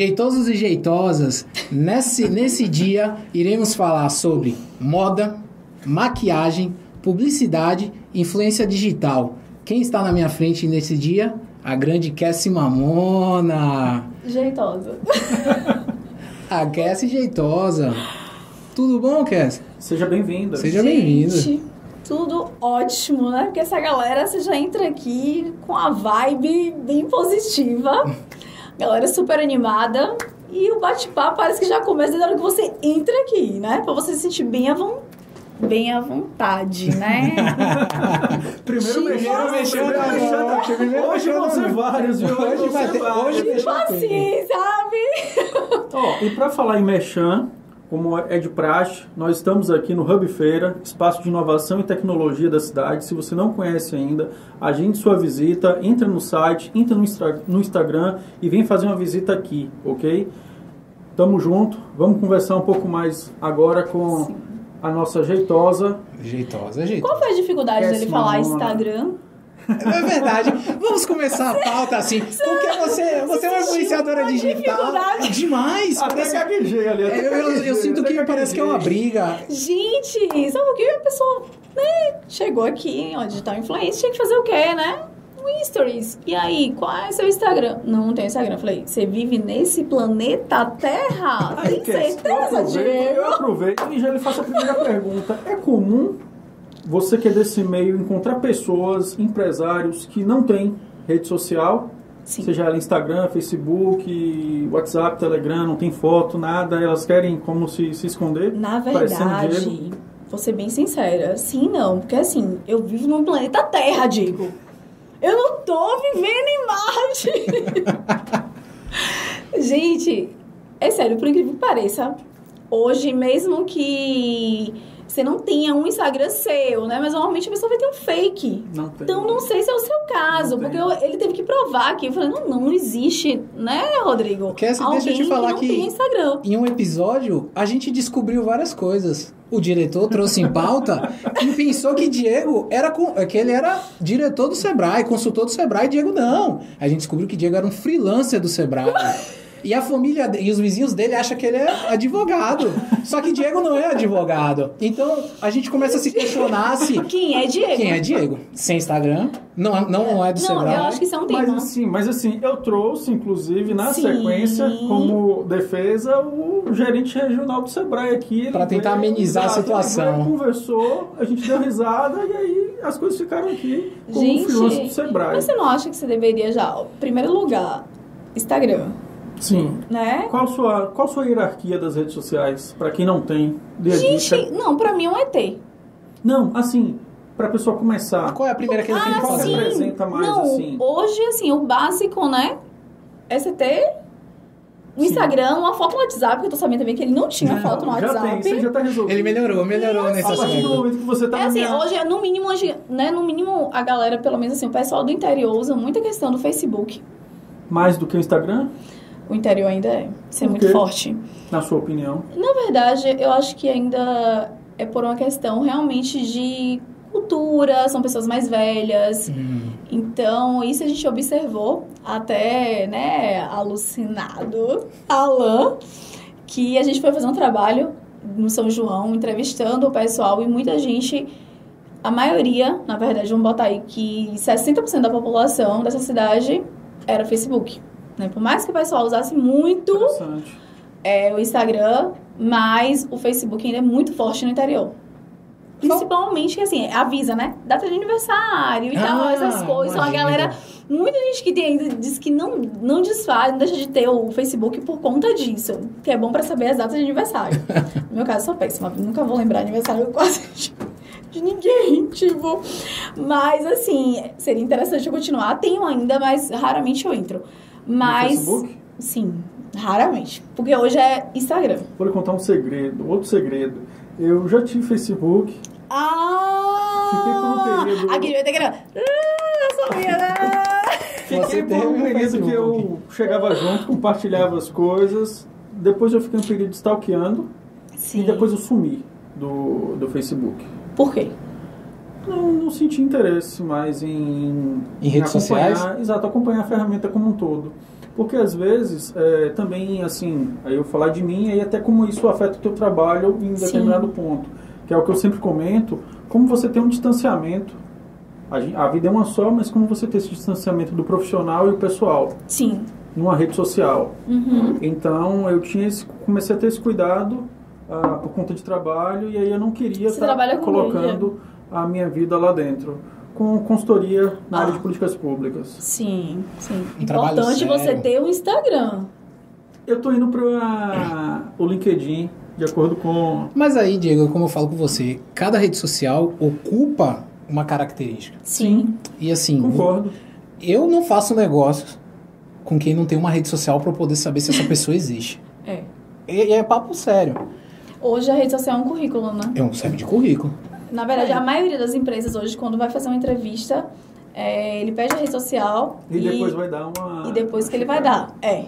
Jeitosos e jeitosas, nesse, nesse dia iremos falar sobre moda, maquiagem, publicidade, influência digital. Quem está na minha frente nesse dia? A grande Cassie Mamona. Jeitosa. A Cassie jeitosa. Tudo bom, Cassie? Seja bem-vinda. Seja bem-vinda. Tudo ótimo, né? Porque essa galera, você já entra aqui com a vibe bem positiva. Galera super animada. E o bate-papo parece que já começa desde a hora que você entra aqui, né? Pra você se sentir bem à, von... bem à vontade, né? Primeiro mexendo, mexendo, mexer mexendo. Primeiro Hoje vão ser vários, viu? Hoje vão vai ser ter- vários. hoje tipo assim, sabe? Ó, e para falar em Mechan, como é de praxe, nós estamos aqui no Hub Feira, espaço de inovação e tecnologia da cidade. Se você não conhece ainda, agende sua visita, entra no site, entra no, Instagram e vem fazer uma visita aqui, ok? Tamo junto, vamos conversar um pouco mais agora com a nossa jeitosa. Jeitosa, jeitosa. Qual foi a dificuldade dele Péssima falar mona. Instagram? É verdade. Vamos começar a pauta assim. Porque você, você é uma influenciadora digital. Demais. Até Parece... gaguejei ali. até Eu, eu- eu sinto que parece que é uma briga. Gente, sabe o que? A pessoa né, chegou aqui, ó, digital influencer, tinha que fazer o quê, né? Um stories. E aí, qual é seu Instagram? Não tem Instagram. Eu falei, você vive nesse planeta Terra? Aí, Tem certeza, Diego? eu aproveito e já lhe faço a primeira pergunta. É comum você que é desse meio encontrar pessoas, empresários que não têm rede social, Sim. seja ela Instagram, Facebook, WhatsApp, Telegram, não tem foto, nada, elas querem como se, se esconder. Na verdade, vou ser bem sincera, sim não, porque assim, eu vivo no planeta Terra, Diego. Eu não tô vivendo em Marte. Gente, é sério, por incrível que pareça, hoje mesmo que você não tenha um Instagram seu, né? Mas normalmente a pessoa vai ter um fake. Não tem. Então não sei se é o seu caso, Não porque eu- ele teve que provar aqui. Eu falei, não, não, não existe, né, Rodrigo? Cassie, deixa eu te falar que não que-. Em um episódio, a gente descobriu várias coisas. O diretor trouxe em pauta e pensou que Diego era com- que ele era diretor do Sebrae, consultor do Sebrae. Diego não. A gente descobriu que Diego era um freelancer do Sebrae. E a família e os vizinhos dele acham que ele é advogado. Só que Diego não é advogado. Então a gente começa a se questionar se Quem é Diego? quem é Diego? Sem Instagram, não, não é do Não, Sebrae. eu acho que isso é um tema. Mas assim, mas assim, eu trouxe, inclusive, na Sim. sequência, como defesa, o gerente regional do Sebrae aqui. Pra tentar veio, amenizar a situação. Veio, conversou, a gente deu risada e aí as coisas ficaram aqui como Gente, do Sebrae. mas você não acha que você deveria já, primeiro lugar, Instagram, Sim. né? Qual sua, qual sua hierarquia das redes sociais? Pra quem não tem, a Gente, dica. não, pra mim é um ET. Não, assim, pra pessoa começar. Qual é a primeira que Ah, qual fazer? sim. representa mais, não, assim? hoje, assim, o básico, né? ST, o Sim. Instagram, uma foto no WhatsApp, que eu tô sabendo também que ele não tinha Não, foto no já WhatsApp. tem, isso já tá resolvido. Ele melhorou, melhorou nesse A partir do aspecto. momento que você tá É assim, minha- hoje, no mínimo, hoje, né? No mínimo, a galera, pelo menos assim, o pessoal do interior usa muita questão do Facebook. mais do que o Instagram, O interior ainda é. Isso é muito forte. na sua opinião? Na verdade, eu acho que ainda é por uma questão realmente de cultura, são pessoas mais velhas. Hum. Então, isso a gente observou até, né, alucinado, Alan, que a gente foi fazer um trabalho no São João, entrevistando o pessoal e muita gente, a maioria, na verdade, vamos botar aí que 60% da população dessa cidade era Facebook. Né? Por mais que o pessoal usasse muito é, o Instagram, mas o Facebook ainda é muito forte no interior. Principalmente, assim, avisa, né? Data de aniversário e tal, Ah, essas coisas. Então, a galera... Muita gente que tem ainda diz que não, não desfaz, não deixa de ter o Facebook por conta disso. Que é bom pra saber as datas de aniversário. no meu caso, sou péssima. Nunca vou lembrar aniversário quase de, de ninguém, tipo... Mas, assim, seria interessante eu continuar. Tenho ainda, mas raramente eu entro. Mas... No Facebook? Sim, raramente. Porque hoje é Instagram. Vou lhe contar um segredo, outro segredo. Eu já tive Facebook, Ah! Fiquei por um período- Aqui vai ter que... Ah, eu sabia, né? Fiquei por um período que Facebook. eu chegava junto, compartilhava as coisas. Depois eu fiquei um período stalkeando Sim. e depois eu sumi do, do Facebook. Por quê? Não, não senti interesse mais em, Em redes acompanhar, sociais? Exato, acompanhar a ferramenta como um todo. Porque às vezes, é, também, assim, aí eu falar de mim, aí até como isso afeta o teu trabalho em Sim. determinado ponto. Que é o que eu sempre comento, como você tem um distanciamento. A, vida é uma só, mas como você tem esse distanciamento do profissional e o pessoal Sim. numa rede social. Uhum. Então eu tinha esse, comecei a ter esse cuidado ah, por conta de trabalho e aí eu não queria estar com colocando a minha vida lá dentro com consultoria na área Ah. de políticas públicas. Sim, sim. Um trabalho Importante você ter um Instagram. Eu tô indo para o LinkedIn de acordo com Mas aí, Diego, como eu falo com você, cada rede social ocupa uma característica. Sim. E assim, concordo. eu não faço negócios com quem não tem uma rede social para eu poder saber se essa pessoa existe. É. E, e é papo sério. Hoje a rede social é um currículo, né? É um serve de currículo. Na verdade, É. a maioria das empresas hoje, quando vai fazer uma entrevista, é, ele pede a rede social E, depois vai dar uma e depois que ele vai dar. É.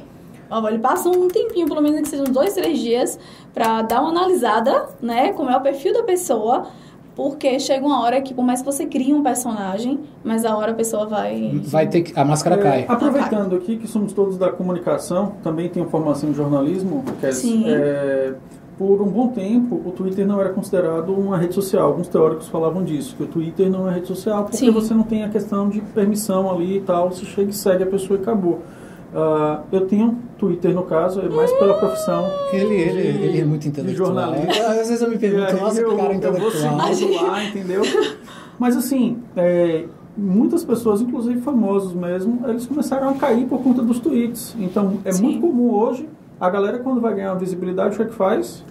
Ele passa um tempinho, pelo menos que sejam dois, três dias, pra dar uma analisada, né? Como é o perfil da pessoa. Porque chega uma hora que, por mais que você crie um personagem, mas a hora a pessoa vai. Vai ter que. A máscara É, cai. aproveitando aqui que somos todos da comunicação, também tenho formação em jornalismo, que é, Sim. é, por um bom tempo o Twitter não era considerado uma rede social. Alguns teóricos falavam disso, que o Twitter não é rede social porque Sim. você não tem a questão de permissão ali e tal, você chega e segue a pessoa e acabou. Ah, eu tenho Twitter no caso, é mais pela profissão. Ele, ele, de- ele é muito de intelectual. jornalista. É, Às vezes eu me pergunto, nossa, eu, que cara eu vou intelectual. seguindo lá, entendeu? Mas assim, é, muitas pessoas, inclusive famosos mesmo, eles começaram a cair por conta dos tweets. Então é Sim. muito comum hoje, a galera quando vai ganhar visibilidade, o que é que faz?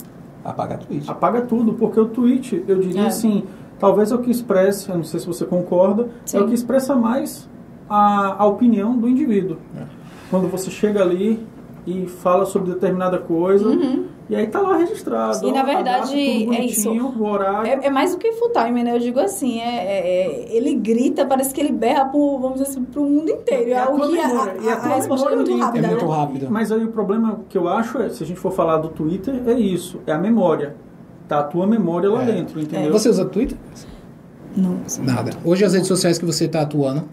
Apaga tweet. Apaga tudo, porque o tweet, eu diria É. assim, talvez é o que expressa, eu não sei se você concorda, Sim. é o que expressa mais a, a opinião do indivíduo. É. Quando você chega ali e fala sobre determinada coisa, e aí tá lá registrado. E, na verdade, é isso. O horário. É, é mais do que full time, né? Eu digo assim, é, é- é- ele grita, parece que ele berra pro, vamos dizer assim, pro mundo inteiro. E É a algo que a, e a a- a resposta é muito rápida. É muito né? rápido. Mas aí o problema que eu acho é, se a gente for falar do Twitter, é isso, é a memória. Tá a tua memória lá É. dentro, entendeu? Você usa Twitter? Não. Nada. Hoje as redes sociais que você está atuando.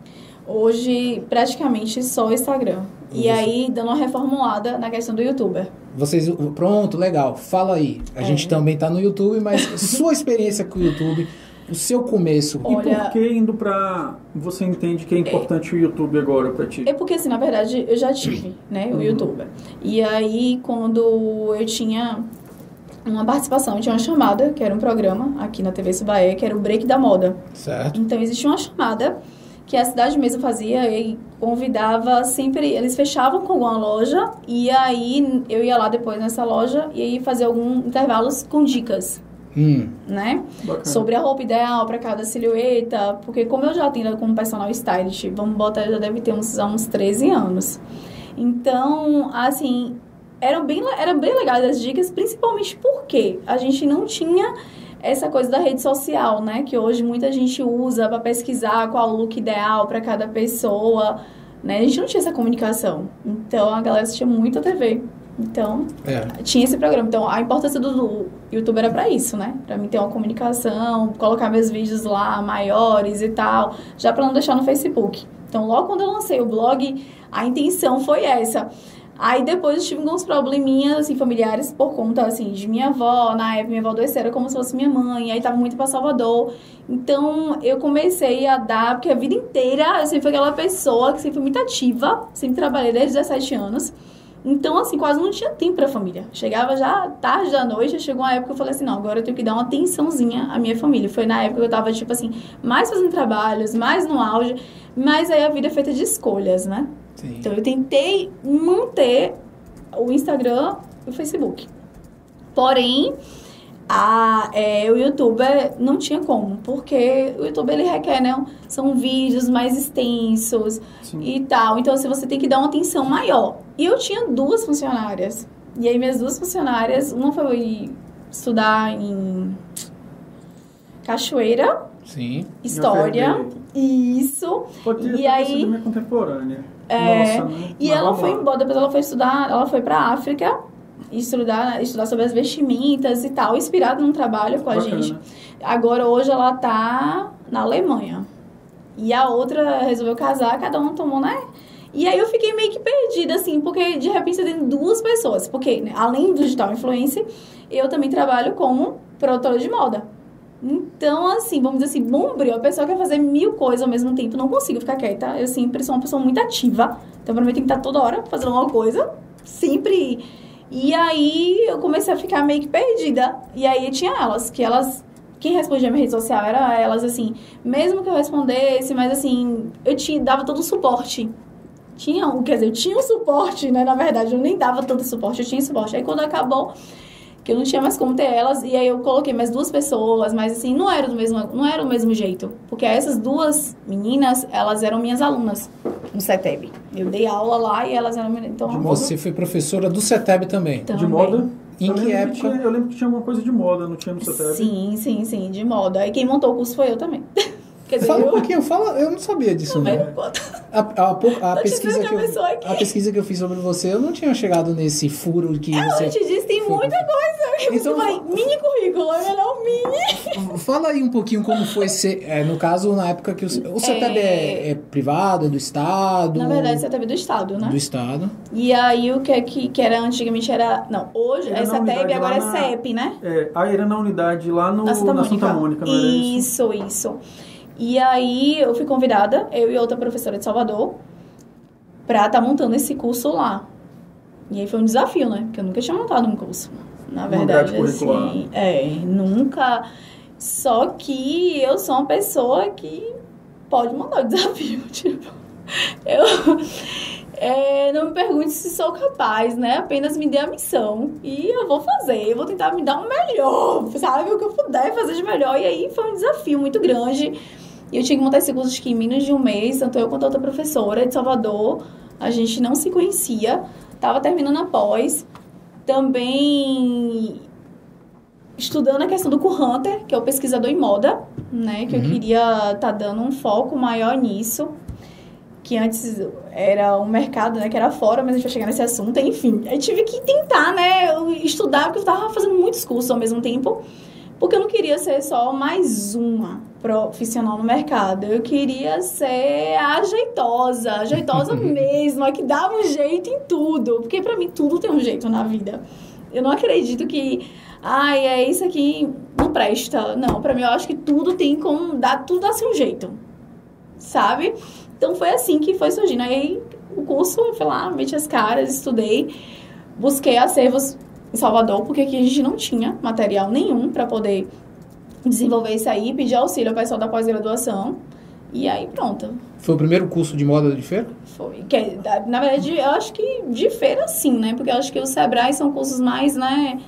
Hoje, praticamente só o Instagram. E Isso. aí, dando uma reformulada na questão do youtuber. Vocês. Pronto, legal. Fala aí. A É. gente também tá no YouTube, mas sua experiência com o YouTube, o seu começo. E Olha- por que indo pra. Você entende que é importante o YouTube agora pra ti? É porque, assim, na verdade, eu já tive, né, o Uhum. youtuber. E aí, quando eu tinha uma participação, eu tinha uma chamada, que era um programa aqui na TV Subaé, que era o Break da Moda. Certo? Então existia uma chamada que a cidade mesmo fazia e convidava sempre, eles fechavam com alguma loja e aí eu ia lá depois nessa loja e aí fazia alguns intervalos com dicas, Hum. né? Bacana. Sobre a roupa ideal para cada silhueta, porque como eu já atendo como personal stylist, vamos botar, já deve ter uns, uns 13 anos. Então, assim, eram bem, eram bem legais as dicas, principalmente porque a gente não tinha essa coisa da rede social, né? Que hoje muita gente usa para pesquisar qual o look ideal para cada pessoa, né? A gente não tinha essa comunicação. Então, a galera assistia muito a TV. Então, É. tinha esse programa. Então, a importância do, YouTube era pra isso, né? Pra mim ter uma comunicação, colocar meus vídeos lá maiores e tal, já pra não deixar no Facebook. Então, logo quando eu lancei o blog, a intenção foi essa. Aí depois eu tive alguns probleminhas, assim, familiares por conta, assim, de minha avó. Na época, minha avó adoeceu, era como se fosse minha mãe. Aí tava muito pra Salvador. Então, eu comecei a dar, porque a vida inteira eu sempre fui aquela pessoa que sempre foi muito ativa. Sempre trabalhei desde 17 anos. Então, assim, quase não tinha tempo pra família. Chegava já tarde da noite, chegou uma época que eu falei assim, não, agora eu tenho que dar uma atençãozinha à minha família. Foi na época que eu tava, tipo assim, mais fazendo trabalhos, mais no auge. Mas aí a vida é feita de escolhas, né? Sim. Então eu tentei manter o Instagram e o Facebook. Porém, a, é, o youtuber não tinha como, porque o YouTube ele requer, né? São vídeos mais extensos Sim. e tal. Então, assim, você tem que dar uma atenção maior. E eu tinha duas funcionárias. E aí, minhas duas funcionárias, uma foi estudar em Cachoeira, Sim. História, isso. Pode ter E aí- aí... minha contemporânea. É, Nossa, né? E Mas ela foi embora, depois ela foi estudar, ela foi pra África estudar, estudar sobre as vestimentas e tal, inspirada num trabalho com a Bacana. gente. Agora hoje ela tá na Alemanha. E a outra resolveu casar, cada um tomou, né? E aí eu fiquei meio que perdida, assim, porque de repente você tem duas pessoas. Porque, né, além do digital influencer, eu também trabalho como produtora de moda. Então, assim, vamos dizer assim, bombril, a pessoa quer fazer mil coisas ao mesmo tempo, não consigo ficar quieta. Eu sempre sou uma pessoa muito ativa. Então, pra mim, tem que estar toda hora fazendo alguma coisa. Sempre. E aí, eu comecei a ficar meio que perdida. E aí, tinha elas, que elas quem respondia minha rede social era elas, assim, mesmo que eu respondesse, mas assim, eu te dava todo o suporte. Tinha, quer dizer, eu tinha um suporte, né? Na verdade, eu nem dava tanto suporte, eu tinha suporte. Aí quando acabou, que eu não tinha mais como ter elas, e aí eu coloquei mais duas pessoas, mas assim, não era do mesmo, não era o mesmo jeito. Porque essas duas meninas, elas eram minhas alunas no CETEB. Eu dei aula lá e elas eram. Então, Você foi professora do CETEB também. De também. moda? Em eu que época? tinha- eu lembro que tinha alguma coisa de moda, não tinha no CETEB? Sim, sim, sim, de moda. E quem montou o curso foi eu também. Quer dizer, Fala um pouquinho, fala, eu não sabia disso. também. Não. pô. A, a, a Tô te pesquisa que a eu, a pesquisa que eu fiz sobre você, eu não tinha chegado nesse furo que você. Antes disso, tem foi- muita coisa. Então- falei, mini currículo, é melhor mini. Fala aí um pouquinho como foi ser. é, no caso, na época que o, o CETEB é, é privado, é do Estado. Na verdade, você teve do Estado, né? Do Estado. E aí, o que, é que, que era antigamente era... Não, hoje Era é na CETEB, agora é na- CEP, né? É, aí era na unidade lá no, Na Santa na Mônica. Santa Mônica, não era isso? Isso, isso. E aí, eu fui convidada, eu e outra professora de Salvador, pra estar montando esse curso lá. E aí foi um desafio, né? Porque eu nunca tinha montado um curso. Na verdade, curricular. assim. É, nunca. Só que eu sou uma pessoa que pode mandar o desafio. Tipo, eu. é, não me pergunte se sou capaz, né? Apenas me dê a missão e eu vou fazer. Eu vou tentar me dar o melhor, sabe? O que eu puder fazer de melhor. E aí foi um desafio muito grande. E eu tinha que montar esse curso acho que em menos de um mês, tanto eu quanto a outra professora de Salvador. A gente não se conhecia, tava terminando a pós. Também estudando a questão do Hunter, que é o pesquisador em moda, né? Que eu Uhum. queria estar dando um foco maior nisso. Que antes era um mercado, né? Que era fora, mas a gente vai chegar nesse assunto. Enfim, aí tive que tentar, né? eu Estudar, porque eu tava fazendo muitos cursos ao mesmo tempo. Porque eu não queria ser só mais uma profissional no mercado. Eu queria ser a jeitosa, a jeitosa mesmo, a que dava um jeito em tudo. Porque pra mim tudo tem um jeito na vida. Eu não acredito que, ai, é isso aqui não presta. Não, pra mim eu acho que tudo tem como dar, tudo dá seu jeito. Sabe? Então foi assim que foi surgindo. Aí o curso, eu fui lá, meti as caras, estudei, busquei acervos em Salvador, porque aqui a gente não tinha material nenhum para poder desenvolver isso aí, pedir auxílio ao pessoal da pós-graduação. E aí pronto. Foi o primeiro curso de moda de feira? Foi. Que, é, na verdade, eu acho que de feira sim, né? Porque eu acho que os Sebrae são cursos mais, né?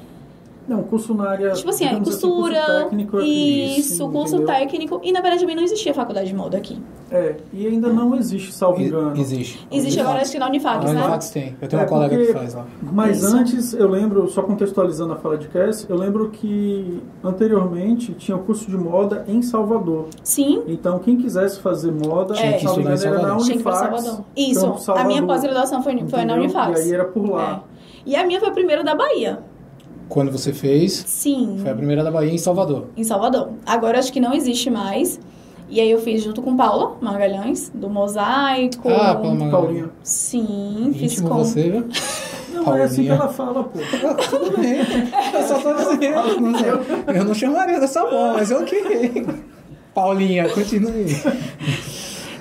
Não, curso na área. Tipo assim, é digamos assim, costura. curso técnico, isso, curso entendeu? técnico. E na verdade também não existia faculdade de moda aqui. É, e ainda não existe, salvo engano. Existe. Existe agora, Unifax. acho que na Unifax, né? Unifax tem. Eu tenho uma É, colega que porque- faz lá. Mas Isso. antes, eu lembro, só contextualizando a fala de Cass, eu lembro que anteriormente tinha o curso de moda em Salvador. Sim. Então, quem quisesse fazer moda, Tinha que era na Salvador. Tinha que Unifax. Salvador. Isso. Campo A minha Salvador, pós-graduação foi, foi na? Unifax. E aí era por lá. É. E a minha foi a primeira da Bahia. Quando você fez, Sim. foi a primeira da Bahia em Salvador. em Salvador. Agora acho que não existe mais. E aí eu fiz junto com Paula Magalhães, do Mosaico. Ah, Paula Magalhães. Paulinha. Sim, fiz Íntimo com. você, viu? Não, é assim que Paulinha. ela fala, pô. Tudo bem. Eu só tô dizendo. Não, eu não chamaria dessa forma, mas ok. Paulinha, continue.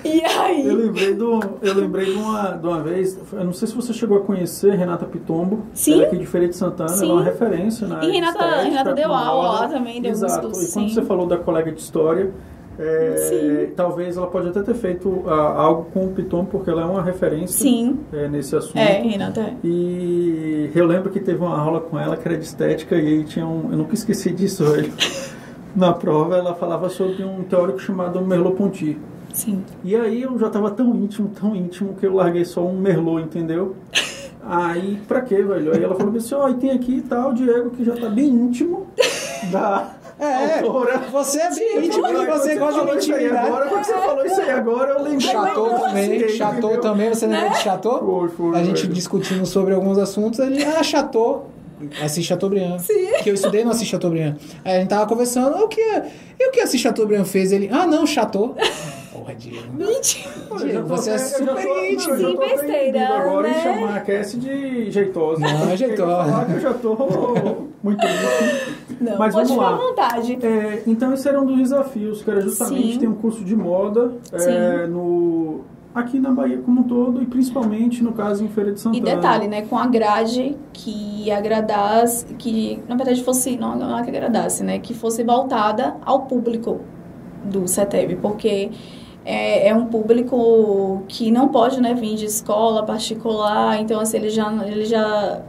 E aí? Eu lembrei, do, eu lembrei de, uma, de uma vez, eu não sei se você chegou a conhecer Renata Pitombo. Sim. Ela é aqui de Feira de Santana, Sim. ela é uma referência na E Renata- estética, Renata deu aula lá também, deu Exato. cursos, E quando sim. você falou da colega de história, é, talvez ela pode até ter feito ah, algo com o Pitombo, porque ela é uma referência é, nesse assunto. É, Renata. é. E eu lembro que teve uma aula com ela que era de estética e aí tinha um. Eu nunca esqueci disso, velho. Na prova ela falava sobre um teórico chamado Merleau-Ponty. Sim. E aí eu já tava tão íntimo, tão íntimo, que eu larguei só um Merlot, entendeu? Aí, pra quê, velho? Aí ela falou assim, ó, e tem aqui e tal, o Diego, que já tá bem íntimo da É, autora. você é bem íntimo Quando e você gosta de intimidade. agora, quando você falou isso aí agora, eu lembrei. Chateau também, Sim, entendeu? também, você lembra de Chateau? Foi, foi, A gente velho. discutindo sobre alguns assuntos, ele, ah, Chateau, Assis Chateaubriand. Que eu estudei no Assis Chateaubriand. Aí a gente tava conversando, o que, e o que Assis Chateaubriand fez? Ele, ah, não, Chateau. Porra, Diego. Mentira. Diego, você é super tô Sim, besteira, agora né? em chamar a Cassie de jeitosa. Não, é jeitosa. Eu já tô muito. Não, Mas pode vamos ficar lá. à vontade. É, então esse era um dos desafios, que era justamente Sim. ter um curso de moda é, no, aqui na Bahia como um todo e principalmente no caso em Feira de E Santana. detalhe, né? Com a grade que agradasse, que na verdade fosse, não, não é que agradasse, né? Que fosse voltada ao público do CETEB, porque é, é um público que não pode, né, vir de escola particular, então assim, ele já, ele já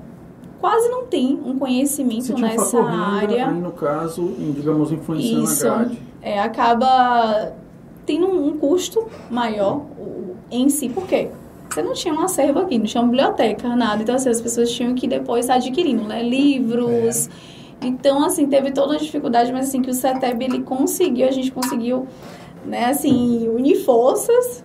quase não tem um conhecimento um nessa renda, área. aí no caso, em, digamos, influenciando Isso. a grade. É, acaba tendo um custo maior em si. Por quê? Você não tinha um acervo aqui, não tinha uma biblioteca, nada. Então, assim, as pessoas tinham que depois estar adquirindo, né? Livros. Então, assim, teve toda uma dificuldade, mas assim, que o CETEB, ele conseguiu, a gente conseguiu, né, assim, unir forças,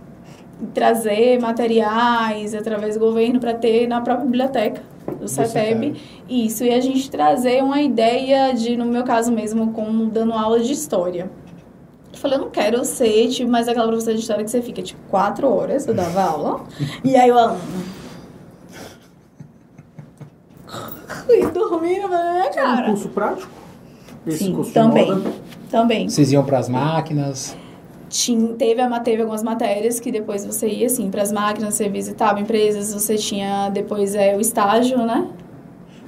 e trazer materiais através do governo para ter na própria biblioteca do CETEB. Isso, e a gente trazer uma ideia de, no meu caso mesmo, como dando aula de história. Eu falei, eu não quero ser, tipo, mais aquela professora de história que você fica, tipo, quatro horas, eu dava aula, e aí o aluno... E dormindo na minha Era um cara. curso prático? Esse Sim, curso também. Também. Vocês iam pras máquinas. Tinha, teve, teve algumas matérias que depois você ia, assim, para as máquinas, você visitava empresas, você tinha depois é, o estágio, né?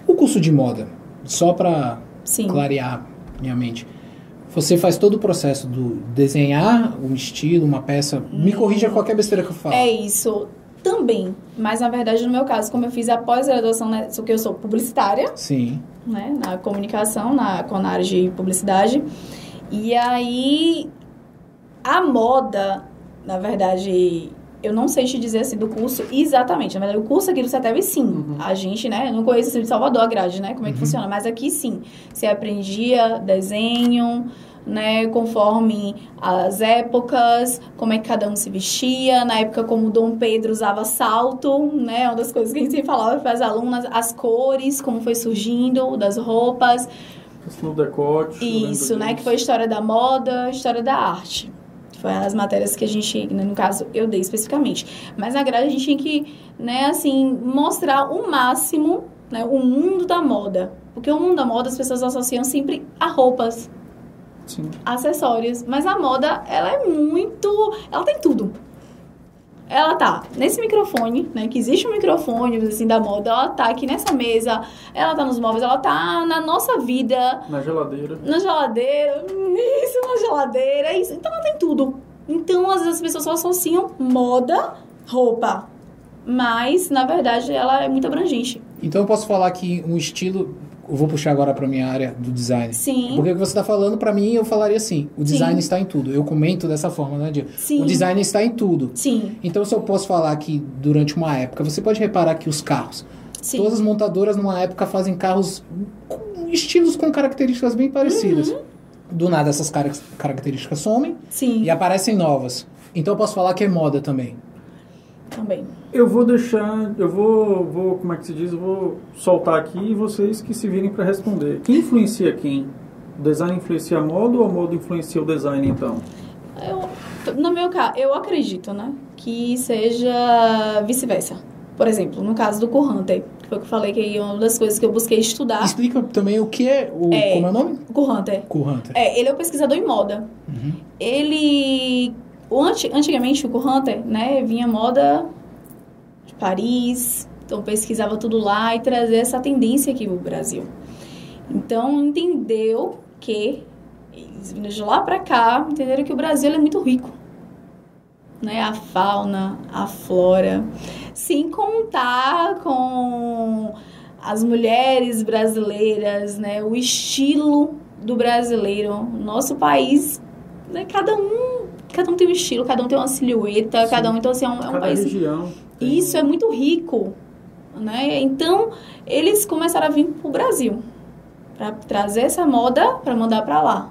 O curso de moda, só pra Sim. clarear minha mente. Você faz todo o processo do desenhar um estilo, uma peça. Me corrija qualquer besteira que eu falo. É isso também. Mas, na verdade, no meu caso, como eu fiz a pós-graduação, né, que eu sou publicitária, Sim. né, na comunicação, na, com a área de publicidade. E aí, a moda, na verdade, eu não sei te dizer assim do curso exatamente. Na verdade, o curso aqui do CETEB, sim. Uhum. A gente, né, eu não conheço assim de Salvador a grade, né, como é que Uhum. funciona. Mas aqui, sim. Você aprendia desenho, né, conforme as épocas, como é que cada um se vestia. Na época, como Dom Pedro usava salto, né, uma das coisas que a gente sempre falava para as alunas, as cores, como foi surgindo das roupas. No decote. Isso, né? Que foi história da moda, história da arte. Foi as matérias que a gente, né, no caso, eu dei especificamente. Mas na grade a gente tinha que, né, assim, mostrar o máximo, né, o mundo da moda. Porque o mundo da moda as pessoas associam sempre a roupas, Sim. acessórios. Mas a moda, ela é muito. Ela tem tudo. Ela tá nesse microfone, né? Que existe um microfone, assim, da moda. Ela tá aqui nessa mesa. Ela tá nos móveis. Ela tá na nossa vida Na geladeira. na geladeira, isso, na geladeira, isso. Então ela tem tudo. Então, às vezes as pessoas só associam moda, roupa. Mas, na verdade, ela é muito abrangente. Então eu posso falar que um estilo. Eu vou puxar agora pra minha área do design. Sim. Porque o que você está falando, pra mim, eu falaria assim: o design Sim. está em tudo. Eu comento dessa forma, né, Diego? Sim. O design está em tudo. Sim, Então, se eu posso falar que durante uma época, você pode reparar que os carros, sim. todas as montadoras numa época fazem carros com estilos com características bem parecidas. Uhum. Do nada, essas cara- características somem Sim, e aparecem novas. Então, eu posso falar que é moda também. Também. Eu vou deixar, eu vou, vou, como é que se diz, eu vou soltar aqui e vocês que se virem para responder. Quem influencia quem? O design influencia a moda ou a moda influencia o design, então? Eu, no meu caso, eu acredito, né? Que seja vice-versa. Por exemplo, no caso do Currante, que foi o que eu falei que é uma das coisas que eu busquei estudar. Explica também o que é o. É. Como é o nome? Cool Hunter. É, ele é o pesquisador em moda. Uhum. Ele. O anti- antigamente, o Hunter, né, vinha moda de Paris, então pesquisava tudo lá e trazia essa tendência aqui pro Brasil. Então, entendeu que, eles vindo de lá pra cá, entenderam que o Brasil é muito rico. Né, a fauna, a flora, sem contar com as mulheres brasileiras, né, o estilo do brasileiro. Nosso país, né, cada um, cada um tem um estilo, cada um tem uma silhueta, Sim. cada um então assim é um, é um país região. isso é muito rico, né? Então, eles começaram a vir pro Brasil para trazer essa moda para mandar para lá.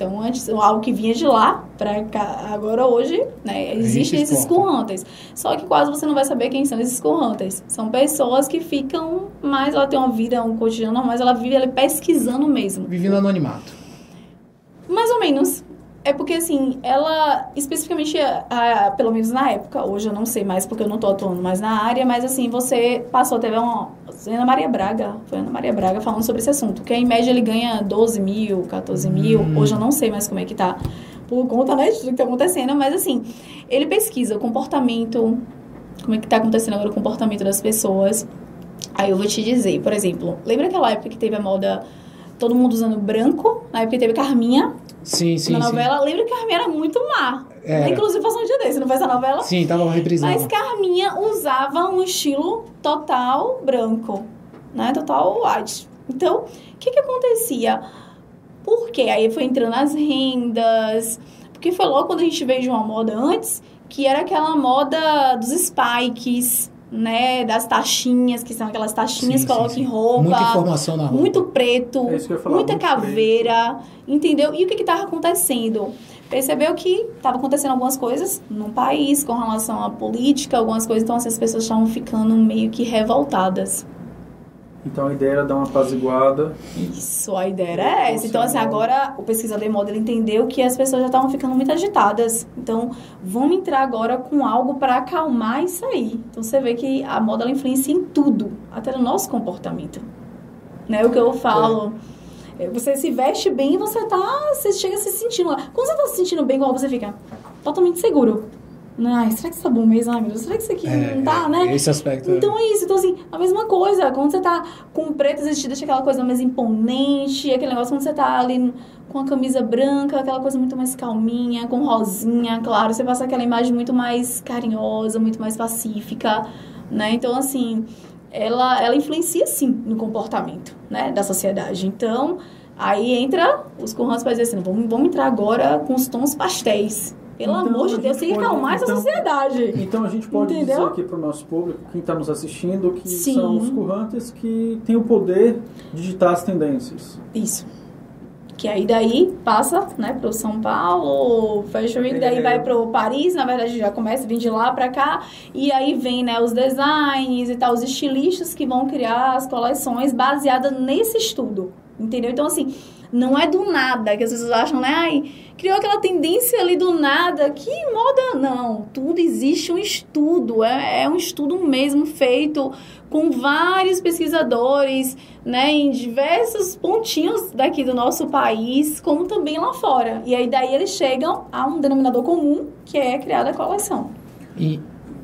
Então, antes, algo que vinha de lá para cá, agora hoje, né, existem esses exporta. currantes. Só que quase você não vai saber quem são esses currantes. São pessoas que ficam mais, ela tem uma vida, um cotidiano, mas ela vive ali pesquisando mesmo. Vive no anonimato. Mais ou menos. É porque, assim, ela, especificamente, a- pelo menos na época, hoje eu não sei mais porque eu não tô atuando mais na área, mas, assim, você passou, teve uma. Ana Maria Braga, foi Ana Maria Braga falando sobre esse assunto, que em média ele ganha 12 mil, 14 mil, Hum. hoje eu não sei mais como é que tá, por conta, né, de tudo que tá acontecendo, mas, assim, ele pesquisa o comportamento, como é que tá acontecendo agora o comportamento das pessoas. Aí eu vou te dizer, por exemplo, lembra aquela época que teve a moda. Todo mundo usando branco, na época que teve Carminha, Sim, sim, na sim. novela, lembra que Carminha era muito má. Inclusive passou um dia desse, não foi essa novela? Sim, tava reprisando. Mas Carminha usava um estilo total branco, né? Total white. Então, o que que acontecia? Por quê? Aí foi entrando as rendas, porque foi logo quando a gente veio de uma moda antes, que era aquela moda dos spikes, né? Das taxinhas, que são aquelas taxinhas Sim, que sim, colocam sim. em roupa. Muita informação na roupa. Muito preto, É falar, muita muito caveira, entendeu? E o que que tava acontecendo? Percebeu que tava acontecendo algumas coisas no país com relação à política, algumas coisas, então assim, as pessoas estavam ficando meio que revoltadas. Então a ideia era dar uma apaziguada. Isso, a ideia era essa. Então, assim, agora o pesquisador de moda ele entendeu que as pessoas já estavam ficando muito agitadas. Então, vamos entrar agora com algo para acalmar isso aí. Então, você vê que a moda ela influencia em tudo, até no nosso comportamento. Né? O que eu falo. é, Você se veste bem e você tá. Você chega se sentindo lá. Quando você tá se sentindo bem, igual você fica totalmente seguro. Ai, será que isso tá bom mesmo? Ai, meu Deus, será que isso aqui É, não tá, né? Esse aspecto. Então é isso. Então, assim, a mesma coisa. Quando você tá com preto vestido, deixa aquela coisa mais imponente. Aquele negócio quando você tá ali com a camisa branca, aquela coisa muito mais calminha, com rosinha, claro. Você passa aquela imagem muito mais carinhosa, muito mais pacífica, né? Então, assim, ela, ela influencia, sim, no comportamento, né? Da sociedade. Então, aí entra os currantes para dizer assim, vamos, vamos entrar agora com os tons pastéis. Pelo Então, amor de Deus, tem que acalmar essa então- sociedade. Então a gente pode Entendeu? dizer aqui para o nosso público, quem está nos assistindo, que Sim. são os currantes que têm o poder de ditar as tendências. Isso. Que aí daí passa, né, pro São Paulo, Fashion Week, daí É. vai pro Paris, na verdade já começa a vir de lá pra cá, e aí vem, né, os designs e tal, os estilistas que vão criar as coleções baseadas nesse estudo, entendeu? Então, assim, não é do nada que as pessoas acham, né, ai, criou aquela tendência ali do nada, que moda, não, tudo existe um estudo, é, é um estudo mesmo feito com vários pesquisadores, né, em diversos pontinhos daqui do nosso país, como também lá fora. E aí daí eles chegam a um denominador comum, que é criar a coleção. E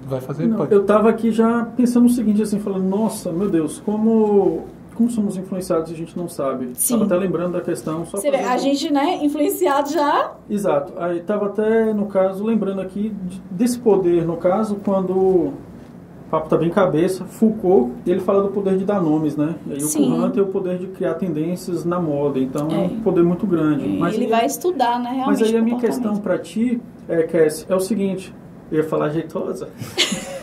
vai fazer? Não, Pode. eu estava aqui já pensando o seguinte, assim, falando, nossa, meu Deus, como, como somos influenciados e a gente não sabe. Estava até lembrando da questão. Só Você vê, a gente, né, influenciado já. Exato. Aí estava até, no caso, lembrando aqui de- desse poder, no caso, quando o papo tá bem cabeça, Foucault, ele fala do poder de dar nomes, né? E aí Sim. o Courant tem o poder de criar tendências na moda, então é, É. um poder muito grande. Mas ele aí- vai estudar, né, realmente. Mas aí a minha questão para ti, é, Cass, é o seguinte, eu ia falar jeitosa.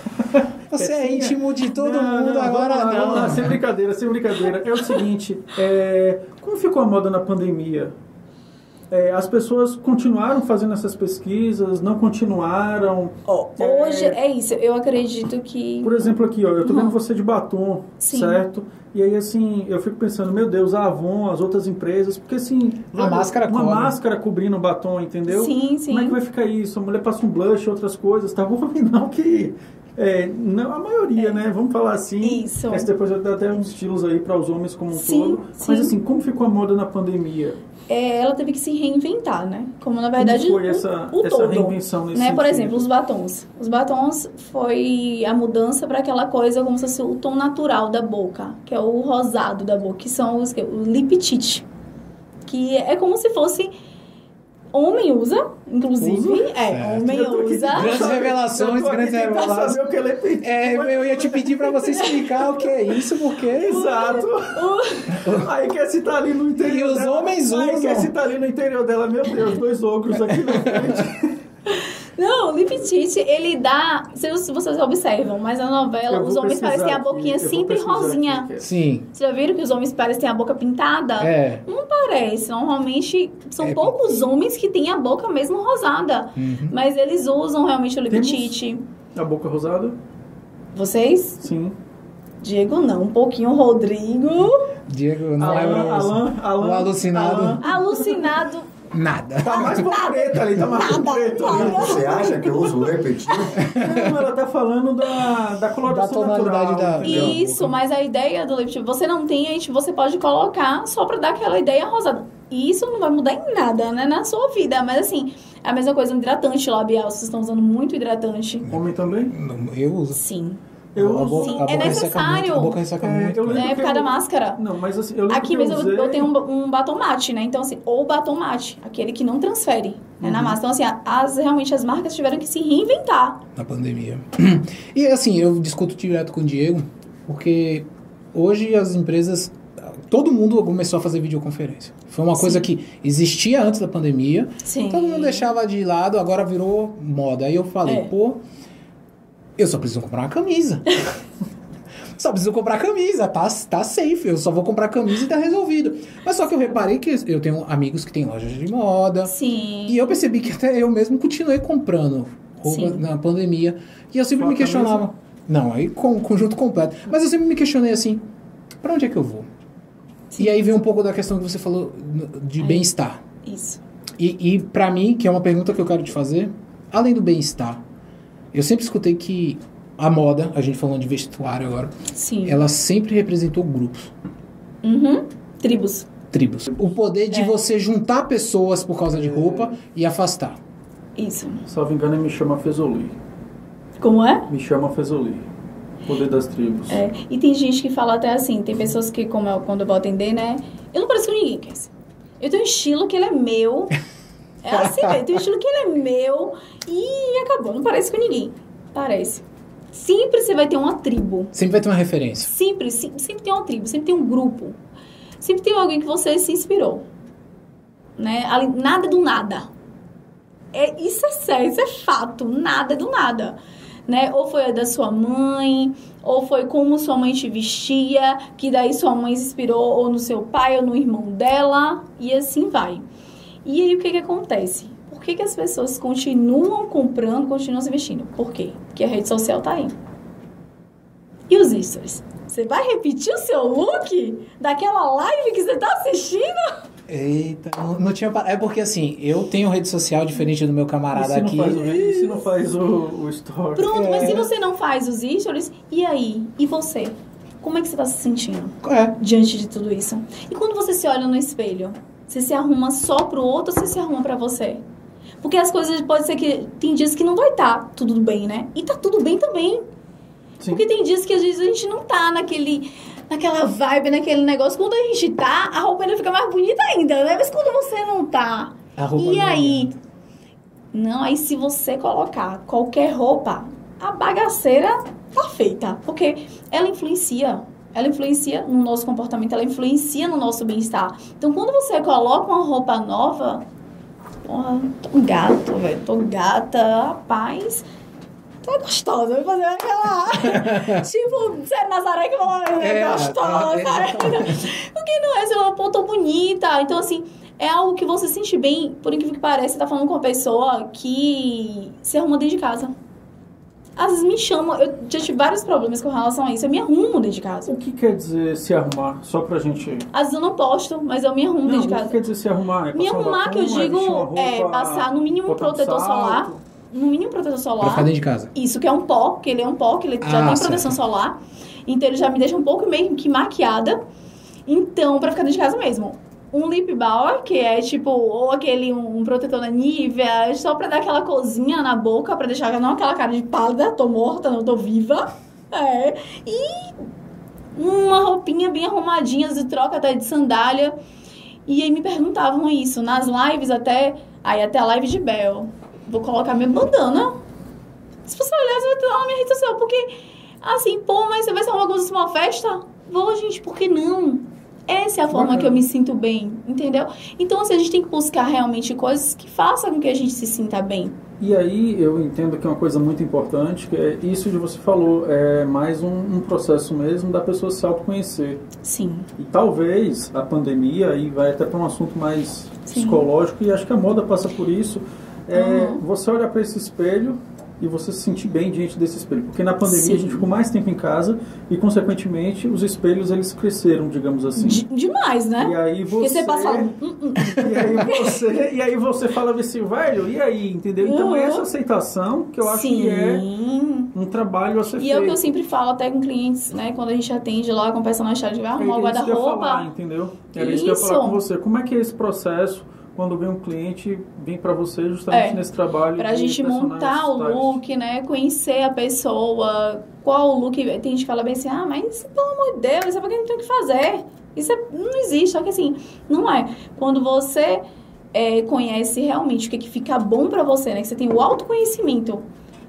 Você é íntimo de todo Não, mundo, não, agora lá, não. lá, sem brincadeira, sem brincadeira. É o seguinte, é, como ficou a moda na pandemia? É, as pessoas continuaram fazendo essas pesquisas, não continuaram? É. hoje é isso, eu acredito que. Por exemplo, aqui, ó, eu tô Uhum. vendo você de batom, Sim. certo? E aí, assim, eu fico pensando, meu Deus, a Avon, as outras empresas, porque assim... A máscara Uma cobre. máscara cobrindo o batom, entendeu? Sim, sim. Como é que vai ficar isso? A mulher passa um blush, outras coisas, tá bom? Não que... É, não a maioria, né? Vamos falar assim. Isso. Mas depois vai dar até uns estilos aí para os homens como um Sim, todo. sim. Mas assim, como ficou a moda na pandemia? É, ela teve que se reinventar, né? Como na verdade como foi o- essa, o, essa todo. reinvenção nesse né? Por exemplo, os batons. Os batons foi a mudança para aquela coisa como se fosse o tom natural da boca, que é o rosado da boca, que são os que- o lip tint, que é como se fosse homem usa, inclusive, Usa? é, Certo. homem usa. Grandes revelações, grandes revelações. saber o que ele tem. É, eu ia te pedir pra você explicar o que é isso, porque Exato. Aí quer citar ali no interior E os dela. homens Aí usam. quer citar ali no interior dela. Meu Deus, dois ogros aqui na frente. Não, o lip tint, ele dá, se vocês observam, mas na novela Eu os homens parecem a aqui, boquinha vou sempre rosinha. aqui, é- sim, Vocês já viram que os homens parecem a boca pintada? é. Não parece. Normalmente são É poucos homens que têm a boca mesmo rosada. Uhum. Mas eles usam realmente o lip Temos- tint. A boca rosada? Vocês? Sim. Diego não, um pouquinho Rodrigo. Diego, não Alan, lembro. Alan, Alan, O alucinado. Alan. Alucinado. Nada. Tá mais pra preto ali, tá mais pra preto ali. Você acha que eu uso repetir? Não, ela tá falando da, da coloração Da tonalidade natural, da-? Isso, mas a ideia do lip tint, você não tem, a gente, você pode colocar só pra dar aquela ideia rosada. E isso não vai mudar em nada, né, na sua vida. Mas assim, é a mesma coisa, um hidratante labial. Vocês estão usando muito hidratante. Homem também? Eu uso. Sim. Eu a boca, Sim, a é boca resseca necessário. muito. A boca resseca É, muito. eu lembro É por causa da máscara. Não, mas assim, eu lembro Aqui que mesmo eu, usei... eu tenho um, um batom mate, né? Então, assim, ou batom mate, aquele que não transfere né, na massa. Então, assim, as, realmente as marcas tiveram que se reinventar. na pandemia. E assim, eu discuto direto com o Diego, porque hoje as empresas. Todo mundo começou a fazer videoconferência. Foi uma coisa que existia antes da pandemia. Sim. Todo mundo deixava de lado, agora virou moda. Aí eu falei, É. pô, eu só preciso comprar uma camisa. só preciso comprar camisa, tá, tá safe. Eu só vou comprar camisa e tá resolvido. Mas só que eu reparei que eu tenho amigos que têm lojas de moda. Sim. E eu percebi que até eu mesmo continuei comprando roupa Sim. na pandemia. E eu sempre me questionava. Não, aí com conjunto completo. Mas eu sempre me questionei assim: pra onde é que eu vou? E aí vem um pouco da questão que você falou de bem-estar. Isso. E, e para mim, que é uma pergunta que eu quero te fazer, além do bem-estar, eu sempre escutei que a moda, a gente falando de vestuário agora, Sim. ela sempre representou grupos, Uhum. Tribos. tribos. O poder de É. você juntar pessoas por causa de roupa e afastar. Isso. Salvo engano, me chama Fezoli. Como é? Me chama Fezoli. Poder das tribos. É, e tem gente que fala até assim, tem pessoas que, como eu, quando eu vou atender, né? Eu não pareço com ninguém, Cassie. Eu tenho um estilo que ele é meu. É assim eu tenho um estilo que ele é meu e acabou, não parece com ninguém. Parece. Sempre você vai ter uma tribo. Sempre vai ter uma referência. Sempre, sempre, sempre tem uma tribo, sempre tem um grupo. Sempre tem alguém que você se inspirou. Né? Nada do nada. É, isso é sério, isso é fato. Nada do nada. Né? Ou foi a da sua mãe, ou foi como sua mãe te vestia, que daí sua mãe se inspirou ou no seu pai ou no irmão dela, e assim vai. E aí o que que acontece? Por que, que as pessoas continuam comprando, continuam se vestindo? Por quê? Porque a rede social tá aí. E os stories? Você vai repetir o seu look daquela live que você tá assistindo? Eita, não, não tinha. É porque assim, eu tenho rede social diferente do meu camarada se não aqui. faz o, e se não faz o, o story? Pronto, mas É. se você não faz os stories, e aí? E você? Como é que você tá se sentindo É. diante de tudo isso? E quando você se olha no espelho, você se arruma só pro outro ou você se arruma pra você? Porque as coisas pode ser que tem dias que não vai estar tudo bem, né? E tá tudo bem também. Sim. Porque tem dias que às vezes a gente não tá naquele, naquela vibe, naquele negócio. Quando a gente tá, a roupa ainda fica mais bonita ainda, né? Mas quando você não tá, A roupa e não aí? adianta. Não, aí se você colocar qualquer roupa, a bagaceira tá feita. Porque ela influencia. Ela influencia no nosso comportamento, ela influencia no nosso bem-estar. Então, quando você coloca uma roupa nova, porra, tô gato, velho, tô gata, rapaz. Tá gostosa, vai fazer aquela. tipo, Zé Nazaré que falou, é, É, gostosa. é, exatamente. Porque não é, você fala, pô, tô bonita. Então, assim, é algo que você sente bem, por incrível que pareça, você tá falando com uma pessoa que se arruma dentro de casa. Às vezes me chamam, eu já tive vários problemas com relação a isso, eu me arrumo dentro de casa. O que quer dizer se arrumar? Só pra gente. Às vezes eu não posto, mas eu me arrumo Não, dentro o de que casa. quer dizer se arrumar? É Me um arrumar, que eu é digo, é roupa, passar no mínimo um protetor salto? solar. No mínimo protetor Pra solar. ficar dentro de casa. Isso que é um pó, que ele é um pó, que ele já Ah, tem certo. proteção solar. Então ele já me deixa um pouco meio que maquiada. Então, pra ficar dentro de casa mesmo. Um lip balm, que é tipo, ou aquele um, protetor da Nivea, só pra dar aquela cozinha na boca, pra deixar não aquela cara de pálida, tô morta, não tô viva. É. E uma roupinha bem arrumadinha, de troca até de sandália. E aí me perguntavam isso, nas lives até, aí até a live de Bel. Vou colocar minha bandana. Se você olhar, você vai ter lá na minha porque assim, pô, mas você vai se fosse uma festa? Vou, gente, por que não? Essa é a forma Bacana. que eu me sinto bem, entendeu? Então, assim, a gente tem que buscar realmente coisas que façam com que a gente se sinta bem. E aí eu entendo que é uma coisa muito importante, que é isso que você falou, é mais um, um processo mesmo da pessoa se autoconhecer. Sim. E talvez a pandemia, aí vai até para um assunto mais Sim. psicológico, e acho que a moda passa por isso, é Uhum. você olhar para esse espelho e você se sentir bem diante desse espelho. Porque na pandemia Sim. a gente ficou mais tempo em casa e, consequentemente, os espelhos eles cresceram, digamos assim. De- demais, né? E aí você... você passa falando, "Hum, hum". E aí você, e aí você fala assim, velho, e aí, entendeu? Então Uhum. essa aceitação que eu acho que é Sim. um trabalho a ser E feito. é o que eu sempre falo até com clientes, né? Quando a gente atende lá com personagem, vai É arrumar o isso guarda-roupa. entendeu? Era isso que eu ia Isso. falar com você. Como é que é esse processo quando vem um cliente, vem pra você justamente É, nesse trabalho Pra de gente montar o look, né? Conhecer a pessoa, qual o look. Tem gente que fala bem assim, ah, mas pelo amor de Deus, isso é porque não tem o que fazer. Isso é- não existe, só que assim, não é. Quando você é, conhece realmente o que, que fica bom pra você, né? Que você tem o autoconhecimento.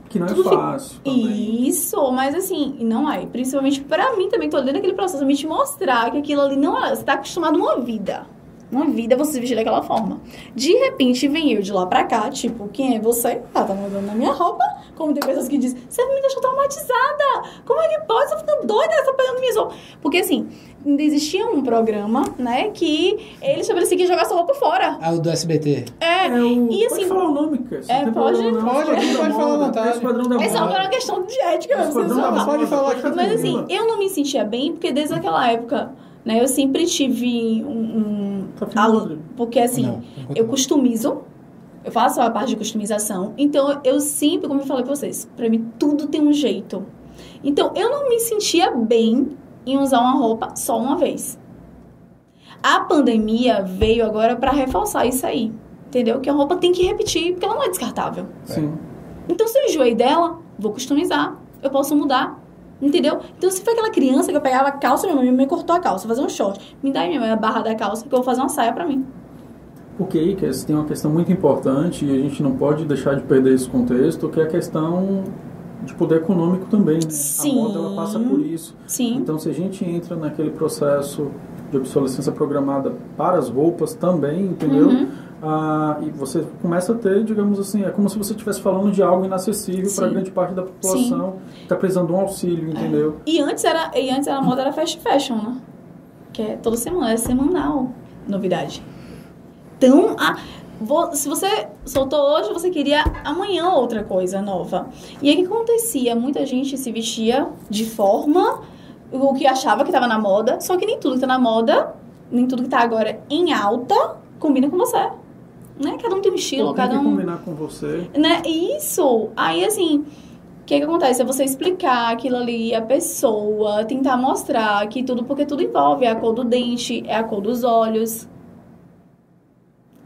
Que não é tudo fica- fácil também. Isso, mas assim, não é. Principalmente pra mim também, tô dentro daquele processo, me te mostrar que aquilo ali não é. Você tá acostumado a uma vida. Uma vida você se vestir daquela forma. De repente vem eu de lá pra cá, tipo, quem é você? Ah, tá mandando na minha roupa. Como tem pessoas que dizem, você me deixou traumatizada. Como é que pode? Você tá ficando doida, você tá pegando minhas roupas. Porque assim, ainda existia um programa, né, que ele estabelecia que ia jogar sua roupa fora. Ah, o do SBT. É, É o, e assim, pode falar o nome, cara. É, pode- pode, aqui pode falar à vontade. É é Moda. uma questão de ética, É falar. Pode falar Mas assim, eu não me sentia bem, porque desde aquela época, né, eu sempre tive um. um Filmando, alu- Rodrigo? porque assim, Não, enquanto eu não. customizo, eu faço a parte de customização, então eu sempre, como eu falei pra vocês, pra mim tudo tem um jeito. Então eu não me sentia bem em usar uma roupa só uma vez. A pandemia veio agora pra reforçar isso aí. Entendeu? Que a roupa tem que repetir, porque ela não é descartável. Sim. Então, se eu enjoei dela, vou customizar. Eu posso mudar. Entendeu? Então, se foi aquela criança que eu pegava a calça, minha mãe me cortou a calça, fazer um short. Me dá aí, minha mãe a barra da calça, que eu vou fazer uma saia pra mim. Porque aí, que tem uma questão muito importante e a gente não pode deixar de perder esse contexto, que é a questão de poder econômico também, né? Sim. A moda ela passa por isso. Sim. Então, se a gente entra naquele processo de obsolescência programada para as roupas também, entendeu? Uhum. Ah, e você começa a ter, digamos assim, é como se você estivesse falando de algo inacessível para grande parte da população que está precisando de um auxílio, entendeu? E antes era, e antes era a moda era fast fashion, né? Que é toda semana, é semanal novidade. Então, a, se você soltou hoje, você queria amanhã outra coisa nova. E aí o que acontecia? Muita gente se vestia de forma o que achava que estava na moda, só que nem tudo que tá na moda, nem tudo que tá agora em alta, combina com você. Né? Cada um tem um estilo, tem cada que um combinar com você. né? Isso. Aí, assim, o que que acontece? É você explicar aquilo ali, a pessoa, tentar mostrar que tudo, porque tudo envolve é a cor do dente, é a cor dos olhos.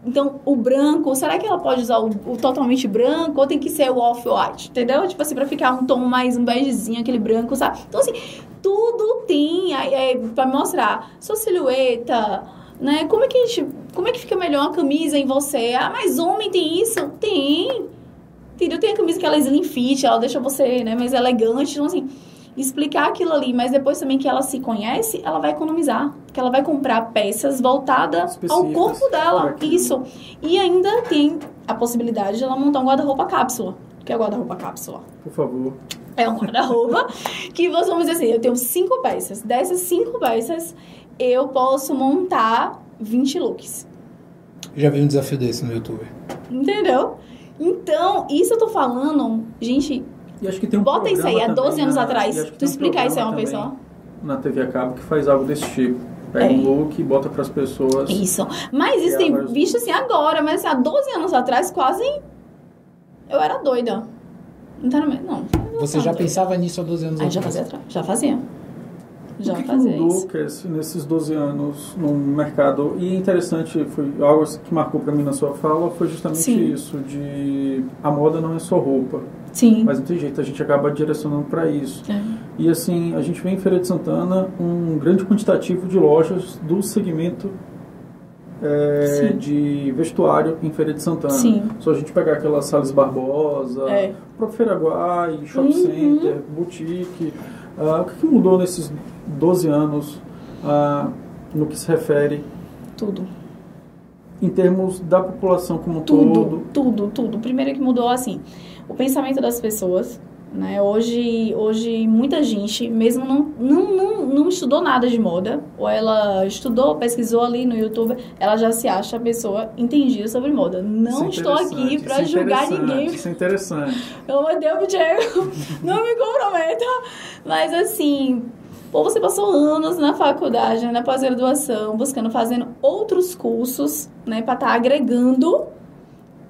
Então, o branco, será que ela pode usar o, o totalmente branco ou tem que ser o off-white? Entendeu? Tipo assim, pra ficar um tom mais, um begezinho, aquele branco, sabe? Então, assim, tudo tem aí, é, pra mostrar sua silhueta, né? Como é que a gente, como é que fica melhor uma camisa em você? Ah, mas homem tem isso? Tem. Entendeu? Tem a camisa que ela é slim fit, ela deixa você, né, mais elegante. Então, assim, explicar aquilo ali, mas depois também que ela se conhece, ela vai economizar. Porque ela vai comprar peças voltadas ao corpo dela. Isso. E ainda tem a possibilidade de ela montar um guarda-roupa cápsula. O que é guarda-roupa cápsula? Por favor. É um guarda-roupa que você, vamos dizer assim, eu tenho cinco peças. Dessas cinco peças, eu posso montar 20 looks. Já vi um desafio desse no YouTube. Entendeu? Então, isso eu tô falando, gente, E acho que tem um bota isso aí, há programa 12 também anos na- atrás. Tu um explicar isso a uma pessoa. Na TV a cabo que faz algo desse tipo. Pega É. um look e bota para as pessoas. Isso. Mas isso tem visto assim agora, mas assim, há 12 anos atrás, quase eu era doida. Não tá no meio, não. Você já pensava nisso há 12 anos Aí já atrás? fazia, atrás, já fazia. Já o que, que fazia mudou isso. Cass, nesses 12 anos no mercado? E interessante, foi algo que marcou para mim na sua fala, foi justamente Sim. isso, de a moda não é só roupa, Sim. mas não tem jeito, a gente acaba direcionando para isso. É. E assim, a gente vê em Feira de Santana um grande quantitativo de lojas do segmento é, de vestuário em Feira de Santana. Sim. Só a gente pegar aquelas Salles Barbosa, É. próprio Feiraguai, Shopping Uhum. Center, Boutique. Ah, o que, mudou nesses 12 anos ah, no que se refere Tudo. em termos da população como Tudo, todo? tudo, tudo. Primeiro que mudou assim, o pensamento das pessoas, Né? Hoje, hoje, muita gente, mesmo não, não, não, não estudou nada de moda, ou ela estudou, pesquisou ali no YouTube, ela já se acha a pessoa entendida sobre moda. Não é estou aqui para é julgar ninguém. Isso é interessante. Pelo amor de Deus, Diego, não me comprometa. Mas assim, pô, você passou anos na faculdade, né, na pós-graduação, buscando, fazendo outros cursos, né, para estar agregando.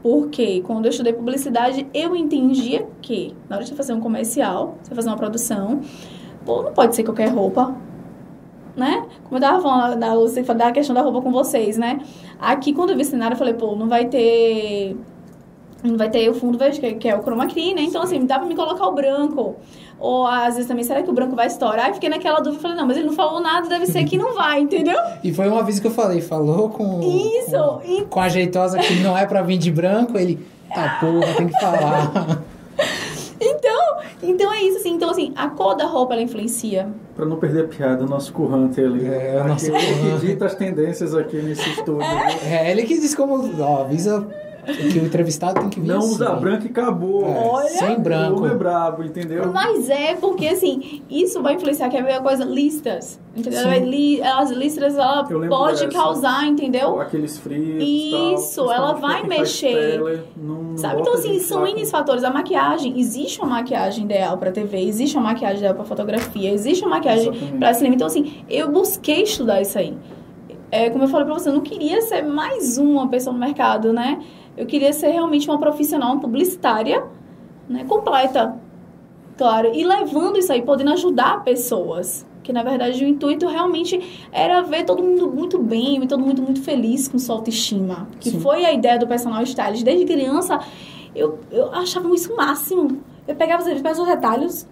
Porque quando eu estudei publicidade, eu entendia que na hora de fazer um comercial, você fazer uma produção, pô, não pode ser qualquer roupa, né? Como eu tava falando da, da, questão da roupa com vocês, né? Aqui, quando eu vi cenário, eu falei, pô, não vai ter não vai ter o fundo verde, que, que é o chroma key, né? Então, assim, dá pra me colocar o branco. Ou, às vezes, também, será que o branco vai estourar? E fiquei naquela dúvida, falei, não, mas ele não falou nada, deve ser que não vai, entendeu? E foi uma vez que eu falei, falou com. Isso! Com, E- com a jeitosa que não é pra vir de branco, ele. Tá porra, tem que falar. Então, então é isso, assim. Então, assim, a cor da roupa, ela influencia. Pra não perder a piada, o nosso currante ali. É, o nosso Aquele que dita as tendências aqui nesse estúdio. É, ele que diz como. Ó, avisa que o entrevistado tem que vir. Não assim. usa branco e acabou. É, Olha. Sem O branco. é brabo, entendeu? Mas é porque, assim, isso vai influenciar, quer ver a coisa? Listas. Entendeu? Sim. As listras, ela pode dessa. causar, entendeu? Aqueles frios Isso, tal, ela vai mexer. tele, Sabe? Então, assim, são N fatores. A maquiagem, existe uma maquiagem ideal pra TV, existe uma maquiagem ideal pra fotografia, existe uma maquiagem Exatamente. pra cinema. Então, assim, eu busquei estudar isso aí. É, como eu falei pra você, eu não queria ser mais uma pessoa no mercado, né? Eu queria ser realmente uma profissional, uma publicitária, né? Completa, claro. E levando isso aí, podendo ajudar pessoas. Que, na verdade, o intuito realmente era ver todo mundo muito bem, todo mundo muito feliz com sua autoestima. Que Sim. foi a ideia do personal stylist. Desde criança, eu, eu achava isso o máximo. Eu pegava os, retalhos,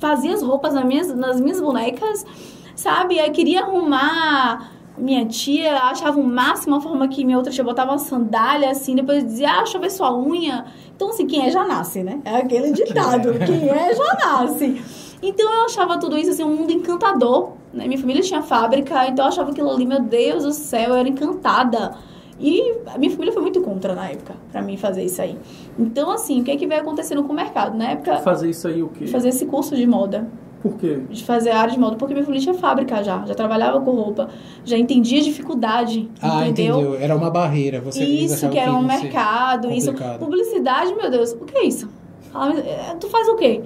fazia as roupas nas minhas, nas minhas bonecas, sabe? Aí queria arrumar minha tia, achava o máximo a forma que minha outra tia botava uma sandália assim, depois dizia, ah, deixa eu ver sua unha. Então, assim, quem é já nasce, né? É aquele ditado, quem é já nasce. Então eu achava tudo isso assim um mundo encantador, né? Minha família tinha fábrica, então eu achava aquilo ali, meu Deus do céu, eu era encantada. E a minha família foi muito contra na época, pra mim fazer isso aí. Então, assim, o que é que veio acontecendo com o mercado? Na época, Fazer isso aí o quê? fazer esse curso de moda Por quê? de fazer área de moda, porque minha família tinha fábrica já, já trabalhava com roupa, já entendia a dificuldade, Ah, entendeu? entendeu? Era uma barreira. Você Isso, achavam que era um mercado, isso. Publicidade, meu Deus, o que é isso? Me- eh, tu faz o quê?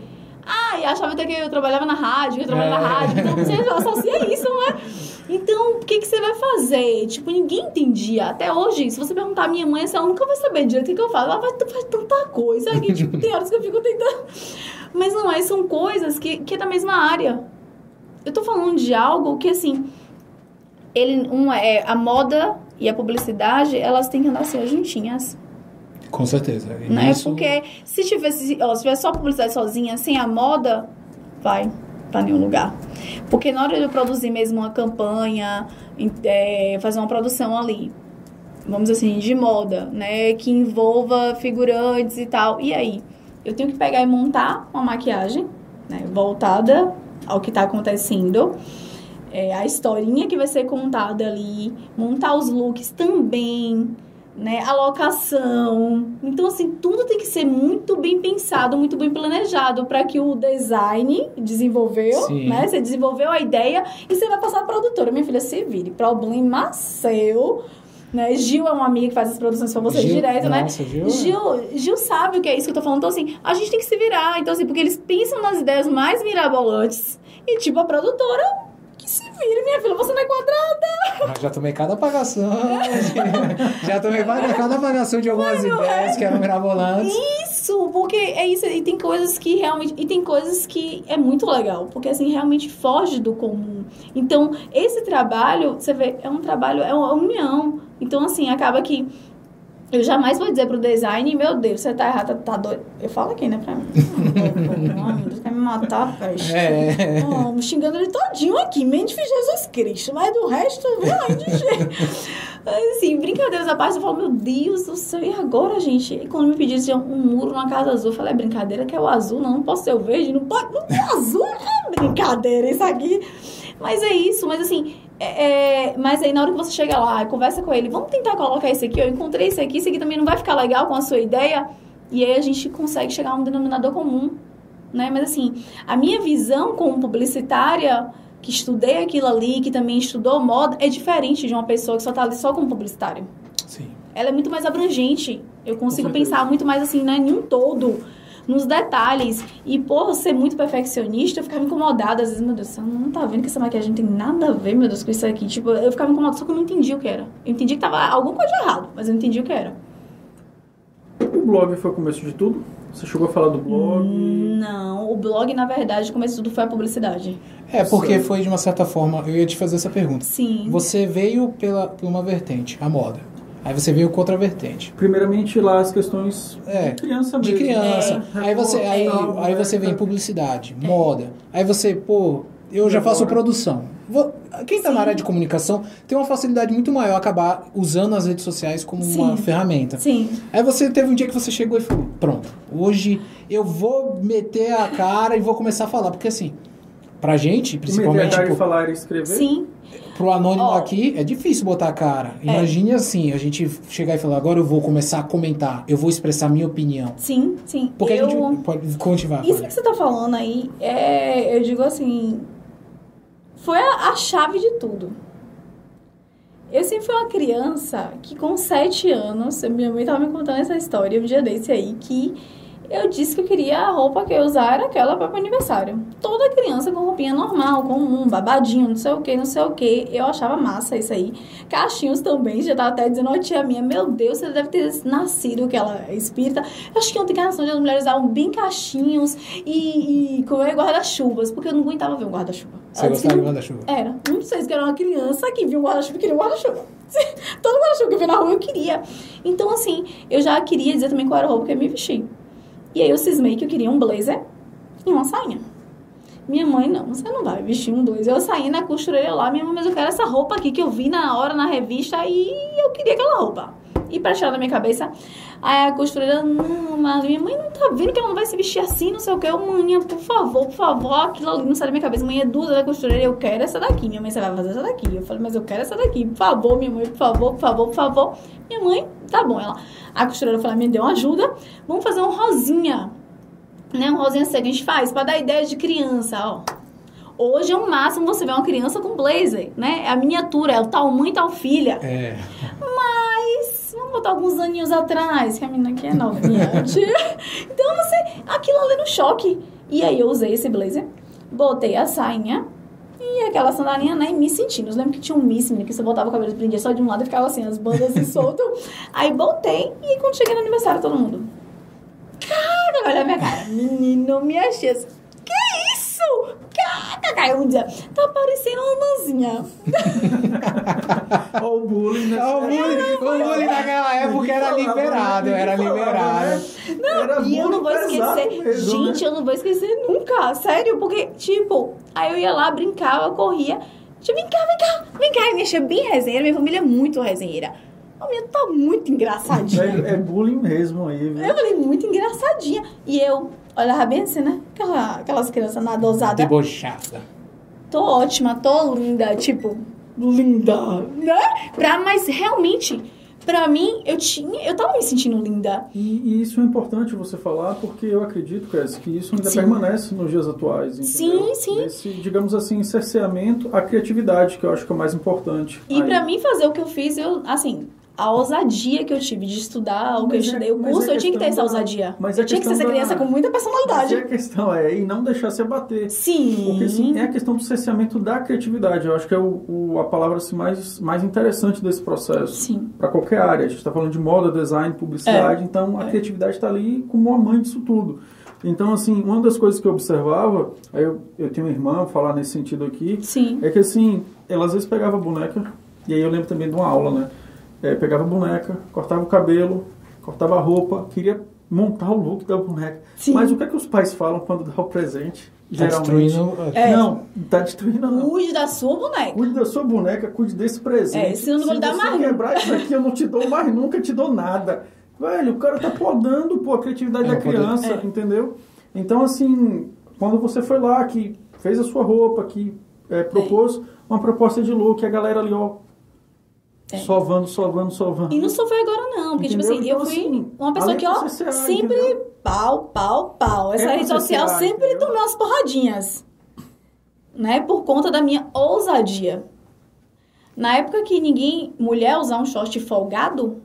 Ah, e achava até que eu trabalhava na rádio, que eu trabalho na É. rádio, então você associa isso, não é? Então, o que, que você vai fazer? Tipo, ninguém entendia. Até hoje, se você perguntar à minha mãe, ela nunca vai saber direito o que, que eu faço. Ela faz, tu faz tanta coisa que, tipo, tem horas que eu fico tentando. Mas não é, são coisas que, que é da mesma área. Eu tô falando de algo que, assim, ele, um, é, a moda e a publicidade, elas têm que andar assim, juntinhas. Com certeza. Né? Isso- Porque se tivesse, ó, se tivesse só a publicidade sozinha, sem a moda, vai pra nenhum lugar. Porque na hora de eu produzir mesmo uma campanha, é, fazer uma produção ali, vamos assim, de moda, né? Que envolva figurantes e tal. E aí? Eu tenho que pegar e montar uma maquiagem, né? Voltada ao que tá acontecendo. É, a historinha que vai ser contada ali, montar os looks também, né? A locação. Então, assim, tudo tem que ser muito bem pensado, muito bem planejado para que o design desenvolveu, Sim. né? Você desenvolveu a ideia e você vai passar a produtora. Minha filha, se vire. Problema seu. Né? Gil é uma amiga que faz as produções pra você Gil- direto, né? nossa, Gil é- Gil, Gil sabe o que é isso que eu tô falando. Então, assim, a gente tem que se virar. Então, assim, porque eles pensam nas ideias mais mirabolantes. E, tipo, a produtora que se vire, minha filha, você não é quadrada. Mas já tomei cada apagação. já tomei cada apagação de algumas ideias que eram mirabolantes. Isso, porque é isso. E tem coisas que realmente. E tem coisas que é muito legal. Porque, assim, realmente foge do comum. Então, esse trabalho, você vê, é um trabalho, é uma união. Então, assim, acaba que. Eu jamais vou dizer pro design, meu Deus, você tá errado, tá, doido. Eu falo aqui, né, pra mim. Deus, quer me matar, peste. É. Oh, xingando ele todinho aqui, menos de Jesus Cristo, mas do resto, vai de jeito. Assim, brincadeiras à parte, eu falo, meu Deus do céu, e agora, gente? E quando me pediram assim, um muro na casa azul, eu falei, é brincadeira que é o azul, não, não posso ser o verde, não pode, não é azul, é brincadeira isso aqui. Mas é isso, mas assim, é, é- mas aí na hora que você chega lá, conversa com ele, vamos tentar colocar esse aqui, eu encontrei esse aqui, esse aqui também não vai ficar legal com a sua ideia, e aí a gente consegue chegar a um denominador comum, né? Mas assim, a minha visão como publicitária, que estudei aquilo ali, que também estudou moda, é diferente de uma pessoa que só tá ali só como publicitário. Sim. Ela é muito mais abrangente. Eu consigo pensar muito mais assim, né, em um todo, nos detalhes. E por ser muito perfeccionista, eu ficava incomodada. Às vezes, meu Deus, você não tá vendo que essa maquiagem não tem nada a ver, meu Deus, com isso aqui. Tipo, eu ficava incomodada, só que eu não entendi o que era. Eu entendi que tava alguma coisa de errado, mas eu não entendi o que era. O blog foi o começo de tudo? Você chegou a falar do blog? Não, o blog, na verdade, começo de tudo foi a publicidade. É, porque Certo. foi de uma certa forma, eu ia te fazer essa pergunta. Sim. Você veio pela, por uma vertente, a moda. Aí você veio com outra vertente. Primeiramente lá as questões É, de criança De mesmo. criança. É, aí você, aí, tal, aí né? você vem publicidade, moda. Aí você, pô, eu já faço produção. Vou- quem tá Sim. na área de comunicação tem uma facilidade muito maior acabar usando as redes sociais como uma Sim. ferramenta. Sim. Aí você teve um dia que você chegou e falou: Pronto, hoje eu vou meter a cara e vou começar a falar. Porque assim, pra gente, O principalmente meter a cara e pro, falar e escrever? Sim. Pro anônimo Ó. aqui, é difícil botar a cara. Imagine assim, a gente chegar e falar: Agora eu vou começar a comentar, eu vou expressar minha opinião. Sim, sim. Porque eu... a gente pode continuar. Isso Fábio. que você tá falando aí, é, eu digo assim, foi a, a chave de tudo. Eu sempre fui uma criança que com sete anos, minha mãe tava me contando essa história um dia desse aí, que eu disse que eu queria a roupa que eu usar era aquela para o aniversário. Toda criança com roupinha normal, comum, babadinho, não sei o que, não sei o que. Eu achava massa isso aí. Cachinhos também, já tava até dizendo, ó tia minha, meu Deus, você deve ter nascido que ela é espírita. Eu acho que ontem encarnação de as mulheres usavam bem cachinhos e, e como é guarda-chuvas, porque eu não aguentava ver um guarda-chuva. Você gostava de guarda-chuva? era. Não sei se era uma criança que viu um guarda-chuva e queria um guarda-chuva. Todo guarda-chuva que eu vi na rua eu queria. Então, assim, eu já queria dizer também qual era a roupa que eu me vestir. E aí eu cismei que eu queria um blazer e uma sainha. Minha mãe, não, você não vai vestir um dois. Eu saí na costureira lá, minha mãe, mas eu quero essa roupa aqui que eu vi na hora na revista e eu queria aquela roupa. E pra tirar da minha cabeça, aí a costureira, não, mas minha mãe não tá vendo que ela não vai se vestir assim, não sei o que. Eu, mãe, por favor, por favor, aquilo ali não sai da minha cabeça. Mãe, é duas da costureira, eu quero essa daqui. Minha mãe, você vai fazer essa daqui. Eu falei, mas eu quero essa daqui, por favor, minha mãe, por favor, por favor, por favor. Minha mãe, tá bom, ela. A costureira falou, me deu uma ajuda, vamos fazer um rosinha né? Um rosinha seca a gente faz pra dar ideia de criança, ó. Hoje é o máximo você ver uma criança com blazer, né? É a miniatura, é o tal mãe, tal filha. É. Mas botar alguns aninhos atrás, que a menina aqui é novinha. então você, aquilo ali no choque. E aí eu usei esse blazer, botei a sainha e aquela sandalinha, né? E me sentindo. Eu lembro que tinha um miss, que você botava o cabelo prendia só de um lado e ficava assim, as bandas assim soltam. Aí botei e quando cheguei no aniversário, todo mundo. Cara, olha a minha cara. Menino, me achei assim. Que isso? Cara, aí um dia, tá parecendo uma mãozinha. Ó, o bullying, né? O bullying, o bullying naquela época era liberado, era liberado. né? Era E eu não vou esquecer. mesmo, Gente, né? eu não vou esquecer nunca. Sério, porque, tipo, aí eu ia lá, brincava, corria. Tipo, vem cá, vem cá, vem cá. E me achei bem resenheira. Minha família é muito resenheira. A minha tá muito engraçadinha. É, é bullying mesmo aí, viu? Eu falei, muito engraçadinha. E eu olhava bem assim, né? Aquela, aquelas crianças na dosada. Debochada. Tô ótima, tô linda, tipo, linda, né? Pra, mas realmente, pra mim, eu tinha, eu tava me sentindo linda. E, e isso é importante você falar, porque eu acredito, Cass, que isso ainda Sim. permanece nos dias atuais, entendeu? Sim, sim. Esse, digamos assim, cerceamento à criatividade, que eu acho que é o mais importante. E Aí. pra mim fazer o que eu fiz, eu, assim, a ousadia que eu tive de estudar o que eu Mas é- estudei, o mas curso, é eu tinha que ter essa questão da- ousadia. mas eu é tinha que ser essa questão da- criança com muita Mas personalidade. a questão é, e não deixar se abater. Sim. Porque assim, é a questão do cerceamento da criatividade. Eu acho que é o, o- a palavra assim, mais, mais interessante desse processo. Sim. Para qualquer área. A gente está falando de moda, design, publicidade. Então, a É. criatividade está ali como uma mãe disso tudo. Então, assim, uma das coisas que eu observava, aí eu, eu tenho uma irmã, vou falar nesse sentido aqui, Sim. é que assim, ela às vezes pegava a boneca, e aí eu lembro também de uma aula, né? É, pegava a boneca, cortava o cabelo, cortava a roupa, queria montar o look da boneca. Sim. Mas o que é que os pais falam quando dá o presente? Tá Geralmente. destruindo. É. Não, tá destruindo não. Cuide da sua boneca. Cuide da sua boneca, cuide desse presente. É, senão eu não vou lhe dar Se mais você quebrar isso aqui, eu não te dou mais nunca, te dou nada. Velho, o cara tá podando pô, a criatividade É, da criança, É. entendeu? Então, assim, quando você foi lá, que fez a sua roupa, que é, propôs uma proposta de look, a galera ali, ó, Sovando, sovando, sovando. E não só foi agora, não. Porque, tipo Entendeu? assim, eu Então, fui assim, uma pessoa que, ó, sempre entendeu? pau, pau, pau. Essa É rede social sempre entendeu? tomou umas porradinhas. Né? Por conta da minha ousadia. Na época que ninguém, mulher usar um short folgado,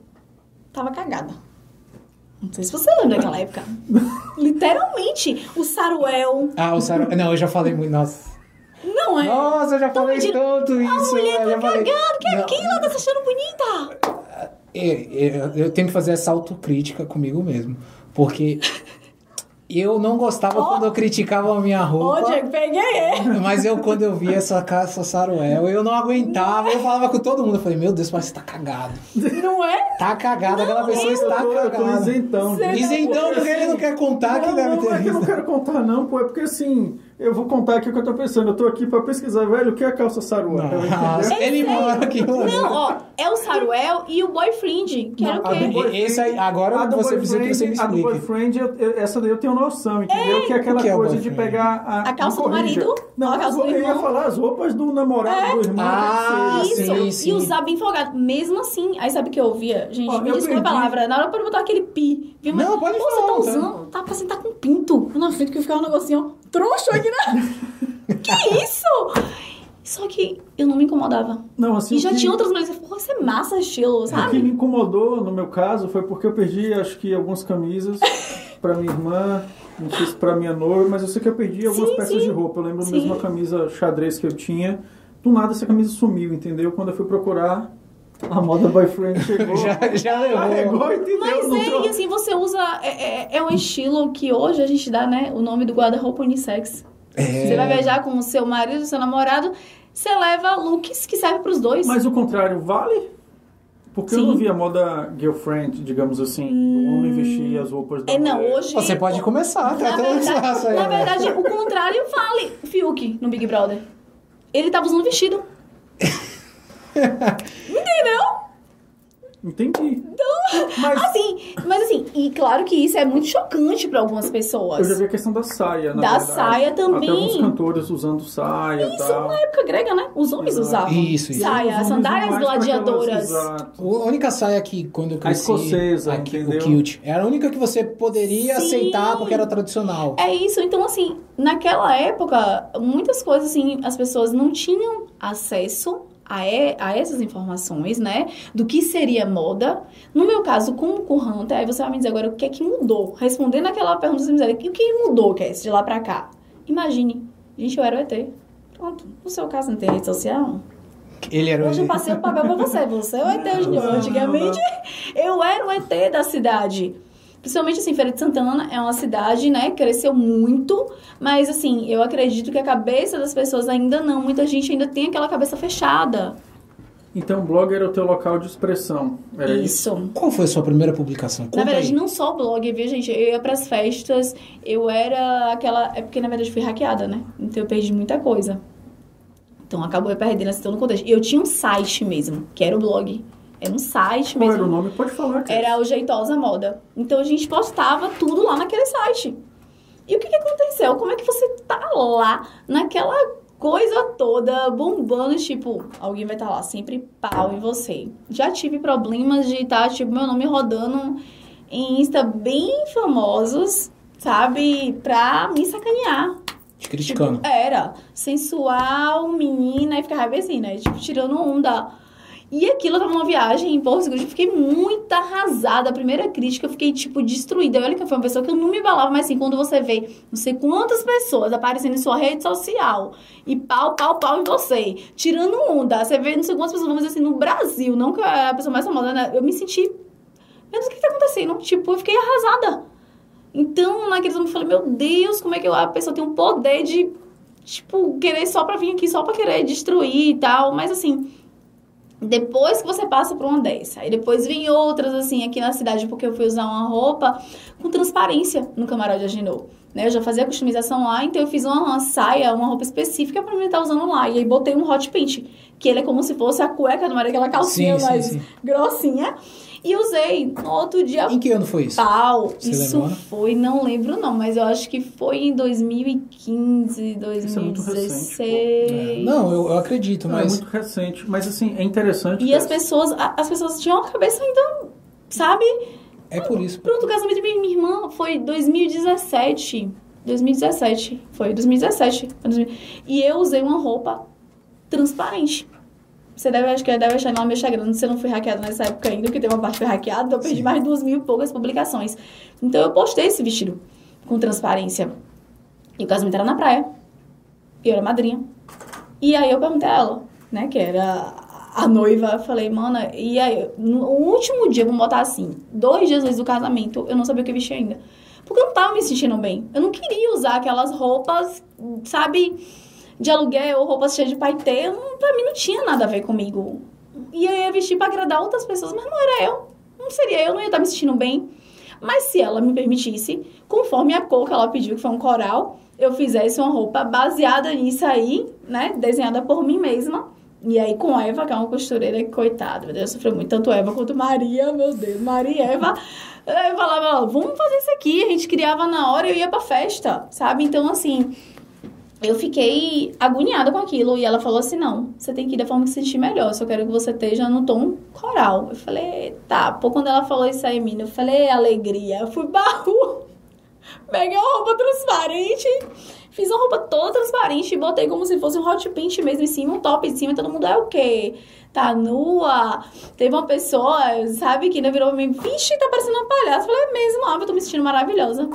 tava cagada. Não sei se você lembra daquela época. Literalmente, o saruel. Ah, o Saro... Não, eu já falei muito. Nossa. Não é? Nossa, eu já falei imagina, tanto isso. A mulher eu tá falei. cagada, que Não, aquilo ela tá se achando bonita. É, é, eu tenho que fazer essa autocrítica comigo mesmo. Porque eu não gostava Ó. quando eu criticava a minha Ô, roupa. Diego, peguei ele. Mas eu, quando eu via essa caça Saruel, eu não aguentava. Eu falava com todo mundo. Eu falei, meu Deus, mas você tá cagado. Não é? Tá cagado, aquela pessoa Eu está tô, eu tô cagada. isentão. Você disso. Isentão, porque ele não quer contar que Não, deve não, ter é que eu não visto. quero contar não, pô, é porque assim, eu vou contar aqui o que eu tô pensando, eu tô aqui pra pesquisar, velho, o que é calça saruel, Nossa, entendeu? ele mora aqui. Não, ó, é o Saruel e o boyfriend, que era o A do quê? Esse aí, agora a do você precisa que você me boyfriend- A do explique. boyfriend, eu- eu- essa daí eu tenho noção, entendeu? que é aquela que é coisa de pegar a... A calça do marido? Não, a calça do roupas- eu ia irmão? falar as roupas do namorado, do irmão. Ah. Isso, sim, sim. e usar bem folgado. Mesmo assim, aí sabe o que eu ouvia? Gente, Ó, me eu desculpa a palavra. Na hora pra botar aquele pi. Viu? Não, pode pô, falar, Você tá tá? usando, tá parecendo que tá com pinto. Na frente que eu ficava um negocinho troncho aqui, né? que isso? Só que eu não me incomodava. Não, assim, E já que- tinha outras mulheres que isso é massa estilo, O que sabe? me incomodou, no meu caso, foi porque eu perdi, acho que, algumas camisas pra minha irmã, não sei se pra minha noiva, mas eu sei que eu perdi algumas Sim, peças sim. de roupa. Eu lembro Sim. mesmo uma camisa xadrez que eu tinha. Do nada essa camisa sumiu, entendeu? Quando eu fui procurar, a moda boyfriend chegou. Já, já levou. Carregou, entendeu? Mas é, e assim, você usa. É, é- é um estilo que hoje a gente dá, né? O nome do guarda-roupa unissex. É. Você vai viajar com o seu marido, seu namorado, você leva looks que servem pros dois. Mas o contrário vale? Porque eu Sim. não vi a moda girlfriend, digamos assim, do homem vestir as roupas da É, não, mulher. hoje. Você pode começar, tá aí. na né? verdade, o contrário vale. Fiuk no Big Brother. Ele tava usando vestido. Entendi. Mas Assim, mas assim, e claro que isso é muito chocante pra algumas eu pessoas. já vi a questão da saia, na Da verdade. saia também. Até alguns cantores usando saia Isso tal. na época grega, né? Os homens Exato. usavam. Isso, isso. Saia, sandálias aquelas- gladiadoras. Exato. A única saia que quando eu A cresci, escocesa, aqui, o kilt, era a única que você poderia Sim. aceitar porque era tradicional. É isso, então assim, naquela época, muitas coisas assim, as pessoas não tinham acesso a, e- a essas informações, né? Do que seria moda. No meu caso, com o Hunter, aí você vai me dizer agora o que é que mudou. Respondendo aquela pergunta, você me dizer, o que mudou, Cass, de lá pra cá? Imagine, gente, eu era o ET. Pronto, no seu caso não tem rede social? Ele era Hoje eu passei o papel pra você. Você é o ET hoje. Antigamente, eu era o ET da cidade. Principalmente, assim, Feira de Santana é uma cidade, né? Cresceu muito. Mas, assim, eu acredito que a cabeça das pessoas ainda não. Muita gente ainda tem aquela cabeça fechada. Então, o blog era o teu local de expressão. Era isso? Isso. Qual foi a sua primeira publicação? Conta Na verdade, aí. não só blog, viu, gente? Eu ia pras festas, eu era aquela. É porque, na verdade, eu fui hackeada, né? Então eu perdi muita coisa. Então acabou eu perdendo assim todo o contexto. E eu tinha um site mesmo, que era o blog. Era um site Qual mesmo. era o nome? Pode falar, cara. Era o Jeitosa Moda. Então a gente postava tudo lá naquele site. E o que, que aconteceu? Como é que você tá lá naquela coisa toda bombando, tipo, alguém vai estar lá sempre pau em você. Já tive problemas de estar, tipo, meu nome rodando em Insta bem famosos, sabe? Pra me sacanear. Te criticando. Tipo, era sensual, menina, e ficava assim, né? Tipo, tirando onda. E aquilo, eu tava numa viagem em Porto Seguro, eu fiquei muito arrasada. A primeira crítica, eu fiquei, tipo, destruída. Olha que foi uma pessoa que eu não me balava, mas assim, quando você vê não sei quantas pessoas aparecendo em sua rede social e pau, pau, pau em você, tirando onda, você vê não sei quantas pessoas, vamos dizer assim, no Brasil, não que eu era a pessoa mais famosa, né? Eu me senti. Deus, o que, que tá acontecendo? Tipo, eu fiquei arrasada. Então, naqueles momentos, eu falei, meu Deus, como é que a pessoa tem um poder de, tipo, querer só pra vir aqui, só pra querer destruir e tal. Mas, assim, depois que você passa por uma dessa, aí depois vem outras, assim, aqui na cidade, porque eu fui usar uma roupa com transparência no camarote de Agenor. Né? Eu já fazia customização lá, então eu fiz uma, uma saia, uma roupa específica pra mim estar usando lá. E aí botei um hot paint. que ele é como se fosse a cueca do marido, aquela calcinha Sim, sim, mais sim. grossinha. E usei no outro dia Em que ano foi isso? pau. Você Isso lembra? foi, não lembro não, mas eu acho que foi em 2015, Isso é muito recente, 2016. É, Não, eu, eu acredito, Não, É mas. muito recente, mas assim, é interessante. E as pessoas, a- as pessoas tinham a cabeça ainda, sabe? É por isso. Pronto, o casamento da minha irmã foi 2017. 2017. Foi 2017. Foi 2000. E eu usei uma roupa transparente. Você deve, acho que deve achar lá no meu Instagram, se eu não fui hackeada nessa época ainda, porque teve uma parte que foi hackeada, então eu perdi Sim. mais de duas mil e poucas publicações. Então eu postei esse vestido com transparência. E o casamento era na praia. E eu era madrinha. E aí eu perguntei a ela, né, que era a noiva, falei, mana, e aí, no último dia, vamos botar assim, dois dias antes do casamento, eu não sabia o que vestir ainda. Porque eu não tava me sentindo bem. Eu não queria usar aquelas roupas, sabe, de aluguel ou roupas cheias de paetê. Não, pra mim não tinha nada a ver comigo. E eu ia vestir pra agradar outras pessoas, mas não era eu. Não seria eu, não ia estar me sentindo bem. Mas se ela me permitisse, conforme a cor que ela pediu, que foi um coral, eu fizesse uma roupa baseada nisso aí, né? Desenhada por mim mesma. E aí com Eva, que é uma costureira coitada, meu Deus, sofreu muito. Tanto Eva quanto Maria, meu Deus. Maria e Eva, eu falava, vamos fazer isso aqui. A gente criava na hora e eu ia pra festa, sabe? Então, assim, eu fiquei agoniada com aquilo. E ela falou assim: não, você tem que ir da forma que se sentir melhor. Eu só quero que você esteja no tom coral. Eu falei, tá. Pô, quando ela falou isso aí, menina, eu falei, alegria. Eu fui barro. Peguei uma roupa transparente, fiz uma roupa toda transparente e botei como se fosse um hot paint mesmo em cima, um top em cima. Todo mundo é o quê? Tá nua? Teve uma pessoa, sabe, que ainda virou pra mim, vixe, tá parecendo uma palhaça. Eu falei, é mesmo, ah, eu tô me sentindo maravilhosa.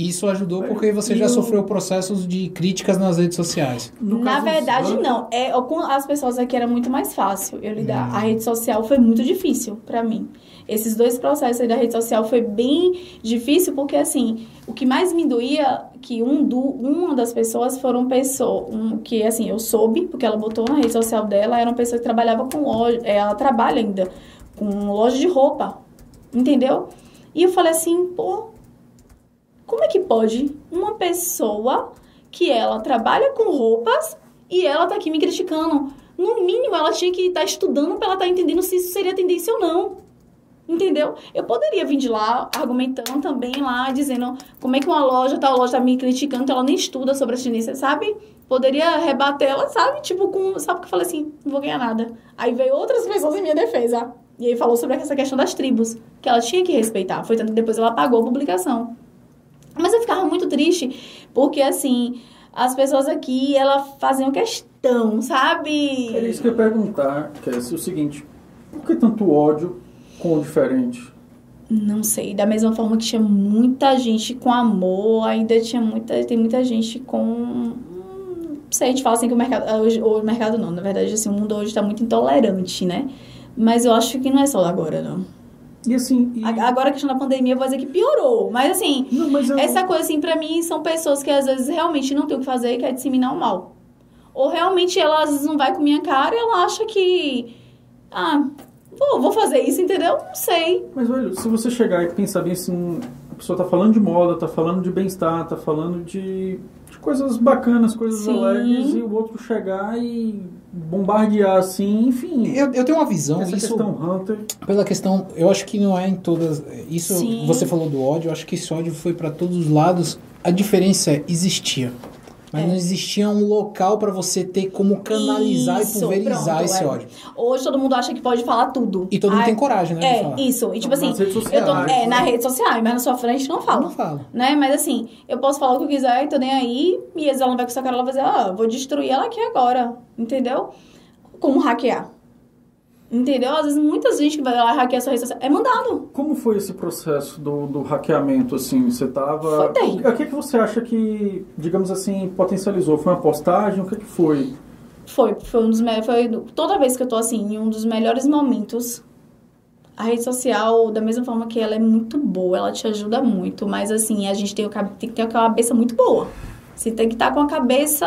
Isso ajudou porque você E já o- sofreu processos de críticas nas redes sociais. No Na verdade, não. É, com as pessoas aqui era muito mais fácil eu lidar. Hum. A rede social foi muito difícil pra mim. Esses dois processos aí da rede social foi bem difícil porque, assim, o que mais me doía que um do, uma das pessoas foram pessoa, um, que, assim, eu soube, porque ela botou na rede social dela, era uma pessoa que trabalhava com loja, é, ela trabalha ainda com loja de roupa, entendeu? E eu falei assim, pô, como é que pode uma pessoa que ela trabalha com roupas e ela tá aqui me criticando? No mínimo, ela tinha que estar estudando pra ela estar entendendo se isso seria tendência ou não. Entendeu? Eu poderia vir de lá argumentando também lá, dizendo como é que uma loja, tal loja tá me criticando, então ela nem estuda sobre as tendências, sabe? Poderia rebater ela, sabe? Tipo, com. Sabe que eu falei assim, não vou ganhar nada. Aí veio outras pessoas em minha defesa. E aí falou sobre essa questão das tribos, que ela tinha que respeitar. Foi tanto que depois ela apagou a publicação. Mas eu ficava muito triste, porque assim, as pessoas aqui, ela faziam questão, sabe? Era isso que eu ia perguntar, que é o seguinte: por que tanto ódio com o diferente? Não sei, da mesma forma que tinha muita gente com amor, ainda tinha muita, tem muita gente com hum, não sei, a gente fala assim que o mercado, hoje, o mercado não, na verdade assim, o mundo hoje tá muito intolerante, né? Mas eu acho que não é só agora, não. E assim. e- Agora a questão da pandemia, eu vou dizer que piorou, mas assim, Não, mas eu- essa coisa assim, pra mim, são pessoas que às vezes realmente não tem o que fazer e quer disseminar o mal. Ou realmente ela às vezes não vai com minha cara e ela acha que ah, vou, vou fazer isso, entendeu? Não sei. Mas, velho, se você chegar e pensar bem assim, a pessoa tá falando de moda, tá falando de bem-estar, tá falando de coisas bacanas, coisas Sim. alegres, e o outro chegar e bombardear assim, enfim. Eu, eu tenho uma visão, essa isso questão Hunter. pela questão, eu acho que não é em todas. Isso Sim. você falou do ódio, eu acho que esse ódio foi para todos os lados. A diferença é existia. Mas É. não existia um local para você ter como canalizar Isso, e pulverizar pronto, esse é. ódio. Hoje todo mundo acha que pode falar tudo. E todo mundo Ai, tem coragem, né? de É, falar. isso. E tipo assim, Nas redes eu tô, sociais, é, na rede social, mas na sua frente não Eu falo. não falo. Né? Mas assim, eu posso falar o que eu quiser, tô nem aí, e às vezes ela não vai com essa cara, ela vai dizer, ah, vou destruir ela aqui agora. Entendeu? Como hackear. Entendeu? Às vezes muita gente que vai lá hackear sua rede social é mandado. Como foi esse processo do, do hackeamento, assim? Você tava... Foi terrível. O que, que você acha que, digamos assim, potencializou? Foi uma postagem? O que, que foi? Foi, foi um dos me- foi toda vez que eu tô assim, em um dos melhores momentos. A rede social, da mesma forma que ela é muito boa, ela te ajuda muito, mas assim, a gente tem, o tem que ter uma cabeça muito boa. Você tem que estar com a cabeça.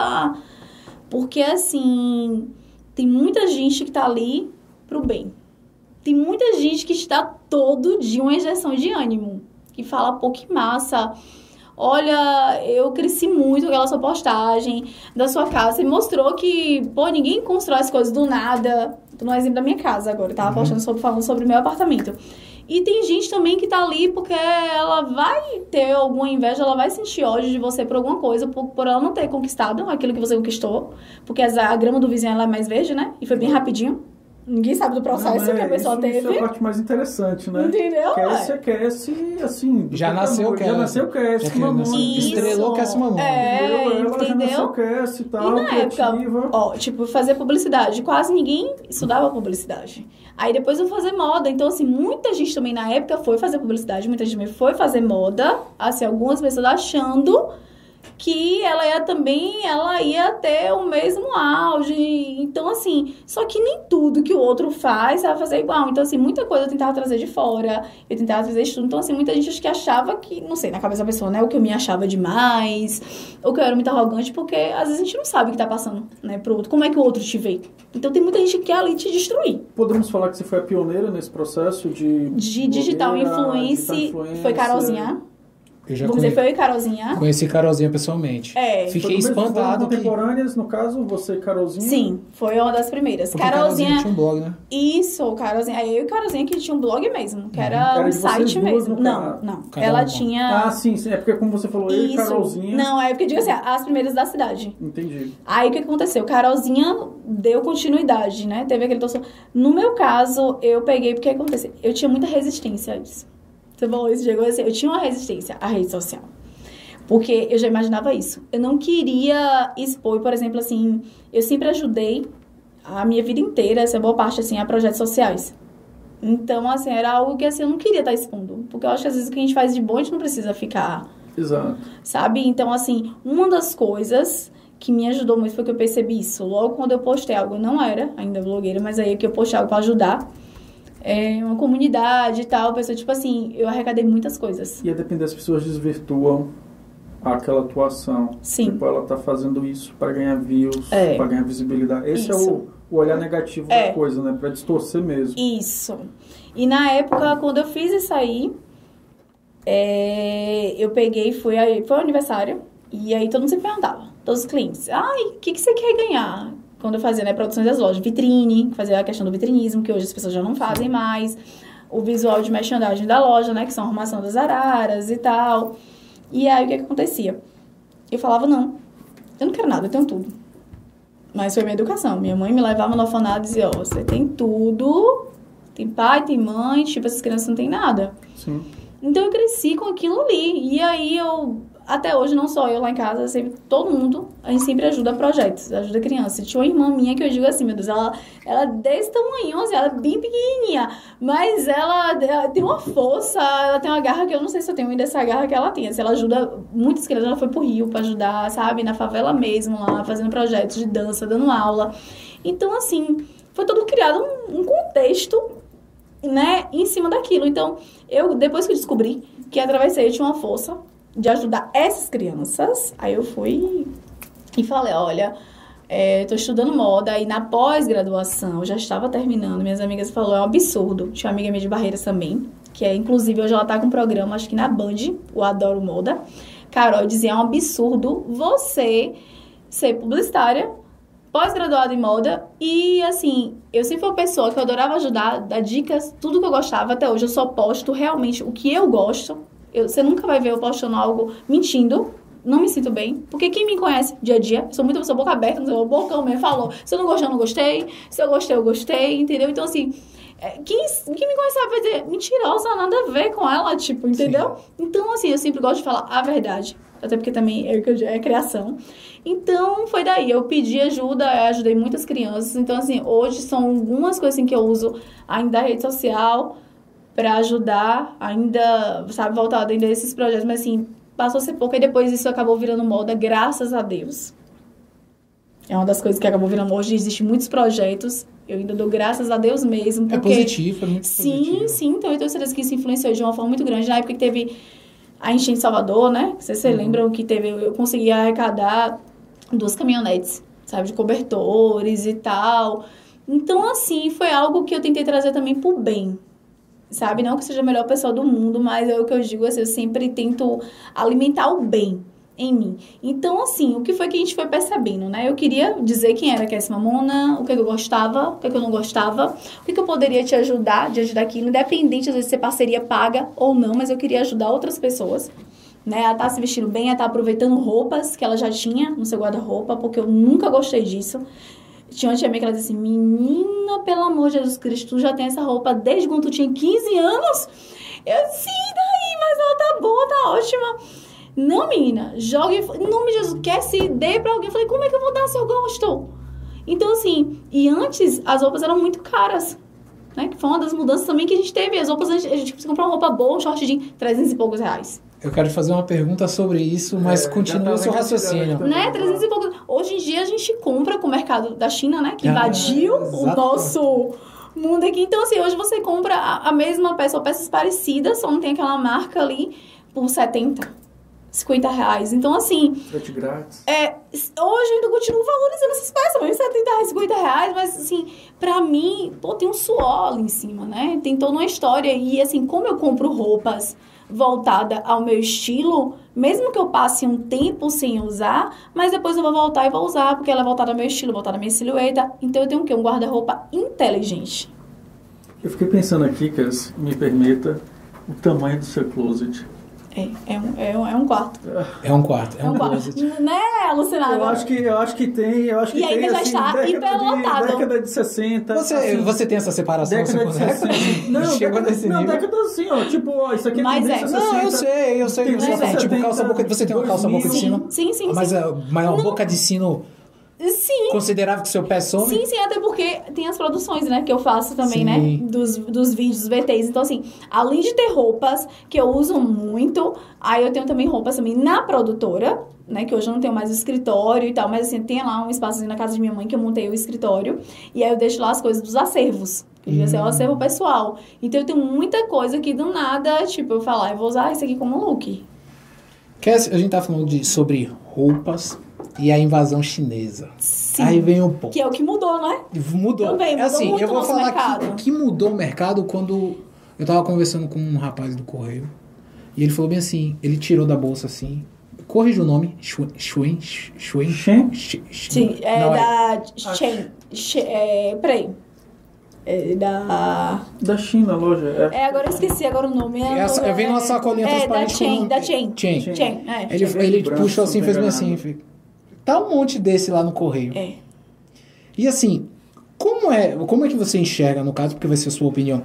Porque assim, tem muita gente que tá ali pro bem. Tem muita gente que está todo dia uma injeção de ânimo. Que fala, pô, que massa. Olha, eu cresci muito com aquela sua postagem da sua casa. Você mostrou que, pô, ninguém constrói as coisas do nada. Tô no exemplo da minha casa agora. Eu tava postando sobre, falando sobre o meu apartamento. E tem gente também que tá ali porque ela vai ter alguma inveja, ela vai sentir ódio de você por alguma coisa, por, por ela não ter conquistado aquilo que você conquistou. Porque a grama do vizinho ela é mais verde, né? E foi bem rapidinho. Ninguém sabe do processo Não, é, que a pessoa isso, teve. Isso é a parte mais interessante, né? Entendeu? Aquece, ué? aquece, assim... Já nasceu Cassie. Já nasceu Cassie, Já que mamãe. nasceu- Estrelou Cassie Mamãe. É, Entendeu? Ela já nasceu entendeu? Cassie e E tal, na época, criativa. ó, tipo, fazer publicidade. Quase ninguém estudava publicidade. Aí depois eu fazer moda. Então, assim, muita gente também na época foi fazer publicidade, muita gente também foi fazer moda. Assim, algumas pessoas achando que ela ia também, ela ia ter o mesmo auge. Então, assim, só que nem tudo que o outro faz, vai fazer igual. Então, assim, muita coisa eu tentava trazer de fora, eu tentava trazer estudo. Então, assim, muita gente acho que achava que, não sei, na cabeça da pessoa, né? O que eu me achava demais, ou que eu era muito arrogante, porque às vezes a gente não sabe o que tá passando, né, pro outro. Como é que o outro te vê? Então, tem muita gente que quer ali te destruir. Podemos falar que você foi a pioneira nesse processo de... De digital blogueira, influence, digital foi influencer. Carolzinha. Eu já Vamos dizer, conhe- foi eu e Carolzinha. conheci Carolzinha pessoalmente. É. Foi Fiquei espantado que... contemporâneas, no caso, você e Carolzinha? Sim, foi uma das primeiras. Porque Carolzinha Carolzinha. tinha um blog, né? Isso, Carolzinha. Aí eu e Carolzinha que tinha um blog mesmo, que era, Era um site mesmo. Não, não. Cada Ela tinha. Ah, sim, sim. É porque como você falou, eu e Isso. Carolzinha... Não, é porque eu digo assim, as primeiras da cidade. Entendi. Aí o que aconteceu? Carolzinha deu continuidade, né? Teve aquele torção. No meu caso, eu peguei, porque aconteceu? Eu tinha muita resistência a isso. Você falou isso, chegou assim. Eu tinha uma resistência à rede social. Porque eu já imaginava isso. Eu não queria expor, por exemplo, assim, eu sempre ajudei a minha vida inteira, essa boa parte, assim, a projetos sociais. Então, assim, era algo que, assim, eu não queria estar expondo. Porque eu acho que, às vezes, o que a gente faz de bom, a gente não precisa ficar Exato. sabe? Então, assim, uma das coisas que me ajudou muito foi que eu percebi isso. Logo quando eu postei algo, eu não era ainda blogueira, mas aí que eu postei algo pra ajudar. É, uma comunidade e tal, pessoa, tipo assim, eu arrecadei muitas coisas. E a depender das pessoas desvirtuam aquela atuação. Sim. Tipo, ela tá fazendo isso para ganhar views, É. para ganhar visibilidade. Esse é Isso. o, o olhar negativo É. da coisa, né? Pra distorcer mesmo. Isso. E na época, quando eu fiz isso aí, é, eu peguei e fui aí, foi o aniversário, e aí todo mundo sempre perguntava, todos os clientes, ai, o que, que você quer ganhar? Quando eu fazia, né, produções das lojas, vitrine, fazia a questão do vitrinismo, que hoje as pessoas já não fazem mais, o visual de merchandising da loja, né, que são a arrumação das araras e tal. E aí, o que, que acontecia? Eu falava, não, eu não quero nada, eu tenho tudo. Mas foi minha educação. Minha mãe me levava no orfanato e dizia, ó, você tem tudo, tem pai, tem mãe, tipo, essas crianças não têm nada. Sim. Então eu cresci com aquilo ali. E aí eu, até hoje, não só eu lá em casa, sempre, todo mundo, a gente sempre ajuda projetos, ajuda crianças. Tinha uma irmã minha que eu digo assim, meu Deus, ela, ela é desse tamanho, assim, ela é bem pequenininha, mas ela, ela tem uma força, ela tem uma garra que eu não sei se eu tenho ainda essa garra que ela tem. Assim, ela ajuda muitas crianças, ela foi pro Rio pra ajudar, sabe, na favela mesmo, lá, fazendo projetos de dança, dando aula. Então, assim, foi todo criado um, um contexto né, em cima daquilo. Então, eu depois que descobri que através disso eu tinha uma força de ajudar essas crianças, aí eu fui e falei, olha, é, tô estudando moda e na pós-graduação, eu já estava terminando, minhas amigas falaram, é um absurdo. Tinha uma amiga minha de Barreiras também, que é, inclusive, hoje ela tá com um programa, acho que na Band, o Adoro Moda. Carol dizia, é um absurdo você ser publicitária, pós-graduada em moda e assim, eu sempre fui uma pessoa que eu adorava ajudar, dar dicas, tudo que eu gostava até hoje eu só posto realmente o que eu gosto. Eu, você nunca vai ver eu postando algo mentindo. Não me sinto bem, porque quem me conhece dia a dia, sou muito pessoa boca aberta, não sei, o bocão mesmo falou. Se eu não gostei, eu não gostei. Se eu gostei, eu gostei, entendeu? Então, assim, é, quem, quem me conhece vai dizer, mentirosa, nada a ver com ela, tipo, entendeu? Então, assim, eu sempre gosto de falar a verdade. Até porque também é, é criação. Então, foi daí. Eu pedi ajuda, eu ajudei muitas crianças. Então, assim, hoje são algumas coisas assim, que eu uso ainda a rede social pra ajudar, ainda, sabe, voltado ainda a esses projetos. Mas, assim, passou a ser pouco e depois isso acabou virando moda, graças a Deus. É uma das coisas que acabou virando. Hoje existem muitos projetos. Eu ainda dou graças a Deus mesmo. É Porque... positivo, é muito Sim, positivo. sim. Então, eu tenho certeza que isso influenciou de uma forma muito grande. Na época que teve a enchente de Salvador, né? Vocês se lembram que teve... Eu consegui arrecadar duas caminhonetes, sabe? De cobertores e tal. Então, assim, foi algo que eu tentei trazer também pro bem. Sabe? Não que seja a melhor pessoa do mundo, mas é o que eu digo, assim, eu sempre tento alimentar o bem em mim. Então, assim, o que foi que a gente foi percebendo, né? Eu queria dizer quem era Cassie Mamona, o que, eu gostava, o que, eu não gostava, o que, eu poderia te ajudar diante daquilo, independente às vezes se parceria paga ou não, mas eu queria ajudar outras pessoas. Né, ela tá se vestindo bem, ela tá aproveitando roupas que ela já tinha no seu guarda-roupa, porque eu nunca gostei disso. Tinha uma tia minha que ela disse assim, menina, pelo amor de Jesus Cristo, tu já tem essa roupa desde quando tu tinha 15 anos? Eu, sim, daí, mas ela tá boa, tá ótima. Não, menina, jogue, em nome de Jesus, quer se dê pra alguém. Eu falei, como é que eu vou dar se eu gosto? Então, assim, e antes as roupas eram muito caras. Né? Que foi uma das mudanças também que a gente teve. As roupas, a gente, a gente comprar uma roupa boa, um short jeans, 300 e poucos reais. Eu quero fazer uma pergunta sobre isso, mas É, continua o seu raciocínio. legal. Né? 300 e poucos. Hoje em dia a gente compra com o mercado da China, né? Que Ah, invadiu o exato. nosso mundo aqui. Então, assim, hoje você compra a, a mesma peça ou peças parecidas, só não tem aquela marca ali por 70, 50 reais. Então, assim, Frete grátis. é, hoje eu ainda continuo valorizando essas peças, mas 70 reais, 50 reais, mas assim, pra mim, pô, tem um suor ali em cima, né? Tem toda uma história. E assim, como eu compro roupas voltada ao meu estilo, mesmo que eu passe um tempo sem usar, mas depois eu vou voltar e vou usar, porque ela é voltada ao meu estilo, voltada à minha silhueta. Então eu tenho o quê? Um guarda-roupa inteligente. Eu fiquei pensando aqui, Cass, me permita, o tamanho do seu closet. É, é um, é um, é um quarto. É um quarto, é, É um um quarto. Né, alucinada? Eu acho que, eu acho que tem, eu acho que E tem, ainda já assim, está década hiperlotado. década de 60. Você, assim, você tem essa separação? década você de consegue? 60. Não, Chegou década, nesse não, nível? década assim, ó, tipo, ó, isso aqui é Mas é. 60. Não, eu sei, eu sei. Tem Mas tá falando. é. Tipo, calça boca, você tem uma calça boca de 2000. sino. Sim, sim, Mas, sim. é- mas é uma boca de sino Sim. considerável que seu pé some? Sim, sim, até porque tem as produções, né, que eu faço também, Sim. né, dos, dos vídeos, dos VTs. Então, assim, além de ter roupas que eu uso muito, aí eu tenho também roupas também na produtora, né, que hoje eu não tenho mais o escritório e tal, mas assim, tem lá um espaçozinho na casa de minha mãe que eu montei o escritório, e aí eu deixo lá as coisas dos acervos. Que devia ser o acervo pessoal. Então eu tenho muita coisa que do nada, tipo, eu falar, eu vou usar isso aqui como look. Cass, a gente tá falando de, sobre roupas e a invasão chinesa. Sim. Aí vem o ponto. Que é o que mudou, né? Mudou. Também, mudou é assim, muito eu vou falar mercado. que o que mudou o mercado quando eu tava conversando com um rapaz do correio. E ele falou bem assim, ele tirou da bolsa assim. Corrija o nome. Shuen. Shuen. Shuen. Shen? Sh- sh- Sim, é não, da Chain. Che- É, peraí. É da. Da China, a loja. É. É, agora eu esqueci agora o nome. É, essa- eu vi numa sacolinha É, da transparente com Chain, da Chain. Chain. Chain, é. Ele, ele puxou assim, fez bem assim. Tá um monte desse lá no correio. É. E assim, como é, como é que você enxerga, no caso, porque vai ser a sua opinião,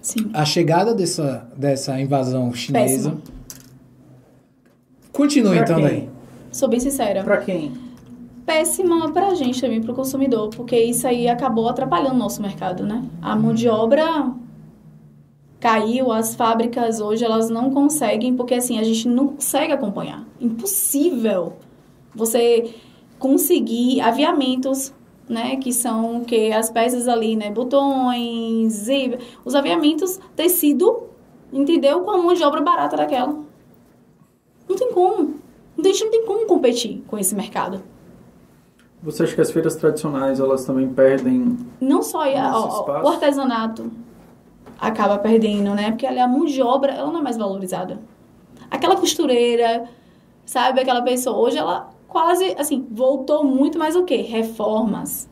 Sim. a chegada dessa, dessa invasão chinesa? Péssimo. Continue Pra então quem? daí. Sou bem sincera. Pra quem? Péssima pra gente também, pro consumidor, porque isso aí acabou atrapalhando o nosso mercado, né? A mão de obra caiu, as fábricas hoje elas não conseguem, porque assim, a gente não consegue acompanhar. Impossível você conseguir aviamentos, né, que são que as peças ali, né, botões, zíper, os aviamentos tecido, entendeu? Com a mão de obra barata daquela. Não tem como. Então, a gente não tem como competir com esse mercado. Você acha que as feiras tradicionais, elas também perdem... Não só a- ó, o artesanato acaba perdendo, né? Porque ali a mão de obra, ela não é mais valorizada. Aquela costureira, sabe? Aquela pessoa, hoje ela quase, assim, voltou muito, mas o quê? Reformas.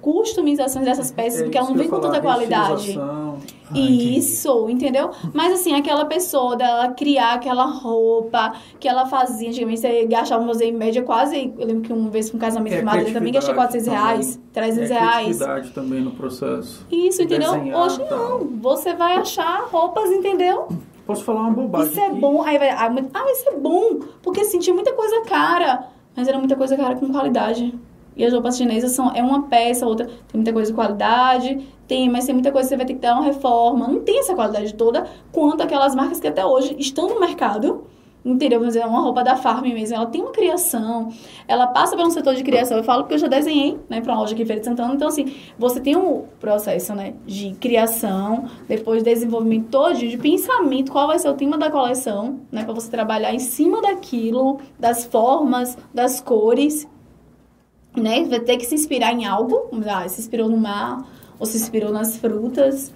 Customizações dessas peças, é porque ela não vem com tanta qualidade. Ah, entendi. Isso, entendeu? Mas assim, aquela pessoa dela criar aquela roupa que ela fazia, antigamente você gastava fazer em média quase. Eu lembro que uma vez com um casamento É com madrinha também gastei 400 criatividade reais, também. 300 É reais. também no processo. Isso, entendeu? Desenhar, Hoje tal. não. Você vai achar roupas, entendeu? Posso falar uma bobagem Isso é aqui? bom. Aí vai, ah, mas ah, mas isso é bom. Porque assim, tinha muita coisa cara. Mas era muita coisa cara com qualidade. E as roupas chinesas são, é uma peça, outra. Tem muita coisa de qualidade, tem, mas tem muita coisa que você vai ter que dar uma reforma. Não tem essa qualidade toda quanto aquelas marcas que até hoje estão no mercado. Entendeu? Vamos dizer, uma roupa da Farm mesmo, ela tem uma criação, ela passa por um setor de criação. Eu falo porque eu já desenhei, né, pra uma loja aqui em Feira de Santana. Então, assim, você tem um processo, né, de criação, depois desenvolvimento todo, de pensamento, qual vai ser o tema da coleção, né, pra você trabalhar em cima daquilo, das formas, das cores, né? Vai ter que se inspirar em algo, lá, se inspirou no mar, ou se inspirou nas frutas.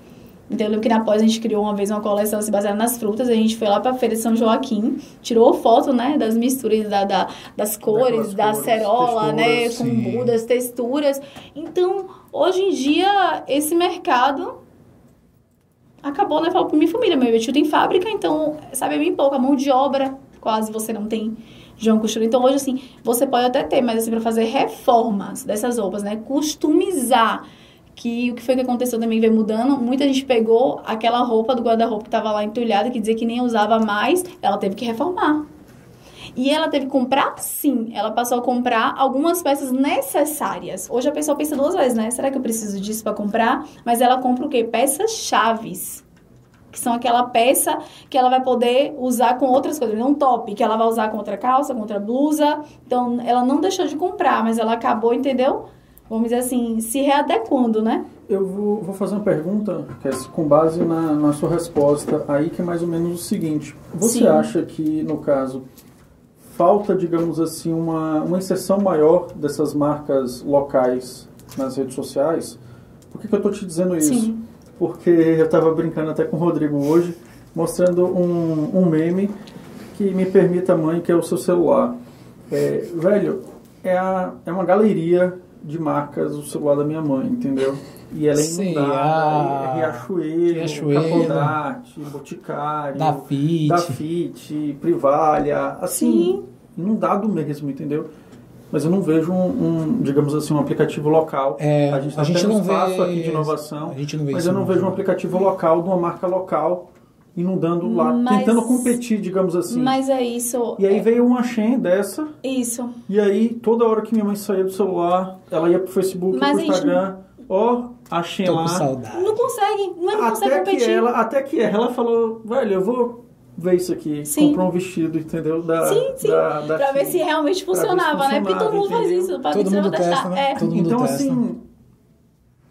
Então eu lembro que na pós a gente criou uma vez uma coleção se baseada nas frutas, a gente foi lá pra Feira de São Joaquim, tirou foto, né, das misturas da, da- das cores, da cores, cerola, né, com sim. mudas, texturas. Então, hoje em dia, esse mercado acabou, né? Falou pra minha família, meu tio tem fábrica, então, sabe, é bem pouco. A mão de obra, quase você não tem João Costura. Então, hoje, assim, você pode até ter, mas assim, pra fazer reformas dessas roupas, né? Customizar. Que o que foi que aconteceu também veio mudando. Muita gente pegou aquela roupa do guarda-roupa que tava lá entulhada, que dizia que nem usava mais, ela teve que reformar. E ela teve que comprar, sim. Ela passou a comprar algumas peças necessárias. Hoje a pessoa pensa duas vezes, né? Será que eu preciso disso para comprar? Mas ela compra o quê? Peças chaves. Que são aquela peça que ela vai poder usar com outras coisas. Um top, que ela vai usar com outra calça, com outra blusa. Então, ela não deixou de comprar, mas ela acabou, entendeu? Vamos dizer assim, se readequando, né? Eu vou, vou fazer uma pergunta, que é com base na, na sua resposta aí, que é mais ou menos o seguinte. Você Sim. acha que, no caso, falta, digamos assim, uma, uma inserção maior dessas marcas locais nas redes sociais? Por que, que eu estou te dizendo isso? Sim. Porque eu estava brincando até com o Rodrigo hoje, mostrando um, um meme que me permita, mãe, que é o seu celular. É, velho, é, a, é uma galeria de marcas o celular da minha mãe, entendeu? E ela é inundada, a- é Riachuelo, Riachuelo. Capodarte, Boticário, Da Fit. da Fit, Privalha, assim, Sim. inundado mesmo, entendeu? Mas eu não vejo um, um, digamos assim, um aplicativo local. É, a gente, tá a gente não espaço vê aqui de inovação, mas eu não vejo um aplicativo local de uma marca local inundando lá, Mas- tentando competir, digamos assim. Mas é isso. E aí é veio uma Shen dessa, Isso. e aí toda hora que minha mãe saía do celular, ela ia pro Facebook, Mas pro gente- Instagram, ó, a Shen Tô com lá. saudade. Não consegue, não, não consegue Até que, competir. ela, até que ela falou, velho, eu vou ver isso aqui, Sim. comprar um vestido, entendeu? Da, Sim, sim. Da, da pra ver se realmente Pra ver se funcionava, né? Porque todo mundo funcionava, faz entendeu? isso. Todo mundo vai testar. testa, né? É, Todo mundo Então, testa. assim,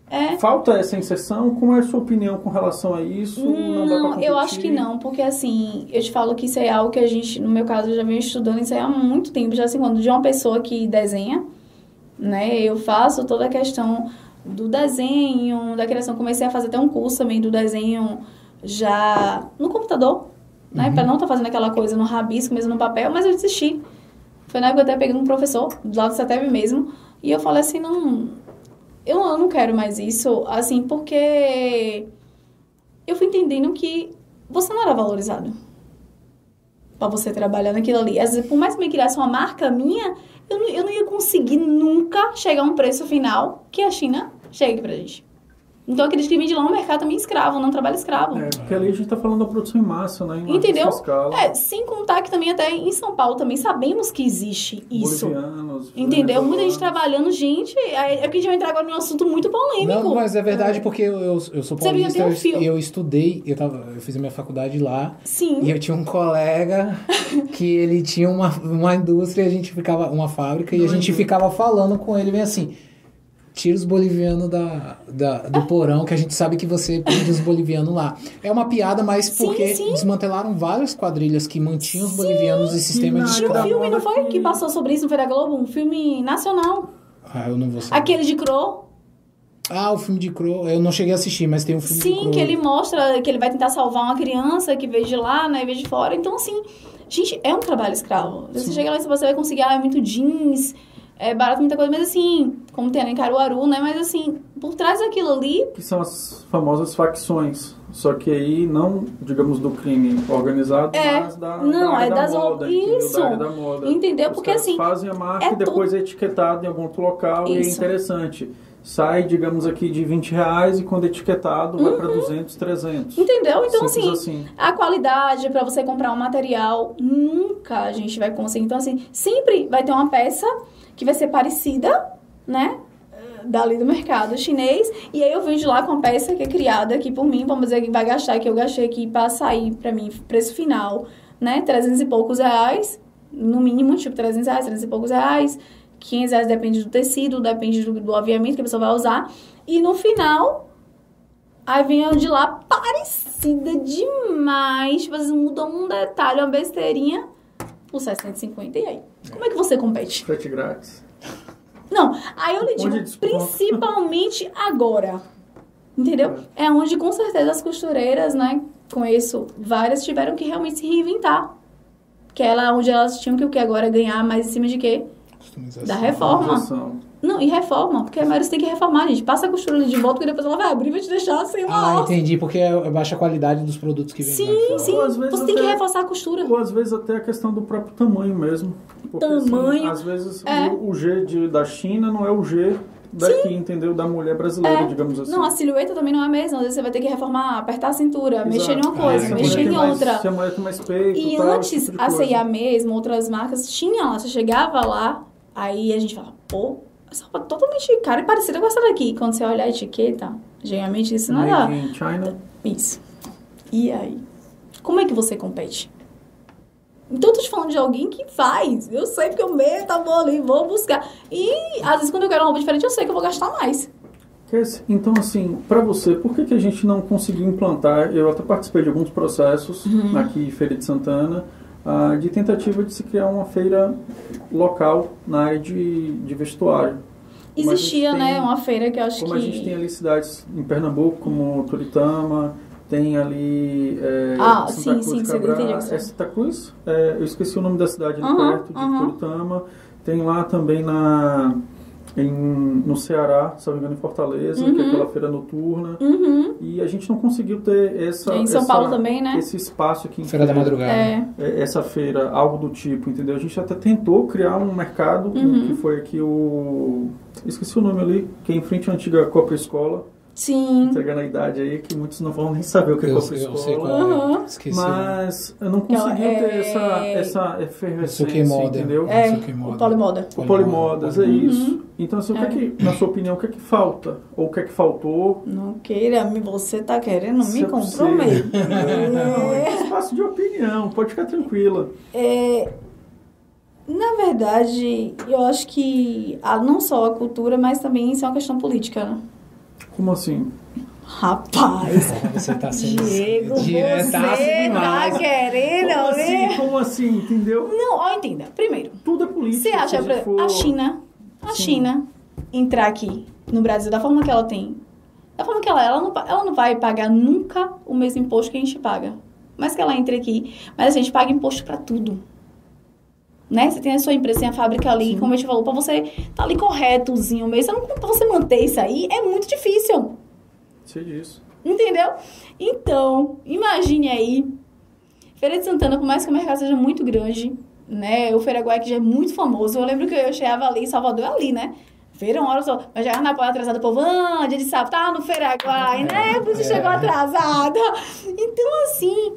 é. falta essa inserção. Como é a sua opinião com relação a isso? não, Não, eu acho que não, porque assim, eu te falo que isso é algo que a gente, no meu caso, eu já venho estudando isso há muito tempo, já assim, quando de uma pessoa que desenha, né, eu faço toda a questão do desenho, da criação, comecei a fazer até um curso também do desenho já no computador, né, pra não estar fazendo aquela coisa no rabisco, mesmo no papel, mas eu desisti. Foi na época que eu até peguei um professor, do lado do CETEB mesmo, e eu falei assim, não, eu, eu não quero mais isso, assim, porque eu fui entendendo que você não era valorizado pra você trabalhar naquilo ali. Às vezes, por mais que eu criasse uma marca minha, eu não, eu não ia conseguir nunca chegar a um preço final que a China chegue pra gente. Então, eu acredito que vem de lá um mercado também escravo, não trabalho escravo. É, porque ali a gente tá falando da produção em massa, né? Em Entendeu? escala. É, sem contar que também até em São Paulo também sabemos que existe isso. Bolivianos, Entendeu? Muita gente trabalhando, gente. É é porque a gente vai entrar agora num assunto muito polêmico. Não, mas é verdade porque eu, eu, eu sou Você viu, paulista, eu, fio. eu estudei, eu, tava, eu fiz a minha faculdade lá Sim. e eu tinha um colega que ele tinha uma, uma indústria, e a gente ficava, uma fábrica, e a gente ficava falando com ele bem assim. Tira os bolivianos da, da- do porão, que a gente sabe que você prende os bolivianos lá. É uma piada, mas Sim, porque sim. desmantelaram várias quadrilhas que mantinham os bolivianos em sistema de Tinha um escravo. filme, não foi? que- passou sobre isso no Feira Globo? Um filme nacional. Ah, eu não vou saber. Aquele de Crow. Ah, o filme de Crow. Eu não cheguei a assistir, mas tem um filme de Sim, que ele mostra que ele vai tentar salvar uma criança que veio de lá, né? Veio de fora. Então, assim, gente, é um trabalho escravo. Você chega lá e você vai conseguir, ah, é muito jeans, é barato muita coisa, mas assim, como tem em Caruaru, né? Mas assim, por trás daquilo ali, Que são as famosas facções. Só que aí não, digamos, do crime organizado, É. mas da, Não, da é da das moda. o- entendeu? Isso. Da moda. Entendeu? Os Porque, assim, fazem a marca é e depois é etiquetado em algum outro local e é Isso. interessante. Sai, digamos aqui, de 20 reais e quando é etiquetado vai para 200, 300. Uhum. entendeu? Então, assim, assim. a qualidade para você comprar um material nunca a gente vai conseguir. Então, assim, sempre vai ter uma peça que vai ser parecida, né? Dali do mercado chinês. E aí eu venho de lá com a peça que é criada aqui por mim, vamos dizer que vai gastar, que eu gastei aqui pra sair pra mim, preço final, né? 300 e poucos reais, no mínimo, tipo 300 reais, 300 e poucos reais. 500 reais depende do tecido, depende do, do aviamento que a pessoa vai usar. E no final, Aí vem de lá parecida demais. Tipo, às vezes muda um detalhe, uma besteirinha por 650. E aí? Como é que você compete? Frete grátis. Não, aí eu lhe digo, principalmente agora. Entendeu? É onde com certeza as costureiras, né, com isso, várias tiveram que realmente se reinventar. Que ela onde elas tinham que o que agora ganhar mais em cima de quê? Customização. Da reforma. Não, e reforma, porque a maioria tem que reformar, gente. Passa a costura ali de volta que depois ela vai abrir e vai te deixar sem uma Ah, alça. entendi, porque é baixa qualidade dos produtos que vêm Sim, sim. Ou às vezes Você tem que até- reforçar a costura. Ou às vezes até a questão do próprio tamanho mesmo. Porque, Tamanho, Assim, às vezes é. o, o G de, da China não é o G daqui, entendeu? Da mulher brasileira, É. digamos assim. Não, a silhueta também não é a mesma. Às vezes você vai ter que reformar, apertar a cintura, Exato. mexer em uma Ah, coisa, essa mexer em mais- outra. Se a mulher tem mais peito E tal, antes, tipo de a. C&A mesmo, outras marcas, tinha lá. Você chegava lá, aí a gente falava, pô, essa roupa é totalmente cara e parecida com essa daqui. Quando você olha a etiqueta, geralmente isso não é China. Isso. E aí? Como é que você compete? Então eu tô te falando de alguém que faz. Eu sei porque o meu tá bom ali, vou buscar. E às vezes quando eu quero uma roupa diferente, eu sei que eu vou gastar mais. Então, assim, para você, por que, que a gente não conseguiu implantar? Eu até participei de alguns processos Uhum. aqui em Feira de Santana, ah, de tentativa de se criar uma feira local na área de, de vestuário. Como Existia, tem- né, uma feira que eu acho Como que... a gente tem ali cidades em Pernambuco, como Toritama, tem ali é, Ah, Santa sim, Cruz sim, Cabral. É Santa Cruz? É, eu esqueci o nome da cidade ali Aham, perto, de aham. Toritama. Tem lá também na, em, no Ceará, se não me engano, em Fortaleza, que é Uhum. aquela feira noturna. Uhum. E a gente não conseguiu ter essa... Em São essa- Paulo também, né? Esse espaço aqui em Feira da madrugada. É. é, essa feira, algo do tipo, entendeu? A gente até tentou criar um mercado, Uhum. que foi aqui o... Esqueci o nome ali, que é em frente à antiga Copa Escola, Sim. entregando a idade aí, que muitos não vão nem saber o que é Eu, é. Aham. Esqueci. Mas eu não ela consegui ter é- essa, essa efervescência, Moda. entendeu? É, Isso que moda. o polimoda. O Polimodas, é Polimoda. isso. Então, assim, o que é que, na sua opinião, o que é que falta? Ou o que é que faltou? Não queira, me- você tá querendo Se me é comprometer. Não, é espaço de opinião, pode ficar tranquila. É, na verdade, eu acho que a, não só a cultura, mas também isso é uma questão política, né? Como assim? Rapaz, Você tá sendo Diego, você tá querendo Como assim? ver? Como assim? Entendeu? Não, ó, entenda. Primeiro, Tudo é política. você acha, exemplo, for- a China, a Sim. China entrar aqui no Brasil da forma que ela tem, da forma que ela é, ela não, ela não vai pagar nunca o mesmo imposto que a gente paga. Mas que ela entre aqui, mas a gente paga imposto pra tudo. Né? Você tem a sua empresa, tem a fábrica ali, Sim. como a gente falou, pra você tá ali corretozinho mesmo, não- pra você manter isso aí, é muito difícil. Sei disso. Entendeu? Então, imagine aí. Feira de Santana, por mais que o mercado seja muito grande, né? O Feiraguai que já é muito famoso. Eu lembro que eu chegava ali em Salvador, ali, né? Feira, uma hora só. Mas já na porta atrasada, o povo, ah, dia de sábado, tá no Feiraguai, né? Você É. chegou atrasada. Então, assim,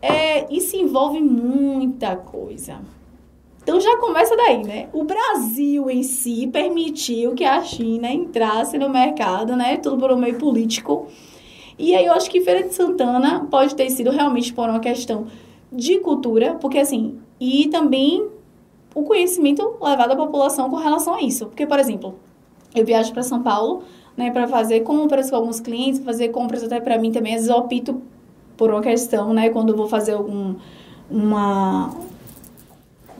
é, isso envolve muita coisa. Então já começa daí, né? O Brasil em si permitiu que a China entrasse no mercado, né? Tudo por um meio político. E aí eu acho que Feira de Santana pode ter sido realmente por uma questão de cultura, porque assim, e também o conhecimento levado à população com relação a isso. Porque, por exemplo, eu viajo para São Paulo, né, para fazer compras com alguns clientes, fazer compras até para mim também, às vezes eu opto por uma questão, né, quando eu vou fazer algum uma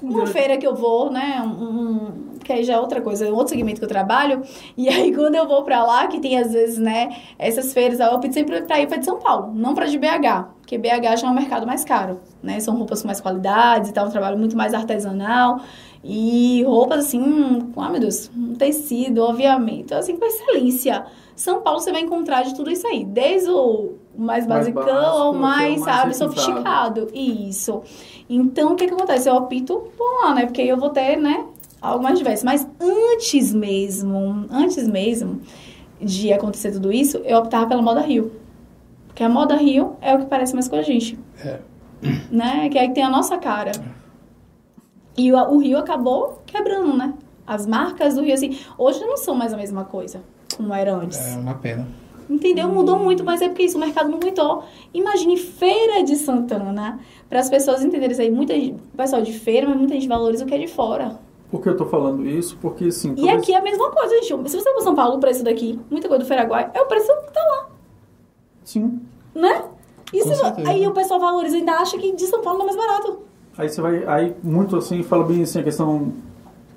uma feira que eu vou, né? Um, um- que aí já é outra coisa, é outro segmento que eu trabalho. E aí, quando eu vou pra lá, que tem às vezes, né, essas feiras, eu opto sempre pra ir pra de São Paulo, não pra de BH. Porque BH já é um mercado mais caro, né? São roupas com mais qualidades e tal, um trabalho muito mais artesanal. E roupas assim, com, ah, meu Deus, um tecido, obviamente, assim, com excelência. São Paulo você vai encontrar de tudo isso aí, desde o mais Mais basicão básico ao o mais, mais sabe, sofisticado. Isso. Então, o que que acontece? Eu opto por lá, né? Porque aí eu vou ter, né, algo mais diverso. Mas antes mesmo, antes mesmo de acontecer tudo isso, eu optava pela moda Rio. Porque a moda Rio é o que parece mais com a gente. É. Né? Que é que tem a nossa cara. E o, o Rio acabou quebrando, né? As marcas do Rio, assim, hoje não são mais a mesma coisa como era antes. É uma pena. Entendeu? Mudou muito, mas é porque isso, o mercado não aguentou. Imagine Feira de Santana, para as pessoas entenderem isso aí. Muita gente, o pessoal de feira, mas muita gente valoriza o que é de fora. Por que eu tô falando isso? Porque, assim... E aqui é a mesma coisa, gente. Se você for São Paulo, o preço daqui, muita coisa do Feiraguai, é o preço que tá lá, Sim. né? Certeza. aí o pessoal valoriza ainda acha que de São Paulo não é mais barato. Aí você vai... Aí, muito assim, fala bem assim, a questão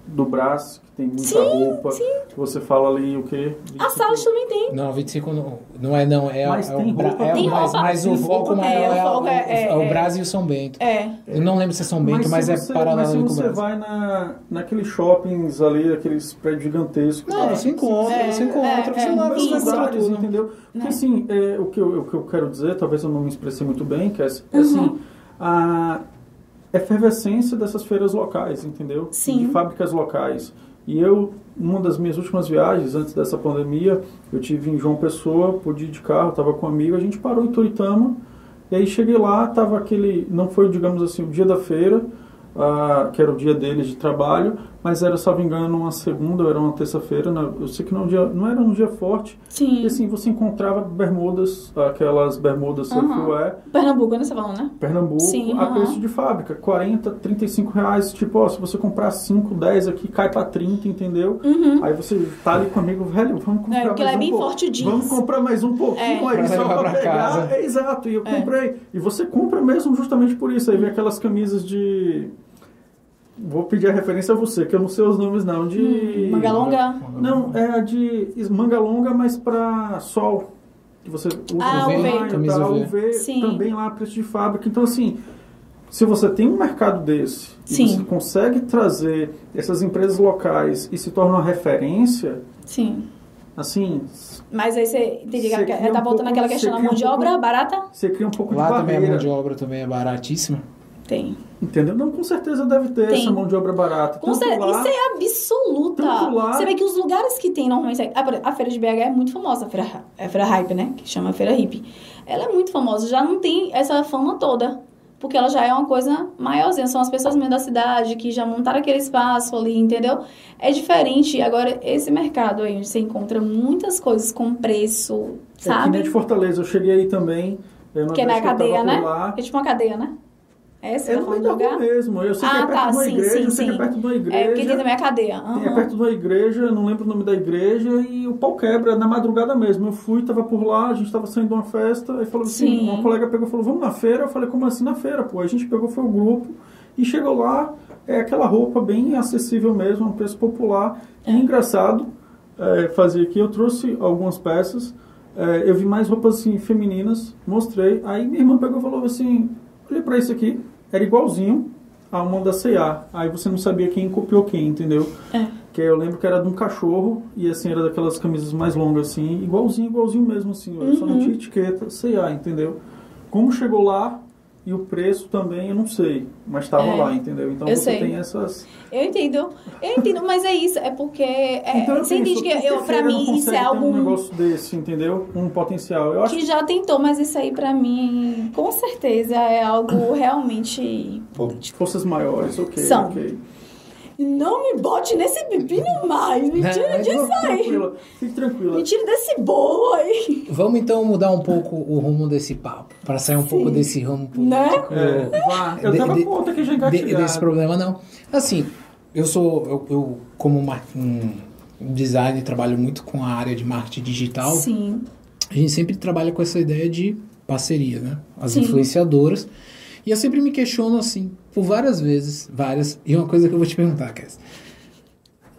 do que tem muita Sim, roupa. Você fala ali o quê? A Salas também tem. Não, 25 não, não é não, é, Mas é tem o roupa é, Tem mas, roupa. mas o foco maior É, é, o o, é- é- é o é. Brasil e o São Bento. É. Eu não lembro se é São Bento, mas, é você, paralelo mas se você vai na, naqueles shoppings ali, aqueles prédios gigantescos. Não, você encontra, É, você encontra, é, você é, leva, encontra lugares, entendeu? Porque Né? assim, é, o, que eu, o que eu quero dizer, talvez eu não me expressei muito bem, que é, é Uhum. assim, a efervescência dessas feiras locais, entendeu? Sim. De fábricas locais. E eu, numa das minhas últimas viagens, antes dessa pandemia, eu tive em João Pessoa, pude ir de carro, estava com um amigo, a gente parou em Toritama, e aí cheguei lá, tava aquele, não foi, digamos assim, o dia da feira, ah, que era o dia deles de trabalho, mas era, salvo engano, uma segunda, ou era uma terça-feira, né? eu sei que não, dia, não era um dia forte, Sim. e assim, você encontrava bermudas, aquelas bermudas Aham. surfwear, Pernambuco, né? Você falando, né? Pernambuco, Sim, a aham. preço de fábrica, 40, 35 reais, tipo, ó, se você comprar 5, 10 aqui, cai pra 30, entendeu? Uhum. Aí você tá ali com o amigo, velho, vamos comprar É, porque mais lá é um bem pouco. forte o jeans. Vamos comprar mais um pouquinho É. aí, Pra só levar pra pra pegar. casa. É, exato, e eu É. comprei. E você compra mesmo justamente por isso. Aí vem aquelas camisas de... Vou pedir a referência a você, que eu não sei os nomes não, de... Hum, manga longa. Não, é a de manga longa, mas pra sol. Que você usa Ah, UV. Camisa tá, UV. UV, Sim. também lá a preço de fábrica. Então, assim, se você tem um mercado desse e Sim. você consegue trazer essas empresas locais e se torna uma referência, Sim. assim, Mas aí você que ela tá um voltando você questão da mão um de pouco- obra barata? você cria um pouco Lá de também a barreira. mão de obra também é baratíssima. Tem. Entendeu? Não, com certeza deve ter Tem. essa mão de obra barata. Com Tanto cer- lá- Isso é absoluta. lá- Você vê que os lugares que tem normalmente. A, feira de BH é muito famosa, a feira, é a feira Hype, né? Que chama Feira Hip. Ela é muito famosa, já não tem essa fama toda. Porque ela já é uma coisa maiorzinha. São as pessoas mesmo da cidade que já montaram aquele espaço ali, entendeu? É diferente. Agora, esse mercado aí, onde você encontra muitas coisas com preço, É que sabe? nem de Fortaleza, eu cheguei aí também. Que é na que cadeia, né? Lá, É tipo uma cadeia, né? É, você É tá no meio da rua lugar? mesmo. Eu sei que Ah, é perto tá, de uma sim, igreja, sim, eu sei que é sim. perto de uma É, porque tem igreja. também a cadeia. Aham. É perto de uma igreja, não lembro o nome da igreja, e o pau quebra na madrugada mesmo. Eu fui, tava por lá, a gente tava saindo de uma festa, aí falou assim, Sim. uma colega pegou e falou, vamos na feira? Eu falei, como assim na feira, pô? A gente pegou, foi o grupo, e chegou lá, é aquela roupa bem acessível mesmo, um preço popular. E engraçado, é, fazer aqui, eu trouxe algumas peças, é, eu vi mais roupas assim, femininas, mostrei, aí minha irmã pegou e falou assim, olha pra isso aqui, era igualzinho a uma da C&A. Aí você não sabia quem copiou quem, entendeu? É. Que eu lembro que era de um cachorro e assim era daquelas camisas mais longas assim, igualzinho, igualzinho mesmo assim, olha, só não Uhum. tinha etiqueta, C&A, entendeu? Como chegou lá e o preço também eu não sei, mas estava É. lá, entendeu? Então Eu você sei. tem essas Eu entendo. Eu entendo, mas é isso. É porque. É, Então eu você penso, entende que eu, pra mim isso é algo um negócio desse, entendeu? Um potencial. Eu acho que já tentou, mas isso aí pra mim, com certeza, é algo realmente. forças maiores, ok, São. ok. Não me bote nesse pepino mais. Me tira mas disso Fique aí. tranquila, fique tranquila. Me tira desse bolo aí. Vamos então mudar um pouco o rumo desse papo, para sair um pouco desse ramo Né? político. É, vá. Eu de- tava de- com outra aqui já de- engatilhada. desse problema não. Assim, eu sou eu, eu como mar- um designer trabalho muito com a área de marketing digital. Sim. A gente sempre trabalha com essa ideia de parceria, né? As Sim. influenciadoras. E eu sempre me questiono assim, por várias vezes, várias. E uma coisa que eu vou te perguntar, Cass.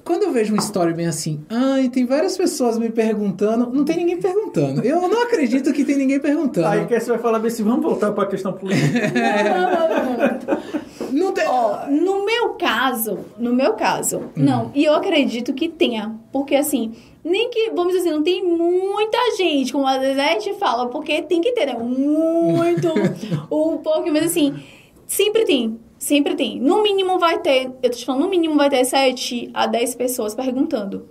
Quando eu vejo uma história bem assim, ai, tem várias pessoas me perguntando, não tem ninguém perguntando. Eu não acredito que tem ninguém perguntando. Aí que você vai falar bem assim, vamos voltar para a questão política. Não, não, não, tem. Ó, no meu caso, no meu caso, não. E eu acredito que tenha. Porque assim, nem que, vamos dizer assim, não tem muita gente, como às vezes a gente fala, porque tem que ter, né? Muito, um pouco, mas assim, sempre tem. Sempre tem. No mínimo vai ter, eu tô te falando, no mínimo vai ter 7 a 10 pessoas perguntando.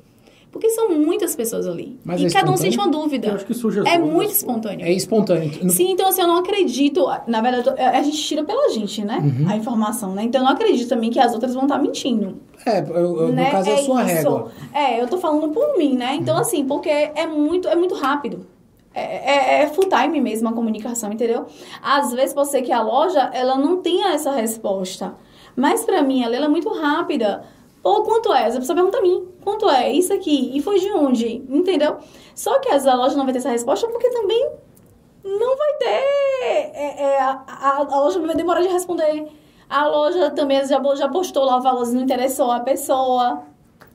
Porque são muitas pessoas ali. Mas e é cada um sente uma dúvida. Eu acho que surge as É dúvidas, muito espontâneo. É espontâneo. Sim, então assim, eu não acredito. Na verdade, tô- a gente tira pela gente, né? Uhum. A informação, né? Então eu não acredito também que as outras vão estar mentindo. É, eu, eu, né? no caso é a sua isso. régua. É, eu tô falando por mim, né? Uhum. Então, assim, porque é muito, é muito rápido. É, é- é full time mesmo a comunicação, entendeu? Às vezes pode ser que a loja ela não tenha essa resposta. Mas pra mim, ela, ela é muito rápida. Ou quanto é? A pessoa pergunta a mim, quanto é? Isso aqui. E foi de onde? Entendeu? Só que a loja não vai ter essa resposta porque também não vai ter. é, é, a, a- a loja vai demorar de responder. A loja também já, já postou lá o valor, não interessou a pessoa.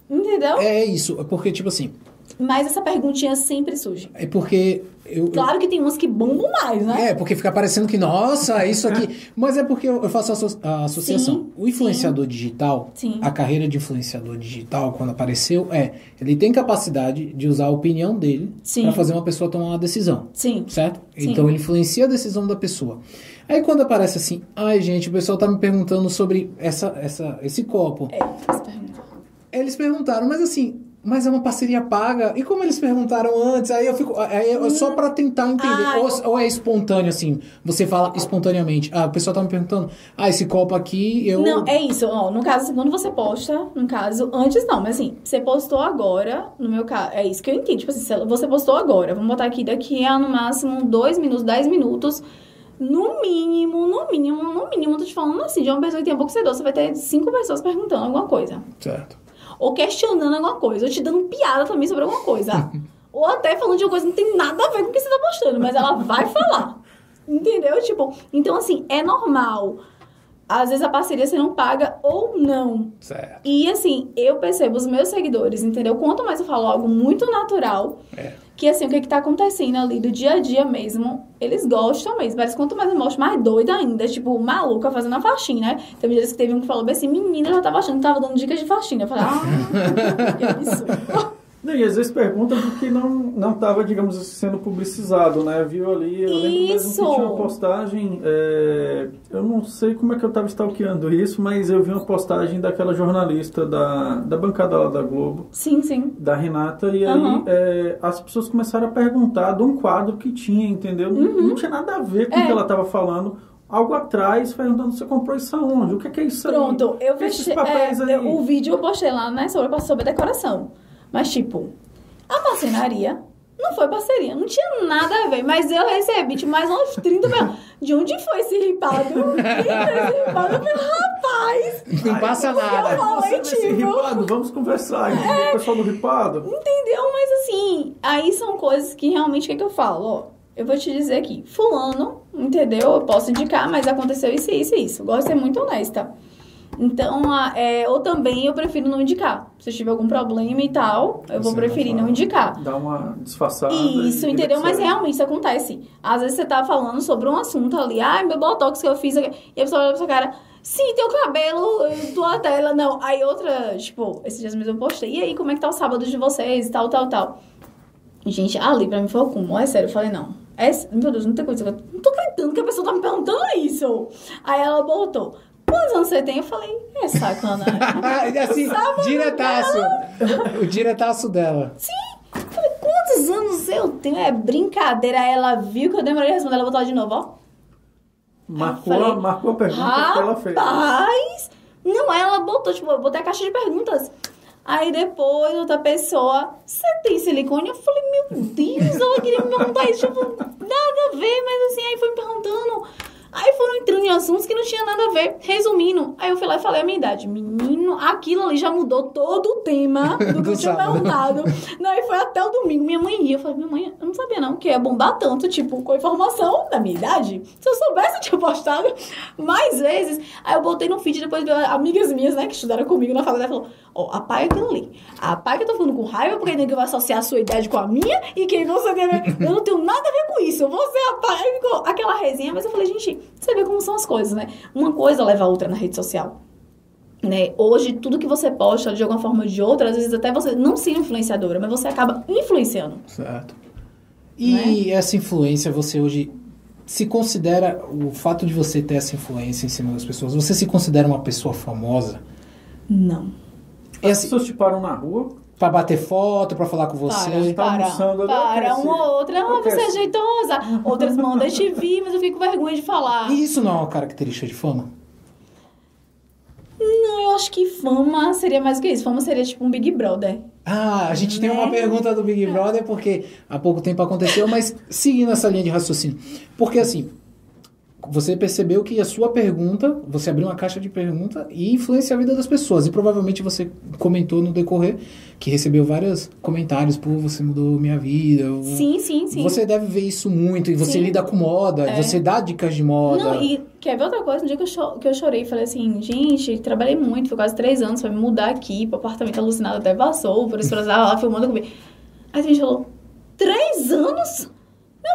Entendeu? É isso, porque, tipo assim, Mas essa perguntinha sempre surge. é porque eu. Claro que tem umas que bombam mais, né? É, porque fica parecendo que, nossa, isso aqui. Mas é porque eu faço a associação. Sim, o influenciador digital, Sim. a carreira de influenciador digital, quando apareceu, é. Ele tem capacidade de usar a opinião dele Sim. para fazer uma pessoa tomar uma decisão. Sim. Certo? Sim. Então ele influencia a decisão da pessoa. Aí quando aparece assim, ai gente, o pessoal tá me perguntando sobre essa, essa, esse copo. É, essa pergunta. Eles perguntaram, mas assim, mas é uma parceria paga? E como eles perguntaram antes? Aí eu fico. Aí é só pra tentar entender. Ah, ou, eu- ou é espontâneo, assim, você fala espontaneamente. Ah, o pessoal tá me perguntando, ah, esse copo aqui, eu. Não, é isso. Ó, no caso, quando você posta, no caso, antes não, mas assim, você postou agora, no meu caso, é isso que eu entendo. Tipo assim, você postou agora, vamos botar aqui daqui a no máximo dois minutos, dez minutos. No mínimo, no mínimo, no mínimo, tô te falando assim, de uma pessoa que tem pouco seguidor, você vai ter cinco pessoas perguntando alguma coisa. Certo. Ou questionando alguma coisa, ou te dando piada também sobre alguma coisa. ou até falando de uma coisa que não tem nada a ver com o que você tá postando, mas ela vai falar. Entendeu? Tipo, então assim, é normal. Às vezes a parceria você não paga ou não. Certo. E assim, eu percebo os meus seguidores, entendeu? Quanto mais eu falo algo muito natural, É. que assim, o que, que tá acontecendo ali do dia a dia mesmo, eles gostam mesmo. Que quanto mais eu mostro, mais doida ainda. Tipo, maluca fazendo a faxina, né? Teve dias que teve um que falou bem assim, menina, eu já tava achando que tava dando dicas de faxina. Eu falei, ah, que isso. Não, e às vezes pergunta porque não não estava, digamos assim, sendo publicizado, né? Viu ali, eu lembro mesmo Isso. que tinha uma postagem, é, eu não sei como é que eu estava stalkeando isso, mas eu vi uma postagem daquela jornalista da, da bancada lá da Globo, Sim, sim. da Renata, e aí Aham. é, as pessoas começaram a perguntar de um quadro que tinha, entendeu? Não- Não tinha nada a ver com o Uhum. É. que ela estava falando. Algo atrás, perguntando você comprou isso aonde? O que é, que é isso aí? Pronto, eu é esses fechei. papéis é, aí? eu- o vídeo eu postei lá, né, sobre, sobre decoração. Mas, tipo, a marcenaria não foi parceria, não tinha nada a ver. Mas eu recebi, tipo, mais uns 30 mil. De onde foi esse ripado? Quem foi esse ripado? Eu falei, rapaz, Não passa eu nada. falei, Você nesse tipo, ripado, vamos conversar, entendeu? O pessoal do ripado. Entendeu? Mas assim, aí são coisas que realmente o que, é que eu falo? Ó, eu vou te dizer aqui, fulano, entendeu? Eu posso indicar, mas aconteceu isso, isso e isso. Gosto de ser muito honesta. Então, a- é, ou também eu prefiro não indicar. Se eu tiver algum problema e tal, eu vou Você preferir não indicar. Dá uma disfarçada. Isso, entendeu? Mas segue. realmente isso acontece. Às vezes você tá falando sobre um assunto ali, ai, meu botox que eu fiz, aqui", e a pessoa olha pra sua cara, sim, teu cabelo, eh, tua tela, não. Aí outra, tipo, esses dias mesmo eu postei, e aí, como é que tá o sábado de vocês, e tal, tal, tal. Gente, ali pra mim foi o cúmulo, é sério, eu falei, não. É, meu Deus, não tem coisa. Não tô acreditando que a pessoa tá me perguntando isso. Aí ela botou, quantos anos você tem? Eu falei, é sacanagem. assim, diretaço. O diretaço dela. Sim! Eu falei, quantos anos eu tenho? É brincadeira. Ela viu que eu demorei a responder, ela botou de novo, ó. Marcou, falei, a, marcou a pergunta que ela fez. Rapaz! Não, ela botou, tipo, eu botei a caixa de perguntas. Aí depois outra pessoa, você tem silicone? Eu falei, meu Deus, ela queria me perguntar isso, tipo, nada a ver, mas assim, aí foi me perguntando. Aí foram entrando em assuntos que não tinha nada a ver. Resumindo, aí eu fui lá e falei a minha idade. Menino, aquilo ali já mudou todo o tema do que Do eu tinha sábado. perguntado. Não, e foi até o domingo. Minha mãe ria. Eu falei, minha mãe, eu não sabia não que ia bombar tanto, tipo, com informação da minha idade. Se eu soubesse, eu tinha postado mais vezes. Aí eu botei no feed, depois amigas minhas, né, que estudaram comigo na faculdade, falou, ó, apaga aquilo ali. Apaga que eu tô falando com raiva, porque ninguém vai associar a sua idade com a minha, e que você tem a ver... Eu não tenho nada a ver com isso. Você apaga. Ficou aquela resenha, mas eu falei, gente, você vê como são as coisas, né? Uma coisa leva a outra na rede social. Né? Hoje, tudo que você posta, de alguma forma ou de outra, às vezes até você não ser influenciadora, mas você acaba influenciando. Certo. E essa influência, você hoje se considera, o fato de você ter essa influência em cima das pessoas, você se considera uma pessoa famosa? Não. As assim, pessoas te param na rua, pra bater foto, pra falar com você? tá para, almoçando para, uma outra, ah, você é jeitosa. Outras mandam eu te vi, mas eu fico com vergonha de falar. E isso não é uma característica de fama? Não, eu acho que fama seria mais do que isso. Fama seria tipo um Big Brother. Ah, a gente tem Né? uma pergunta do Big Brother, porque há pouco tempo aconteceu, mas seguindo essa linha de raciocínio. Porque assim, você percebeu que a sua pergunta, você abriu uma caixa de pergunta e influencia a vida das pessoas. E provavelmente você comentou no decorrer que recebeu vários comentários, pô, você mudou minha vida. Sim, sim, sim. Você deve ver isso muito, e você Sim. lida com moda, É. você dá dicas de moda. Não, e quer ver outra coisa? No dia que eu, cho- que eu chorei, falei assim, gente, trabalhei muito, foi quase três anos pra me mudar aqui, pro apartamento alucinado até passou, por isso eu lá filmando comigo. Aí a gente falou, três anos?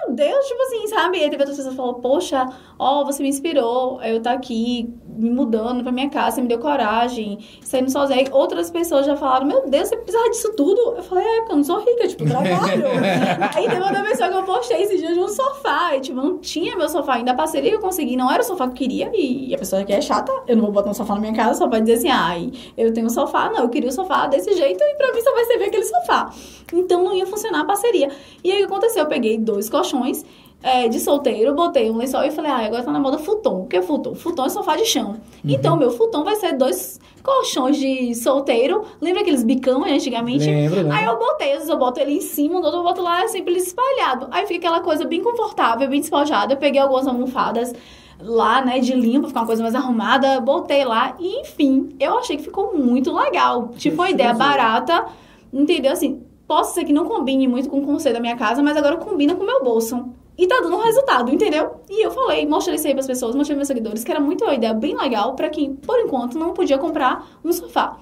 Meu Deus, tipo assim, sabe? Aí teve outras pessoas que falaram, poxa, ó, você me inspirou, eu tá aqui me mudando pra minha casa, você me deu coragem, saindo sozinha. Aí Outras pessoas já falaram, meu Deus, você precisava disso tudo? Eu falei, é, porque eu não sou rica, tipo, trabalho. Aí teve outra pessoa que eu postei esse dia de um sofá, e tipo, não tinha meu sofá, ainda a parceria que eu consegui, não era o sofá que eu queria, e a pessoa que é chata, eu não vou botar um sofá na minha casa só pra dizer assim, ai, eu tenho um sofá, não, eu queria o sofá desse jeito, e pra mim só vai servir aquele sofá. Então não ia funcionar a parceria. E aí o que aconteceu? Eu peguei dois colchões é, de solteiro, botei um lençol e falei, ah, agora tá na moda futon. O que é futon? Futon é sofá de chão. Então, meu futon vai ser dois colchões de solteiro. Lembra aqueles bicão antigamente? Lembro, lembro. Aí eu botei, às vezes eu boto ele em cima, o outro eu boto lá simples espalhado. Aí fica aquela coisa bem confortável, bem despojada. Eu peguei algumas almofadas lá, né, de linho, pra ficar uma coisa mais arrumada, botei lá e, enfim, eu achei que ficou muito legal. Tipo, uma ideia barata, entendeu? Assim, posso ser que não combine muito com o conceito da minha casa, mas agora combina com o meu bolso. E tá dando um resultado, entendeu? E eu falei, mostrei isso aí pras pessoas, mostrei meus seguidores, que era muito uma ideia bem legal pra quem, por enquanto, não podia comprar um sofá.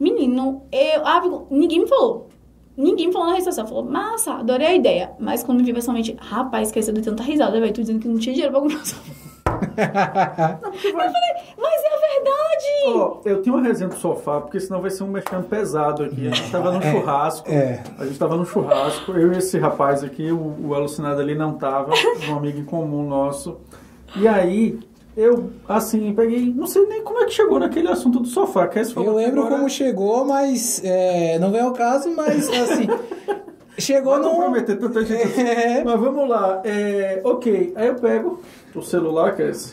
Menino, eu, ah, ninguém me falou. Ninguém me falou na rede social. Falou, massa, adorei a ideia. Mas quando me vi pessoalmente, rapaz, esqueci de tanta risada, velho. Tu dizendo que não tinha dinheiro pra comprar um sofá. Porque vai- Mas é a verdade! Ó, eu tenho uma resenha do sofá, porque senão vai ser um mexendo pesado aqui. A gente tava num É, churrasco. é. A gente tava num churrasco. Eu e esse rapaz aqui, o, o alucinado ali não tava, um amigo em comum nosso. E aí, eu, assim, peguei. Não sei nem como é que chegou naquele assunto do sofá. Que falou Eu lembro agora- como chegou, mas é, não vem ao caso, mas assim. chegou Vou num. comprometer tanta gente assim. É. Mas vamos lá. É, ok, aí eu pego o celular, que é esse.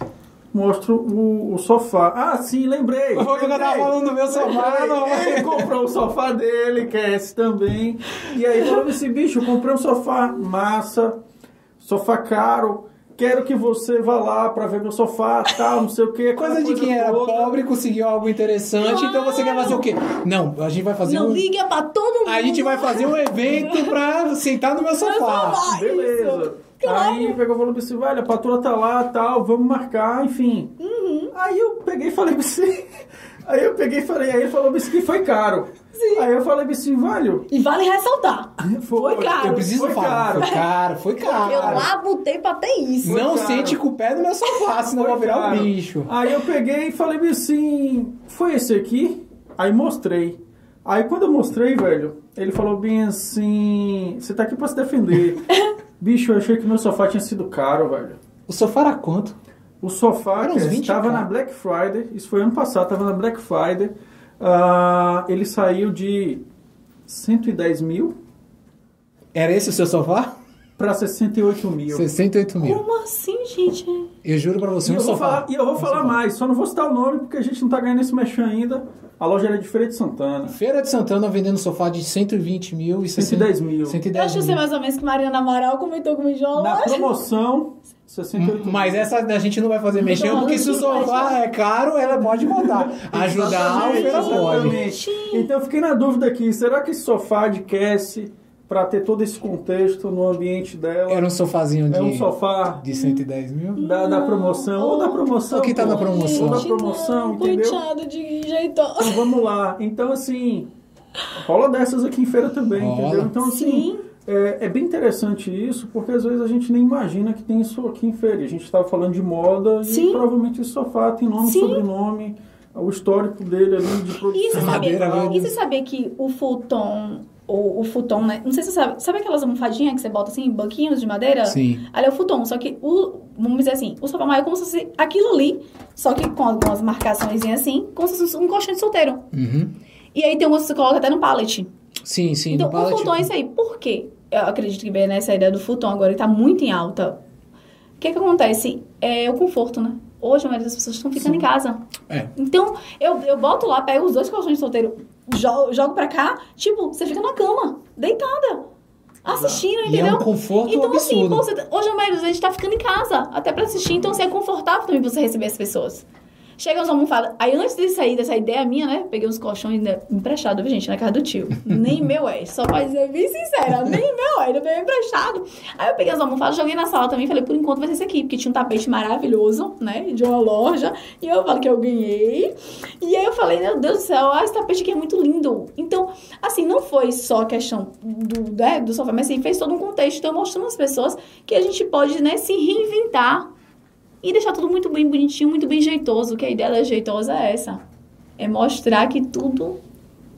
Mostro o, o sofá. Ah, sim, lembrei. Eu tava lembrei. falando do meu sofá, não. Ele comprou o sofá dele, que é esse também. E aí falou assim, bicho, eu comprei um sofá massa, sofá caro. Quero que você vá lá pra ver meu sofá, tal, não sei o que. Coisa de quem era pobre conseguiu algo interessante, então você quer fazer o quê? Não, a gente vai fazer Não um. liga pra todo mundo! A gente vai fazer um evento pra sentar no meu sofá. sofá. Beleza. Claro. Aí pegou e falou assim, velho, a patroa tá lá, tal, vamos marcar, enfim. Uhum. Aí eu peguei e falei assim, aí eu peguei e falei, aí ele falou que foi caro. Aí eu falei assim, velho, E vale ressaltar. foi, Foi caro. Eu preciso foi falar. caro. Foi caro, foi caro. Eu lá botei pra ter isso. Não caro. sente com o pé no meu sofá, senão Foi vai virar um bicho. Aí eu peguei e falei assim, foi esse aqui? Aí mostrei. Aí quando eu mostrei, velho, ele falou bem assim, você tá aqui pra se defender. Bicho, eu achei que meu sofá tinha sido caro, velho. O sofá era quanto? O sofá Era uns que 20 estava na Black Friday, isso foi ano passado, estava na Black Friday. Ah, ele saiu de 110 mil Era esse o seu sofá? para 68 mil. 68 mil. Como assim, gente? Eu juro pra você, E um eu, vou sofá. falar, e eu vou Um falar sofá. mais, só não vou citar o nome porque a gente não tá ganhando esse mexão ainda. A loja era de Feira de Santana. Feira de Santana vendendo sofá de 120 mil e 110 mil. Eu 110 acho que mil. você mais ou menos que Mariana Amaral comentou comigo de uma Na promoção, 68 Mas mil. essa a gente não vai fazer mexer, Não, porque se o sofá é caro, ela pode botar. Ajudar, o feira pode. Então eu fiquei na dúvida aqui, será que esse sofá adquece para ter todo esse contexto no ambiente dela? Era um sofazinho de, É um sofá de 110 mil? da, da promoção, ou da promoção. O que tá na promoção? Ou da promoção, não, entendeu? Coitado de jeitosa. Então vamos lá. Então, assim, rola dessas aqui em feira também, Rola. entendeu? Então, assim, Sim. é, é bem interessante isso, porque às vezes a gente nem imagina que tem isso aqui em feira. A gente estava falando de moda Sim. e provavelmente esse sofá tem nome, Sim. sobrenome, o histórico dele ali de produção. E você sabia, verde. e você sabia que o futon, o, o futon, né? Não sei se você sabe. Sabe aquelas almofadinhas que você bota assim, banquinhos de madeira? Sim. Ali é o futon, só que o, vamos dizer assim, o sofá maior é como se fosse aquilo ali, só que com algumas marcações assim, como se fosse um colchão de solteiro. Uhum. E aí tem um que você coloca até no pallet. Sim, sim. então, no pallet- o futon é isso aí. Por quê? Eu acredito que vem nessa ideia do futon agora, que tá muito em alta. O que que acontece? É o conforto, né? Hoje a maioria das pessoas estão ficando Sim. em casa. É. Então, eu, eu boto lá, pego os dois colchões de solteiro, jogo, jogo pra cá, tipo, você fica na cama, deitada. assistindo, E é entendeu? um conforto então, assim, absurdo. pô, você, hoje a maioria a gente tá ficando em casa, até pra assistir, então assim, é confortável também você receber as pessoas. Chega as almofadas. Aí antes de sair dessa ideia minha, né? Peguei uns colchões ainda emprestados, viu, gente, na casa do tio. Nem meu é. Só pra dizer bem sincera, nem meu é, ainda veio emprestado. Aí eu peguei as almofadas, joguei na sala também, falei, por enquanto vai ser esse aqui, porque tinha um tapete maravilhoso, né? De uma loja. E eu falo que eu ganhei. E aí eu falei, meu Deus do céu, ah, esse tapete aqui é muito lindo. Então, assim, não foi só questão do, né, do sofá, mas assim, fez todo um contexto. Então, mostrando às pessoas que a gente pode, né, se reinventar e deixar tudo muito bem bonitinho, muito bem jeitoso, que a ideia da jeitosa é essa. É mostrar que tudo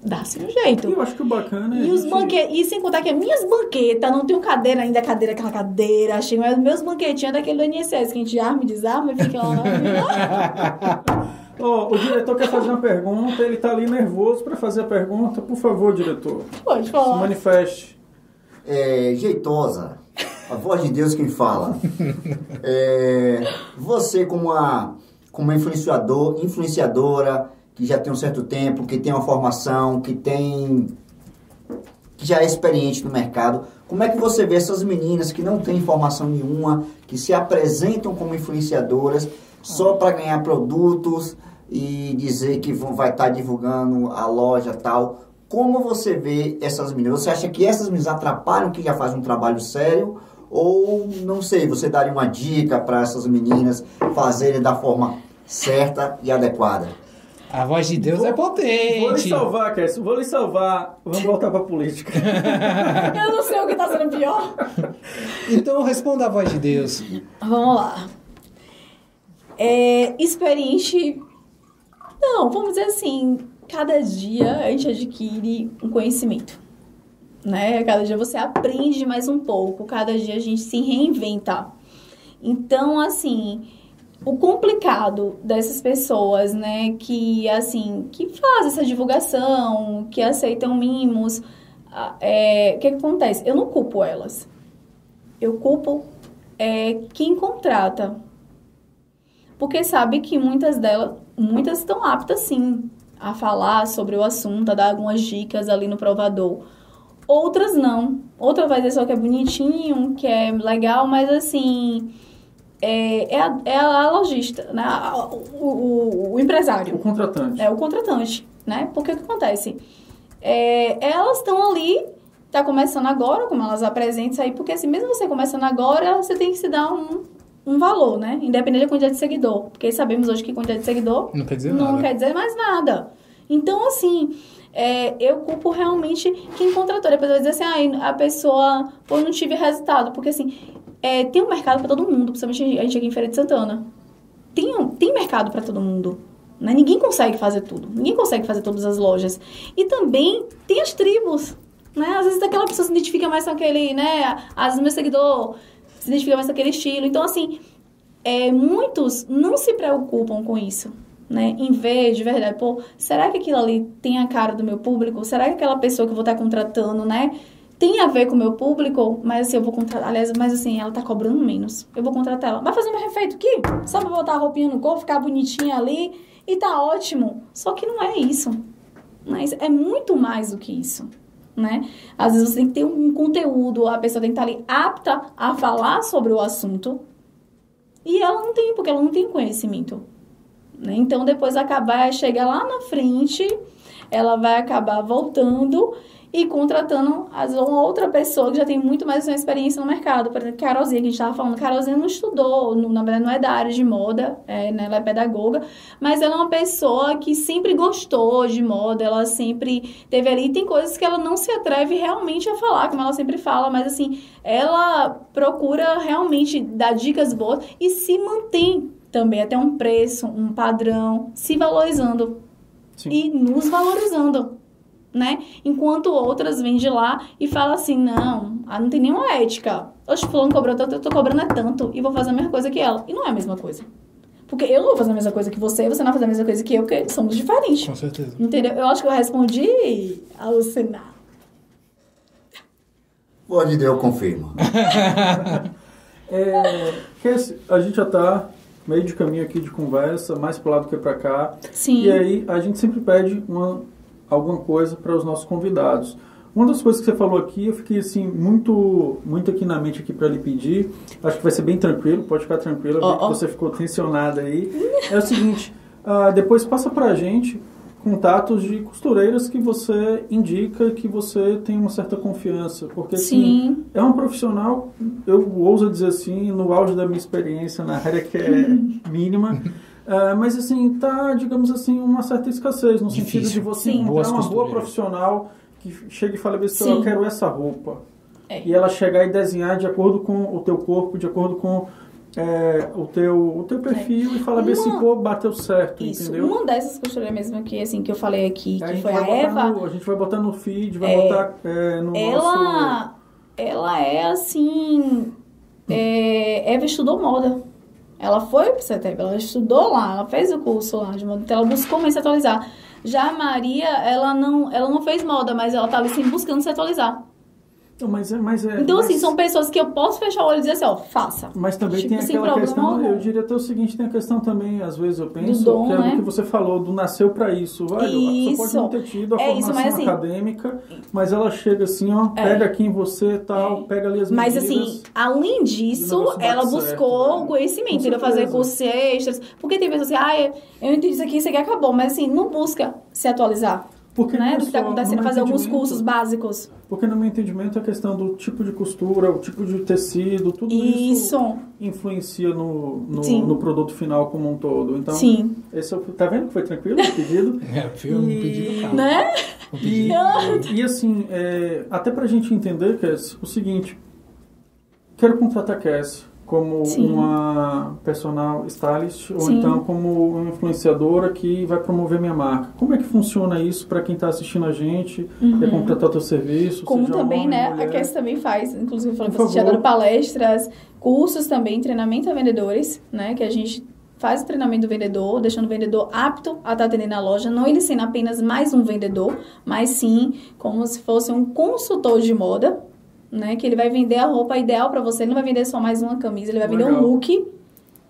dá-se um jeito. eu acho que o bacana é. E os gente- banquetes, e sem contar que as minhas banquetas, não tenho cadeira ainda, cadeira, aquela cadeira, achei, mas meus banquetinhos é daquele do INSS, que a gente arma e desarma e fica lá na Ó, o diretor quer fazer uma pergunta, ele tá ali nervoso para fazer a pergunta. Por favor, diretor, Pode se falar. manifeste. É, jeitosa. A voz de Deus quem fala. É, você como uma, como uma influenciador, influenciadora que já tem um certo tempo, que tem uma formação, que tem que já é experiente no mercado, como é que você vê essas meninas que não têm formação nenhuma, que se apresentam como influenciadoras só para ganhar produtos e dizer que vão, vai estar divulgando a loja tal? Como você vê essas meninas? Você acha que essas meninas atrapalham que já fazem um trabalho sério? Ou, não sei, você daria uma dica para essas meninas fazerem da forma certa e adequada? A voz de Deus é Vou lhe potente. salvar, Kerson, vou lhe salvar. Vamos voltar pra política. Eu não sei o que tá sendo pior. Então responda a voz de Deus. Vamos lá. É, experiente. Não, vamos dizer assim, cada dia a gente adquire um conhecimento. Né? Cada dia você aprende mais um pouco, cada dia a gente se reinventa. Então, assim, o complicado dessas pessoas, né, que assim, que fazem essa divulgação, que aceitam mimos, é, o que, que acontece? Eu não culpo elas. Eu culpo é, quem contrata. Porque sabe que muitas delas, muitas estão aptas sim a falar sobre o assunto, a dar algumas dicas ali no provador. Outras não. Outra vai dizer só que é bonitinho, que é legal, mas assim. É, é, a, é a lojista, né? O, o, o empresário. O contratante. É o contratante, né? Porque o que acontece? É, elas estão ali, tá começando agora, como elas apresentam aí, porque assim, mesmo você começando agora, você tem que se dar um, um valor, né? Independente da quantidade de seguidor. Porque sabemos hoje que quantidade de seguidor Não quer dizer não nada. quer dizer mais nada. Então, assim, é, eu culpo realmente quem contratou. Depois vai dizer assim, ai, a pessoa, pô, não tive resultado. Porque, assim, é, tem um mercado para todo mundo, principalmente a gente aqui em Feira de Santana. Tem, um- tem mercado para todo mundo. Né? Ninguém consegue fazer tudo. Ninguém consegue fazer todas as lojas. E também tem as tribos. Né? Às vezes aquela pessoa se identifica mais com aquele, né? Às meu seguidor se identifica mais com aquele estilo. Então, assim, é, muitos não se preocupam com isso. Né? Em vez de verdade, pô, será que aquilo ali tem a cara do meu público? Será que aquela pessoa que eu vou estar contratando, né, tem a ver com o meu público? Mas assim, eu vou contratar, aliás, mas assim, ela tá cobrando menos. Eu vou contratar ela. Vai fazer meu refeito aqui? Só pra botar a roupinha no corpo, ficar bonitinha ali e tá ótimo. Só que não é isso. Mas é muito mais do que isso. Né? Às vezes você tem que ter um conteúdo, a pessoa tem que estar ali apta a falar sobre o assunto. E ela não tem, porque ela não tem conhecimento. Né? Então, depois acabar, chega lá na frente, ela vai acabar voltando e contratando vezes, uma outra pessoa que já tem muito mais experiência no mercado. Por exemplo, Carolzinha, que a gente estava falando. Carolzinha não estudou, na verdade não é da área de moda, é, né? ela é pedagoga, mas ela é uma pessoa que sempre gostou de moda, ela sempre teve ali. Tem coisas que ela não se atreve realmente a falar, como ela sempre fala, mas assim, ela procura realmente dar dicas boas e se mantém também até um preço, um padrão, se valorizando Sim. e nos valorizando, né? Enquanto outras vêm de lá e falam assim, não, ah, não tem nenhuma ética. Oxe, fulano cobrou tanto, eu tô cobrando é tanto e vou fazer a mesma coisa que ela. E não é a mesma coisa. Porque eu não vou fazer a mesma coisa que você, você não vai fazer a mesma coisa que eu, porque somos diferentes. Com certeza. Entendeu? Eu acho que eu respondi alucinar. Voz de Deus confirma. É, a gente já tá meio de caminho aqui de conversa, mais pro lado que pra cá. Sim. E aí a gente sempre pede uma, alguma coisa para os nossos convidados. Uma das coisas que você falou aqui, eu fiquei assim muito, muito aqui na mente aqui para lhe pedir. Acho que vai ser bem tranquilo, pode ficar Ó, que ó. você ficou tensionada aí. É o seguinte, ah, depois passa pra gente contatos de costureiras que você indica que você tem uma certa confiança, porque assim, Sim. é um profissional, eu ouso dizer assim, no auge da minha experiência na área que é mínima, ah, mas assim, tá, digamos assim, uma certa escassez, no sentido Difícil. de você Sim. encontrar uma boa profissional que chega e fala assim, eu quero essa roupa. É. E ela chegar e desenhar de acordo com o teu corpo, de acordo com é, o, teu, o teu perfil e falar bem assim, Uma- pô, bateu certo, Isso. entendeu? Uma dessas costureiras mesmo que, assim, que eu falei aqui, que foi a Eva, no- a gente vai botar no feed, vai É, botar é, no nosso... ela, ela é assim. é, Eva estudou moda. Ela foi pro CETEP, ela estudou lá, ela fez o curso lá de moda, então ela buscou mais se atualizar. Já a Maria, ela não, ela não fez moda, mas ela ali sempre buscando se atualizar. Não, mas é, mas é, Então, mas- assim, são pessoas que eu posso fechar o olho e dizer assim, ó, faça. Mas também Tipo, tem aquela questão, algum. eu diria até o seguinte, tem a questão também, às vezes eu penso, dom, que é né? do que você falou, do nasceu pra isso. Olha, a pessoa pode Isso. não ter tido a É isso, formação mas assim- acadêmica, mas ela chega assim, ó, É. pega aqui em você tal, pega ali as Mas medidas. assim, além E disso, ela certo, buscou né? o conhecimento, entendeu? Fazer cursos extras. Porque tem pessoas assim, ah, eu entendi isso aqui, isso aqui acabou. Mas assim, não busca se atualizar. Porque né? não é Do que tá só- acontecendo, fazer alguns cursos básicos. Porque no meu entendimento a questão do tipo de costura, o tipo de tecido, tudo isso, Isso. influencia no, no, no produto final como um todo. Então, Sim. esse é tá vendo que foi tranquilo o pedido? É, foi um E- pedido calmo. Né? Um E, pedido e assim, é, até pra gente entender, Cass, o seguinte, quero contratar a Cass como Sim. uma personal stylist ou Sim. então como uma influenciadora que vai promover minha marca. Como é que funciona isso para quem está assistindo a gente, quer contratar o teu serviço? Uhum. Como também, homem, né? mulher. A Cass também faz, inclusive falando que você dado palestras, cursos também, treinamento a vendedores, né? Que a gente faz o treinamento do vendedor, deixando o vendedor apto a estar atendendo a loja, não ele sendo apenas mais um vendedor, mas sim como se fosse um consultor de moda, né? Que ele vai vender a roupa ideal para você, ele não vai vender só mais uma camisa, ele vai vender um Legal. look,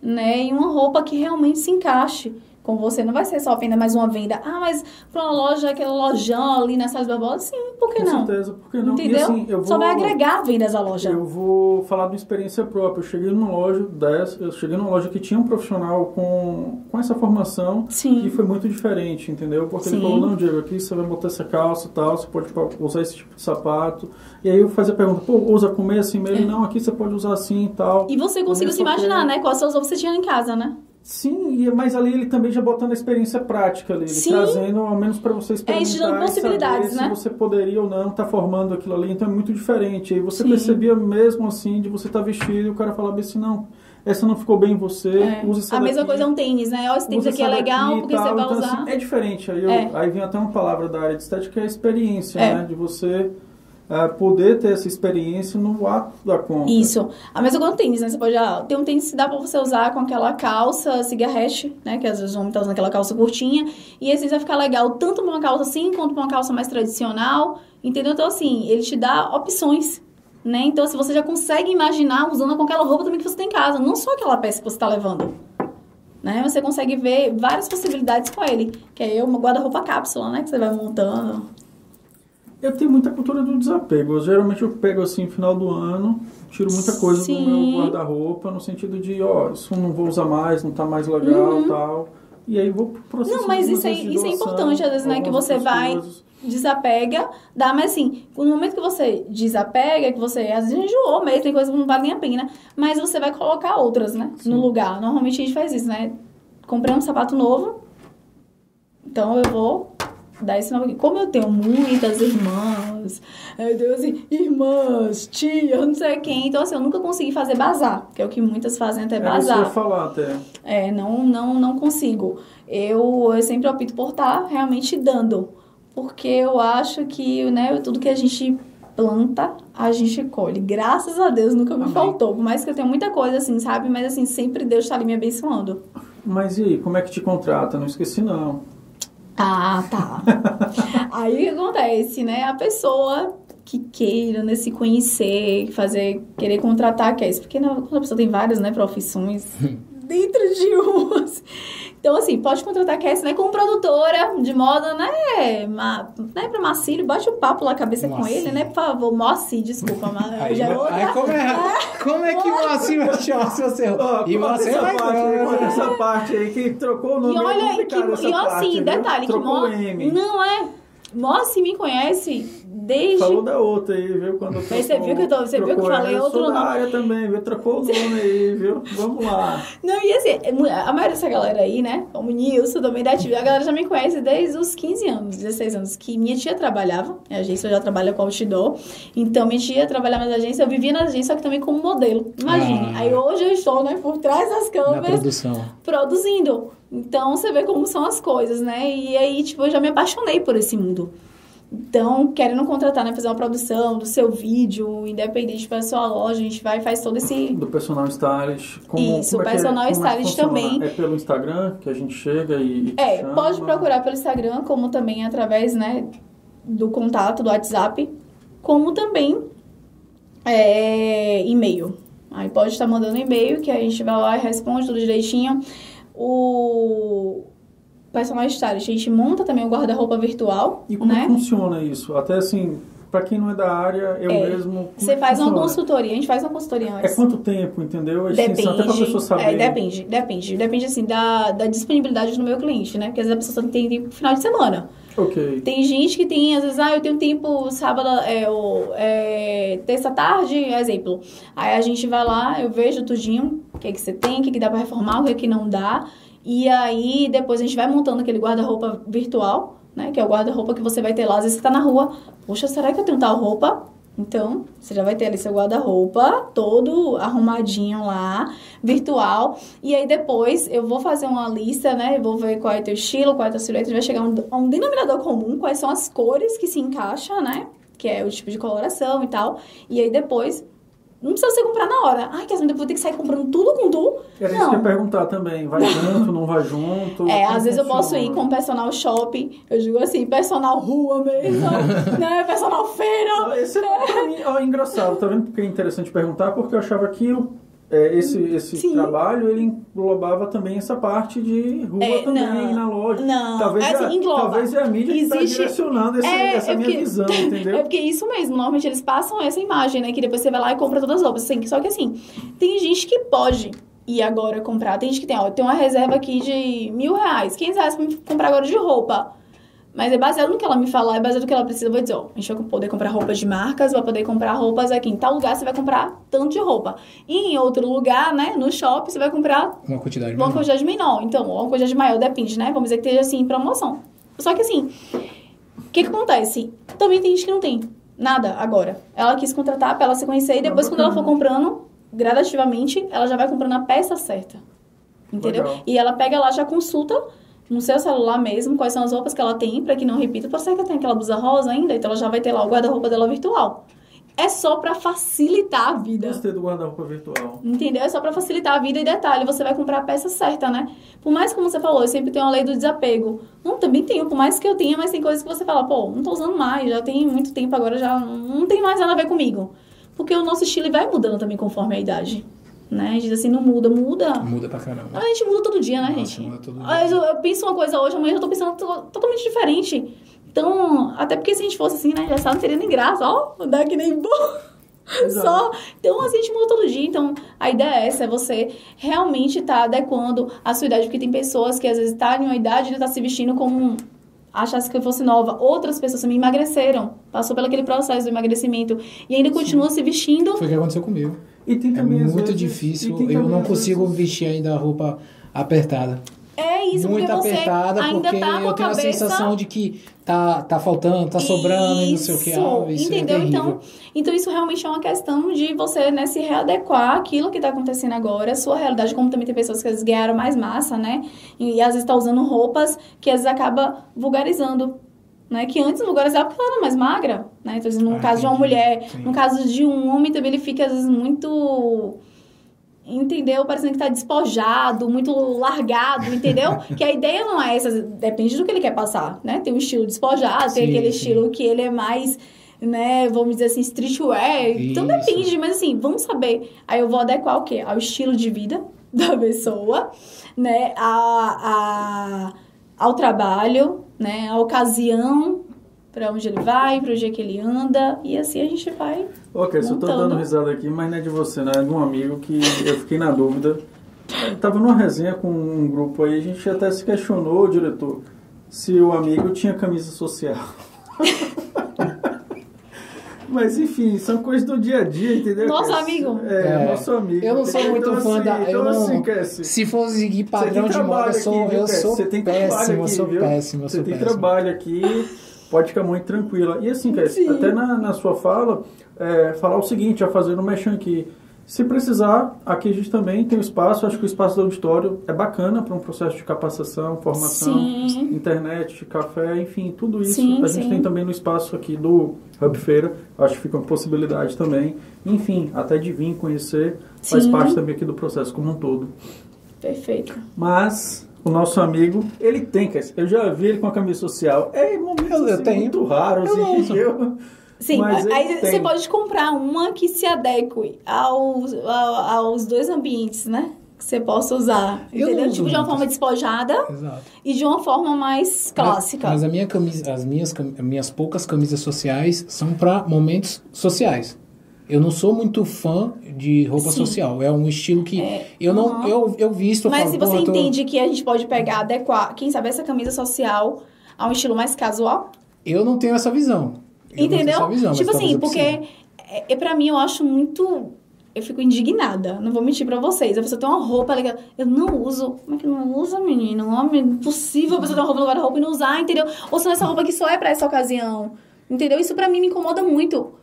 né? E uma roupa que realmente se encaixe com você. Não vai ser só venda mais uma venda. Ah, mas pra uma loja, aquela lojão ali na Sala Barbosa, sim, por que Com não? certeza, por que não? Entendeu? E assim, eu vou, Só vai agregar vendas à loja. Eu vou falar de uma experiência própria. Eu cheguei numa loja dessa, eu cheguei numa loja que tinha um profissional com, com essa formação Sim. que foi muito diferente, entendeu? Porque Sim. ele falou, não, Diego, aqui você vai botar essa calça e tal, você pode usar esse tipo de sapato. E aí eu fazia a pergunta, pô, usa com meia assim mesmo? Não, aqui você pode usar assim e tal. E você conseguiu se imaginar, com- né? Quais são os ovos que você tinha em casa, né? Sim, mas ali ele também já botando a experiência prática ali, ele Sim. trazendo ao menos para você experimentar te dando e possibilidades, saber né? se você poderia ou não estar formando aquilo ali, então é muito diferente. E você Sim. percebia mesmo assim de você estar vestido e o cara falava assim, não, essa não ficou bem em você, É. use essa A mesma daqui, coisa é um tênis, né? Ó, esse tênis usa aqui é legal porque você tal. vai Então, usar. assim, é diferente. Aí, eu- É. aí vem até uma palavra da área de estética, que é a experiência, É. né? De você ah, poder ter essa experiência no ato da compra. Isso. A mesma coisa com tênis, né? Você pode. Ah, tem um tênis que dá pra você usar com aquela calça cigarrete, né? Que às vezes o homem tá usando aquela calça curtinha. E esse vai ficar legal tanto pra uma calça assim, quanto pra uma calça mais tradicional. Entendeu? Então, assim, ele te dá opções. Né? Então, se você já consegue imaginar usando com aquela roupa também que você tem em casa, não só aquela peça que você tá levando. Né? Você consegue ver várias possibilidades com ele. Que é uma guarda-roupa cápsula, né? Que você vai montando. Eu tenho muita cultura do desapego. Eu, geralmente eu pego assim, final do ano, tiro muita coisa do Sim. meu guarda-roupa, no sentido de, ó, isso não vou usar mais, não tá mais legal tal. E aí vou pro processo Uhum. Não, mas de isso é, de isso é doação, importante, às vezes, né? Que você vai, coisas. desapega, dá, mas assim, no momento que você desapega, que você às vezes enjoou mesmo, tem coisas que não valem a pena, mas você vai colocar outras, né? No lugar. Normalmente a gente faz isso, né? Comprei um sapato novo, então eu vou dar esse novo aqui. Como eu tenho muitas irmãs, eu tenho assim, irmãs, tia, não sei quem, então assim, eu nunca consegui fazer bazar, que é o que muitas fazem até É, eu bazar. ia falar até. É, não, não, não consigo. Eu, eu sempre opto por estar realmente dando. Porque eu acho que, né, tudo que a gente planta, a gente colhe. Graças a Deus nunca me Amém. faltou. Por mais que eu tenha muita coisa assim, sabe? Mas assim, sempre Deus está ali me abençoando. Mas e aí, como é que te contrata? Não esqueci não. Ah, tá. Aí o que acontece, né? A pessoa que queira né, se conhecer, fazer, querer contratar a Cass. Porque né, quando a pessoa tem várias né, profissões dentro de umas. Então, assim, pode contratar a Cassie, né, como produtora de moda, né, ma, né pra Marcílio, bate o papo lá a cabeça com Moacir. ele, né, por favor, Moacir, desculpa, mas Aí, já é outra. aí como, é, como é que o Moacir vai chamar se você Ó, E corta você essa vai parte corta embora. essa parte aí que trocou o nome E olha, é que, e assim, detalhe, que trocou Mo... o M. Não é. Moacir me conhece desde. Falou da outra aí, viu? Quando Mas você viu que eu tô- você viu que eu trocou falei ela. outro Eu sou da nome? área também, viu? Trocou o nome aí, viu? Vamos lá. Não, e assim, a maioria dessa galera aí, né? Como Nilson, também da TV, a galera já me conhece desde os 15 anos, 16 anos, que minha tia trabalhava, a agência já trabalha com outdoor, então minha tia trabalhava na agência, eu vivia na agência, só que também como modelo, imagine. Ah. Aí hoje eu estou, né, por trás das Na câmeras, produção. produzindo. Então você vê como são as coisas, né? E aí, tipo, eu já me apaixonei por esse mundo. Então, querendo contratar, né, fazer uma produção do seu vídeo, independente para sua loja, a gente vai e faz todo esse Do personal stylist. Como, Isso, como é é- personal é stylist funciona? também. É pelo Instagram que a gente chega e, É, chama? pode procurar pelo Instagram, como também através, né, do contato, do WhatsApp, como também é, e-mail. Aí pode estar mandando e-mail, que a gente vai lá e responde tudo direitinho. O personal stylist, a gente monta também o guarda-roupa virtual, E como é né? funciona isso? Até assim, pra quem não é da área, eu É, mesmo. Você é que faz uma funciona? consultoria, a gente faz uma consultoria É antes. quanto tempo, entendeu? A extensão, Depende. Até pra pessoa saber. É, depende, depende. Depende, assim, da, da disponibilidade do meu cliente, né? Porque às vezes a pessoa tem tempo no final de semana. Ok. Tem gente que tem, às vezes, ah, eu tenho tempo sábado, é, ou, é, terça-tarde, exemplo. Aí a gente vai lá, eu vejo tudinho, o que, que você tem, o que, que dá pra reformar, o que, que não dá. E aí, depois a gente vai montando aquele guarda-roupa virtual, né? Que é o guarda-roupa que você vai ter lá. Às vezes você tá na rua, poxa, será que eu tenho tal roupa? Então, você já vai ter ali seu guarda-roupa todo arrumadinho lá, virtual. E aí depois eu vou fazer uma lista, né? Eu vou ver qual é o teu estilo, qual é a tua silhueta. Vai chegar a um, um denominador comum, quais são as cores que se encaixam, né? Que é o tipo de coloração e tal. E aí depois, não precisa você comprar na hora. Ai, Cassandra, eu vou ter que sair comprando tudo com tu. Era isso que eu ia Não. perguntar também. Vai junto, não vai junto? É, às vezes eu posso funciona? ir com personal shopping, eu digo assim, personal rua mesmo, né? Personal feira. Esse é, pra mim, ó, engraçado, tá vendo porque é interessante perguntar? Porque eu achava que o- é, esse, esse Sim. trabalho ele englobava também essa parte de rua É, também não, na loja. não, talvez, é assim, a, engloba. talvez é a mídia que está Existe- direcionando esse- É, essa é minha porque- visão, entendeu? É porque isso mesmo, normalmente eles passam essa imagem, né? Que depois você vai lá e compra todas as roupas. Assim, só que assim, tem gente que pode ir agora comprar. Tem gente que tem, ó, tem uma reserva aqui de mil reais, 500 reais pra comprar agora de roupa. Mas é baseado no que ela me falar, é baseado no que ela precisa. Eu vou dizer, ó, a gente vai poder comprar roupas de marcas, vai poder comprar roupas aqui. Em tal lugar você vai comprar tanto de roupa. E em outro lugar, né, no shopping, você vai comprar Uma quantidade uma menor. quantidade menor. Então, ou uma quantidade maior, depende, né? Vamos dizer que esteja assim em promoção. Só que assim, o que, que acontece? Também tem gente que não tem nada agora. Ela quis contratar pra ela se conhecer e depois, quando ela for comprando, gradativamente, ela já vai comprando a peça certa. Entendeu? Legal. E ela pega lá, já consulta no seu celular mesmo quais são as roupas que ela tem, pra que não repita. Pode ser que ela tenha aquela blusa rosa ainda, então ela já vai ter lá o guarda-roupa dela virtual. É só pra facilitar a vida. Gostei do guarda-roupa virtual. Entendeu? É só pra facilitar a vida e detalhe, você vai comprar a peça certa, né? Por mais como você falou, eu sempre tenho a lei do desapego. Não, também tenho, por mais que eu tenha, mas tem coisas que você fala, pô, não tô usando mais, já tem muito tempo agora, já não tem mais nada a ver comigo. Porque o nosso estilo vai mudando também conforme a idade. Né? A gente diz assim, não muda, muda. Muda pra caramba. A gente muda todo dia, né, Nossa, gente? muda todo dia. Eu, eu penso uma coisa hoje, amanhã eu tô pensando to- totalmente diferente. Então, até porque se a gente fosse assim, né, já sabe, não teria nem graça, ó, andar que nem burro. Exato. Só. Então, assim, a gente muda todo dia. Então, a ideia é essa, é você realmente estar adequando a sua idade. Porque tem pessoas que às vezes estão em uma idade e tá se vestindo como um- achasse que fosse nova. Outras pessoas também emagreceram. Passou pelo aquele processo do emagrecimento. E ainda continua se vestindo. Foi o que aconteceu comigo. E tem É também, às muito vezes- difícil. Eu não consigo vezes- vestir ainda a roupa apertada. É isso, muito porque você apertada, ainda porque tá com eu tenho cabeça... a sensação de que tá, tá faltando, tá sobrando e não sei o que. Ah, isso entendeu? é então, então, isso realmente é uma questão de você né, se readequar àquilo que tá acontecendo agora, a sua realidade, como também tem pessoas que às vezes ganharam mais massa, né? E, às vezes tá usando roupas que às vezes acaba vulgarizando. Né? Que antes vulgarizava porque ela era mais magra, né? Então, no Ah, caso de uma entendi. mulher, Sim. no caso de um homem também ele fica às vezes muito entendeu? Parecendo que tá despojado, muito largado, entendeu? que a ideia não é essa, depende do que ele quer passar, né? Tem um estilo despojado, tem Sim, aquele sim. estilo que ele é mais, né, vamos dizer assim, streetwear. Então Isso. depende, mas assim, vamos saber. Aí eu vou adequar o quê? Ao estilo de vida da pessoa, né? A, a, ao trabalho, né? A ocasião para onde ele vai, para o dia que ele anda, e assim a gente vai. Ok, só tô montando. dando risada aqui, mas não é de você, né? É de um amigo que eu fiquei na dúvida. Eu tava numa resenha com um grupo aí, a gente até se questionou, diretor, se o amigo tinha camisa social. Mas enfim, são coisas do dia a dia, entendeu? Nosso Cassi? amigo. É, É. nosso amigo. Eu não sou muito Então, fã assim, da. Eu Então, não, assim, Cassi, se for seguir Você padrão de moda, eu sou, aqui, viu, eu sou Você tem trabalho péssimo, eu aqui, sou viu? péssimo, eu Você sou tem péssimo. trabalho aqui, pode ficar muito tranquila. E assim, Cassi, até na, na sua fala, é, falar o seguinte, já fazendo um mexão aqui. Se precisar, aqui a gente também tem um espaço, acho que o espaço do auditório é bacana para um processo de capacitação, formação, Sim. internet, café, enfim, tudo isso Sim, a gente sim. tem também no espaço aqui do Hub Feira, acho que fica uma possibilidade também. Enfim, até de vir conhecer, faz parte também aqui do processo como um todo. Perfeito. Mas o nosso amigo, ele tem. Eu já vi ele com a camisa social. É momentos Eu- eu assim, tenho. muito raros, Eu não uso. entendeu? Sim, Mas aí você pode comprar uma que se adeque aos, ao- aos dois ambientes, né? Que você possa usar. Eu Entendeu? Tipo, de uma forma despojada Exato. e de uma forma mais clássica. Mas a minha camisa, as minhas, minhas poucas camisas sociais são para momentos sociais. Eu não sou muito fã de roupa Sim. social. É um estilo que eu não Aham. eu, eu visto. eu Mas falo, se você "Porra, eu tô- entende que a gente pode pegar, adequar, quem sabe essa camisa social a um estilo mais casual, Eu não tenho essa visão. Entendeu? visão, tipo assim, eu porque é, é, pra mim eu acho muito. Eu fico indignada, não vou mentir pra vocês. A pessoa tem uma roupa legal. Eu não uso. Como é que não usa, menino? Homem, impossível a pessoa ter uma roupa no guarda-roupa e não usar, entendeu? Ou se não essa roupa que só é pra essa ocasião. Entendeu? Isso pra mim me incomoda muito.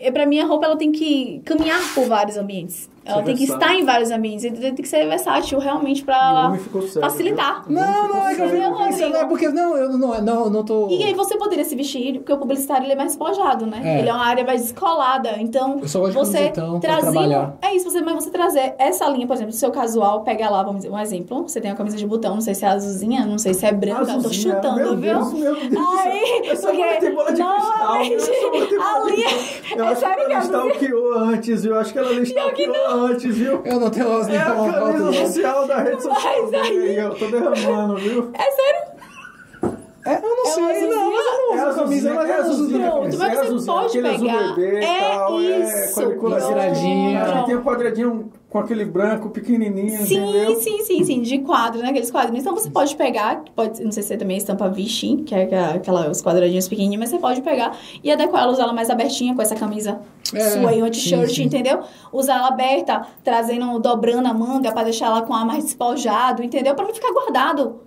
É, pra mim, a roupa ela tem que caminhar por vários ambientes. Ela tem que estar em vários ambientes. Entendeu? Tem que ser versátil realmente E o pra homem ficou sério. facilitar. Não, ficou não, é que eu fico Não, pensando, é porque não, eu não, não, não tô. E aí você poderia se vestir, porque o publicitário ele é mais despojado, né? É. Ele é uma área mais descolada. Então, Eu só gosto você pra trazer. É isso, você, mas você trazer essa linha, por exemplo, do seu casual, pega lá, vamos dizer, um exemplo. Você tem uma camisa de botão, não sei se é azulzinha, não sei se é branca, eu tô Azulzinha, chutando, meu viu? Deus, meu Deus do céu. Aí, Essa mulher tem bola de não, cristal? Essa mulher tem a bola de linha. Eu É acho que ela stalkeou antes, viu? Acho que ela stalkeou antes, viu? Eu não tenho as É a nenhuma foto camisa social da rede social. Mas aí- aí, eu tô derramando, viu? É sério? É, eu não É sei, não, mas eu não uso É a camisa, mas é não azulzinha. Pronto, mas é você azulzinha, pode aquele azul pegar. bebê e É tal, isso. Quadradinha. Acho que tem um quadradinho com aquele branco pequenininho, Sim, entendeu? sim, sim, sim, de quadro, né? Aqueles quadrinhos. Então você pode pegar, pode, não sei se é também estampa Vichy, que é aquela, os quadradinhos pequenininhos, mas você pode pegar e adequar ela, usar ela mais abertinha com essa camisa É, sua uma sim, t-shirt, entendeu? Usar ela aberta, trazendo, dobrando a manga pra deixar ela com ar mais despojado, entendeu? Pra não ficar guardado.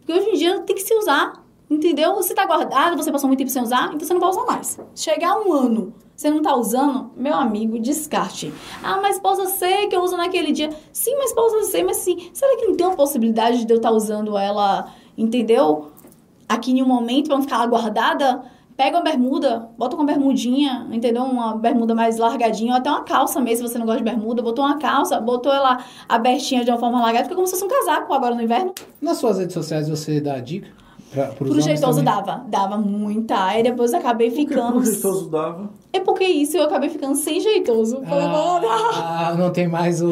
Porque hoje em dia tem que se usar, entendeu? Você tá guardado, você passou muito tempo sem usar, então você não vai usar mais. Chegar um ano, você não tá usando, meu amigo, descarte. Ah, mas possa ser que eu uso naquele dia. Sim, mas possa ser, mas sim. Será que não tem uma possibilidade de eu estar usando ela, entendeu? Aqui em um momento pra não ficar guardada? Pega uma bermuda, bota uma bermudinha, entendeu? Uma bermuda mais largadinha, ou até uma calça mesmo, se você não gosta de bermuda. Botou uma calça, botou ela abertinha de uma forma largada, fica como se fosse um casaco agora no inverno. Nas suas redes sociais você dá dica? Pra, pros Pro dava, dava muita. Aí depois eu acabei Por que ficando. pro jeitoso dava? É porque isso eu acabei ficando sem jeitoso. Falei, mano, Ah, não tem mais o. o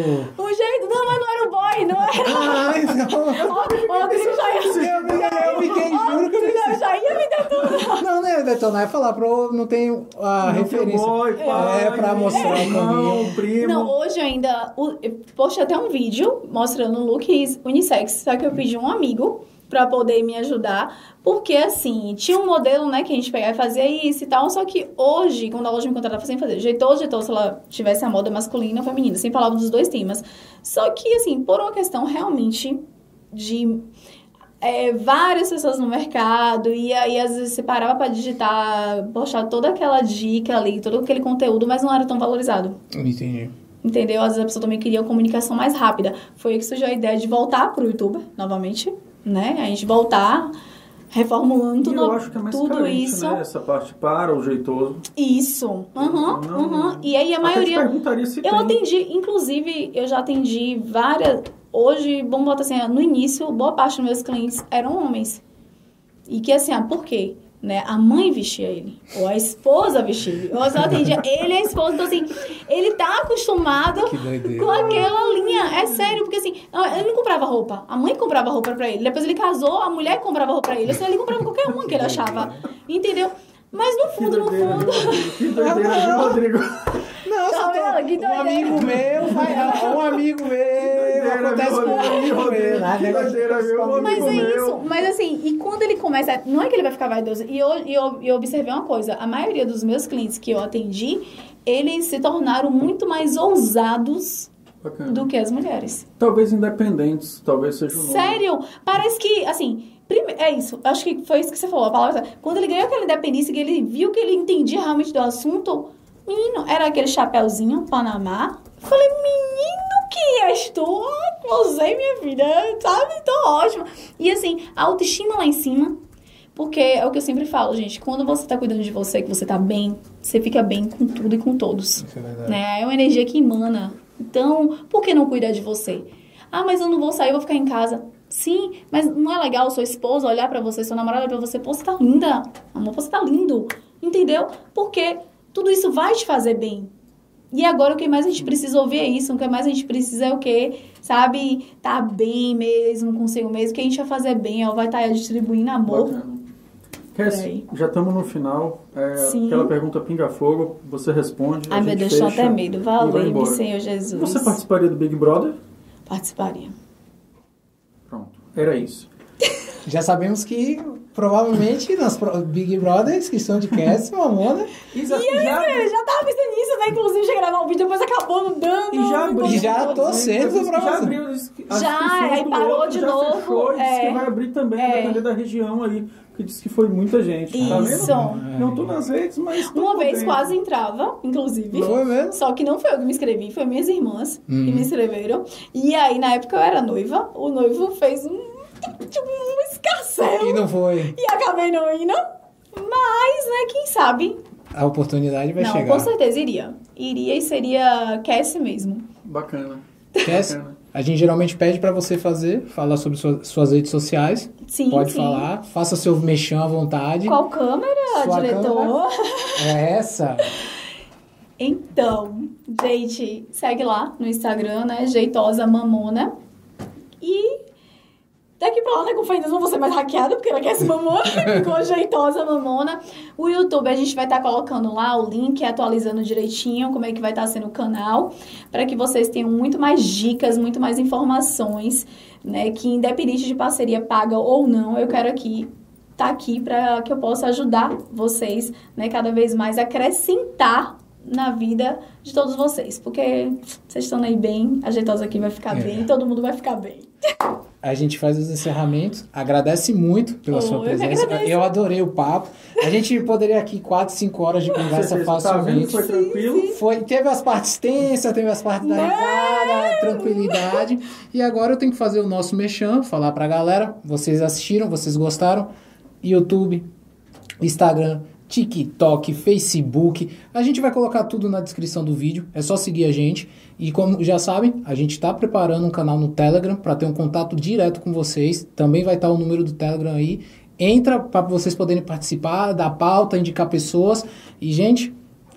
jeito. Não, mas não era o boy, não era. Ah, então. O Rodrigo já ia. Eu, eu fiquei, juro que eu Eu já ia me detonar. Não, não é detonar, é falar, pro, não tem a referência. boy, pai, é pra mostrar o caminho. primo. Não, hoje ainda. Eu postei até um vídeo mostrando looks unissex. Só que eu pedi um amigo pra poder me ajudar. Porque, assim, tinha um modelo, né, que a gente pegava e fazia isso e tal. Só que hoje, quando a loja me contratava, sempre fazer jeitoso, jeitoso, se ela tivesse a moda masculina ou feminina. Sempre falava dos dois temas. Só que, assim, por uma questão realmente de é, várias pessoas no mercado e aí às vezes você parava pra digitar, postar toda aquela dica ali, todo aquele conteúdo, mas não era tão valorizado. Entendi. Entendeu? Às vezes a pessoa também queria uma comunicação mais rápida. Foi aí que surgiu a ideia de voltar pro YouTube, novamente, né? A gente voltar reformulando tudo, eu acho que é mais tudo carente, isso. né? Essa parte para o jeitoso. Isso. Aham, Não- aham. E aí a maioria. perguntaria se Eu tem. atendi, inclusive, eu já atendi várias. Hoje, vamos botar assim, no início, boa parte dos meus clientes eram homens. E que assim, ah, por quê? Né? A mãe vestia ele, ou a esposa vestia ele. Eu só atendia ele e a esposa. Então, assim, ele tá acostumado com aquela linha. É sério, porque assim, ele não comprava roupa. A mãe comprava roupa pra ele. Depois ele casou, a mulher comprava roupa pra ele. Assim, ele comprava qualquer uma que ele achava. Entendeu? Mas no Que fundo, no fundo. Que doideira, viu, Rodrigo? Não, Tá só tô- um amigo meu, vai, um amigo meu, acontece amigo meu. Rodrigo, né? viu, acontece com Mas amigo é meu. isso, mas assim, e quando ele começa, não é que ele vai ficar vaidoso, e eu, e eu, eu observei uma coisa, a maioria dos meus clientes que eu atendi, eles se tornaram muito mais ousados Bacana. do que as mulheres. Talvez independentes, talvez seja o nome. Sério? Parece que, assim, prime- é isso, acho que foi isso que você falou, a palavra. Quando ele ganhou aquela independência, que ele viu que ele entendia realmente do assunto, menino, era aquele chapéuzinho, Panamá. Eu Falei, menino, que? Ah, Usei minha vida, sabe? Tô ótima. E assim, a autoestima lá em cima. Porque é o que eu sempre falo, gente. Quando você tá cuidando de você, que você tá bem, você fica bem com tudo e com todos. Isso é verdade. Né? É uma energia que emana. Então, por que não cuidar de você? Ah, mas eu não vou sair, eu vou ficar em casa. Sim, mas não é legal sua esposa olhar pra você, sua namorada olhar pra você, pô, você tá linda. Amor, você tá lindo. Entendeu? Porque tudo isso vai te fazer bem. E agora o que mais a gente precisa ouvir é isso, o que mais a gente precisa é o quê? Sabe? Tá bem mesmo consigo mesmo, o que a gente vai fazer bem, ó, vai estar distribuindo amor. Cass, já estamos no final. É, Sim. aquela pergunta pinga-fogo, você responde. a Ai, meu gente Deus, tô fecha até medo. Valeu. Senhor Jesus. Você participaria do Big Brother? Participaria. Pronto, era isso. Já sabemos que provavelmente nas Big Brothers que são de Cass, Mamona, Isa, Eu já tava pensando nisso, né? Inclusive, já gravar um vídeo, depois acabou não dando. E já abriu. E já tô cedo pra Já abriu as, Já, aí do parou outro, de já novo, Fechou, e disse é. que vai abrir também, É. depender da região aí. Que disse que foi muita gente. Tá Isso. vendo? Não tô nas redes, mas. Uma vez quase entrava, inclusive. Foi mesmo? Só que não foi eu que me inscrevi, foi minhas irmãs que Uhum. me inscreveram. E aí, na época, eu era noiva. O noivo fez um, tipo, um escarcel. e não foi. E acabei não indo. Mas, né, quem sabe? A oportunidade vai não, chegar. com certeza iria. Iria e seria Cassie mesmo. Bacana. Cass, Bacana. a gente geralmente pede pra você fazer, falar sobre sua- suas redes sociais. Sim, Pode sim. falar, faça seu mexão à vontade. Qual câmera, Sua diretor? É essa. Então, gente, segue lá no Instagram, né? Jeitosa Mamona. E daqui pra lá, né? Com Deus, não vou ser mais hackeada, porque ela quer ser mamona. Ficou Jeitosa Mamona. O YouTube, a gente vai estar colocando lá o link, atualizando direitinho como é que vai estar sendo o canal, para que vocês tenham muito mais dicas, muito mais informações, né? Que independente de parceria paga ou não, eu quero aqui tá aqui para que eu possa ajudar vocês, né, cada vez mais acrescentar na vida de todos vocês, porque vocês estão aí bem, a jeitosa aqui vai ficar É. bem, todo mundo vai ficar bem. A gente faz os encerramentos. Agradece muito pela Oh, sua eu presença. agradeço. Eu adorei o papo. A gente poderia aqui 4, 5 horas de conversa tá facilmente. Foi tranquilo. Foi, teve as partes tensas, teve as partes da risada, tranquilidade. E agora eu tenho que fazer o nosso mexão, falar pra galera. Vocês assistiram, vocês gostaram? YouTube, Instagram, TikTok, Facebook. A gente vai colocar tudo na descrição do vídeo. É só seguir a gente. E como já sabem, a gente está preparando um canal no Telegram para ter um contato direto com vocês. Também vai estar o número do Telegram aí. Entra para vocês poderem participar da pauta, indicar pessoas. E, gente,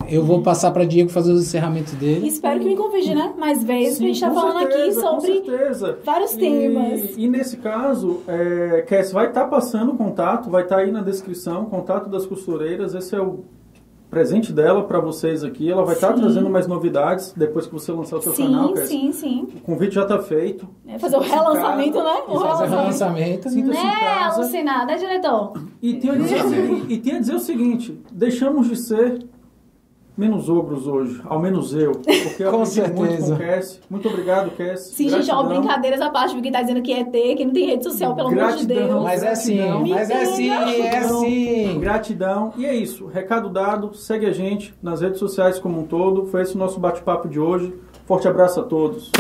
eu vou passar para Diego fazer os encerramentos dele. espero que me convide, né, mais vezes, porque a gente tá falando certeza, aqui sobre certeza. vários E- temas. E, nesse caso, é, Cass vai estar passando o contato, vai estar aí na descrição, contato das costureiras. Esse é o presente dela para vocês aqui. Ela vai estar Sim. trazendo mais novidades depois que você lançar o seu canal, Sim, Cass. sim, sim. O convite já está feito. É fazer o relançamento, né? O Fazer o relançamento. Sinta-se Né, casa. alucinar, né, diretor? E tenho a dizer, o seguinte- e tenho a dizer o seguinte: deixamos de ser menos ogros hoje, ao menos eu. Porque eu Com aprendi muito certeza. com o Cass. Muito obrigado, Cass. Sim, gente, ó, Gratidão. brincadeiras à parte, porque tá dizendo que é ET, que não tem rede social, pelo amor de Gratidão. Deus. Mas é assim, Gratidão. mas é assim, é assim. Gratidão. E é isso. Recado dado. Segue a gente nas redes sociais como um todo. Foi esse o nosso bate-papo de hoje. Forte abraço a todos.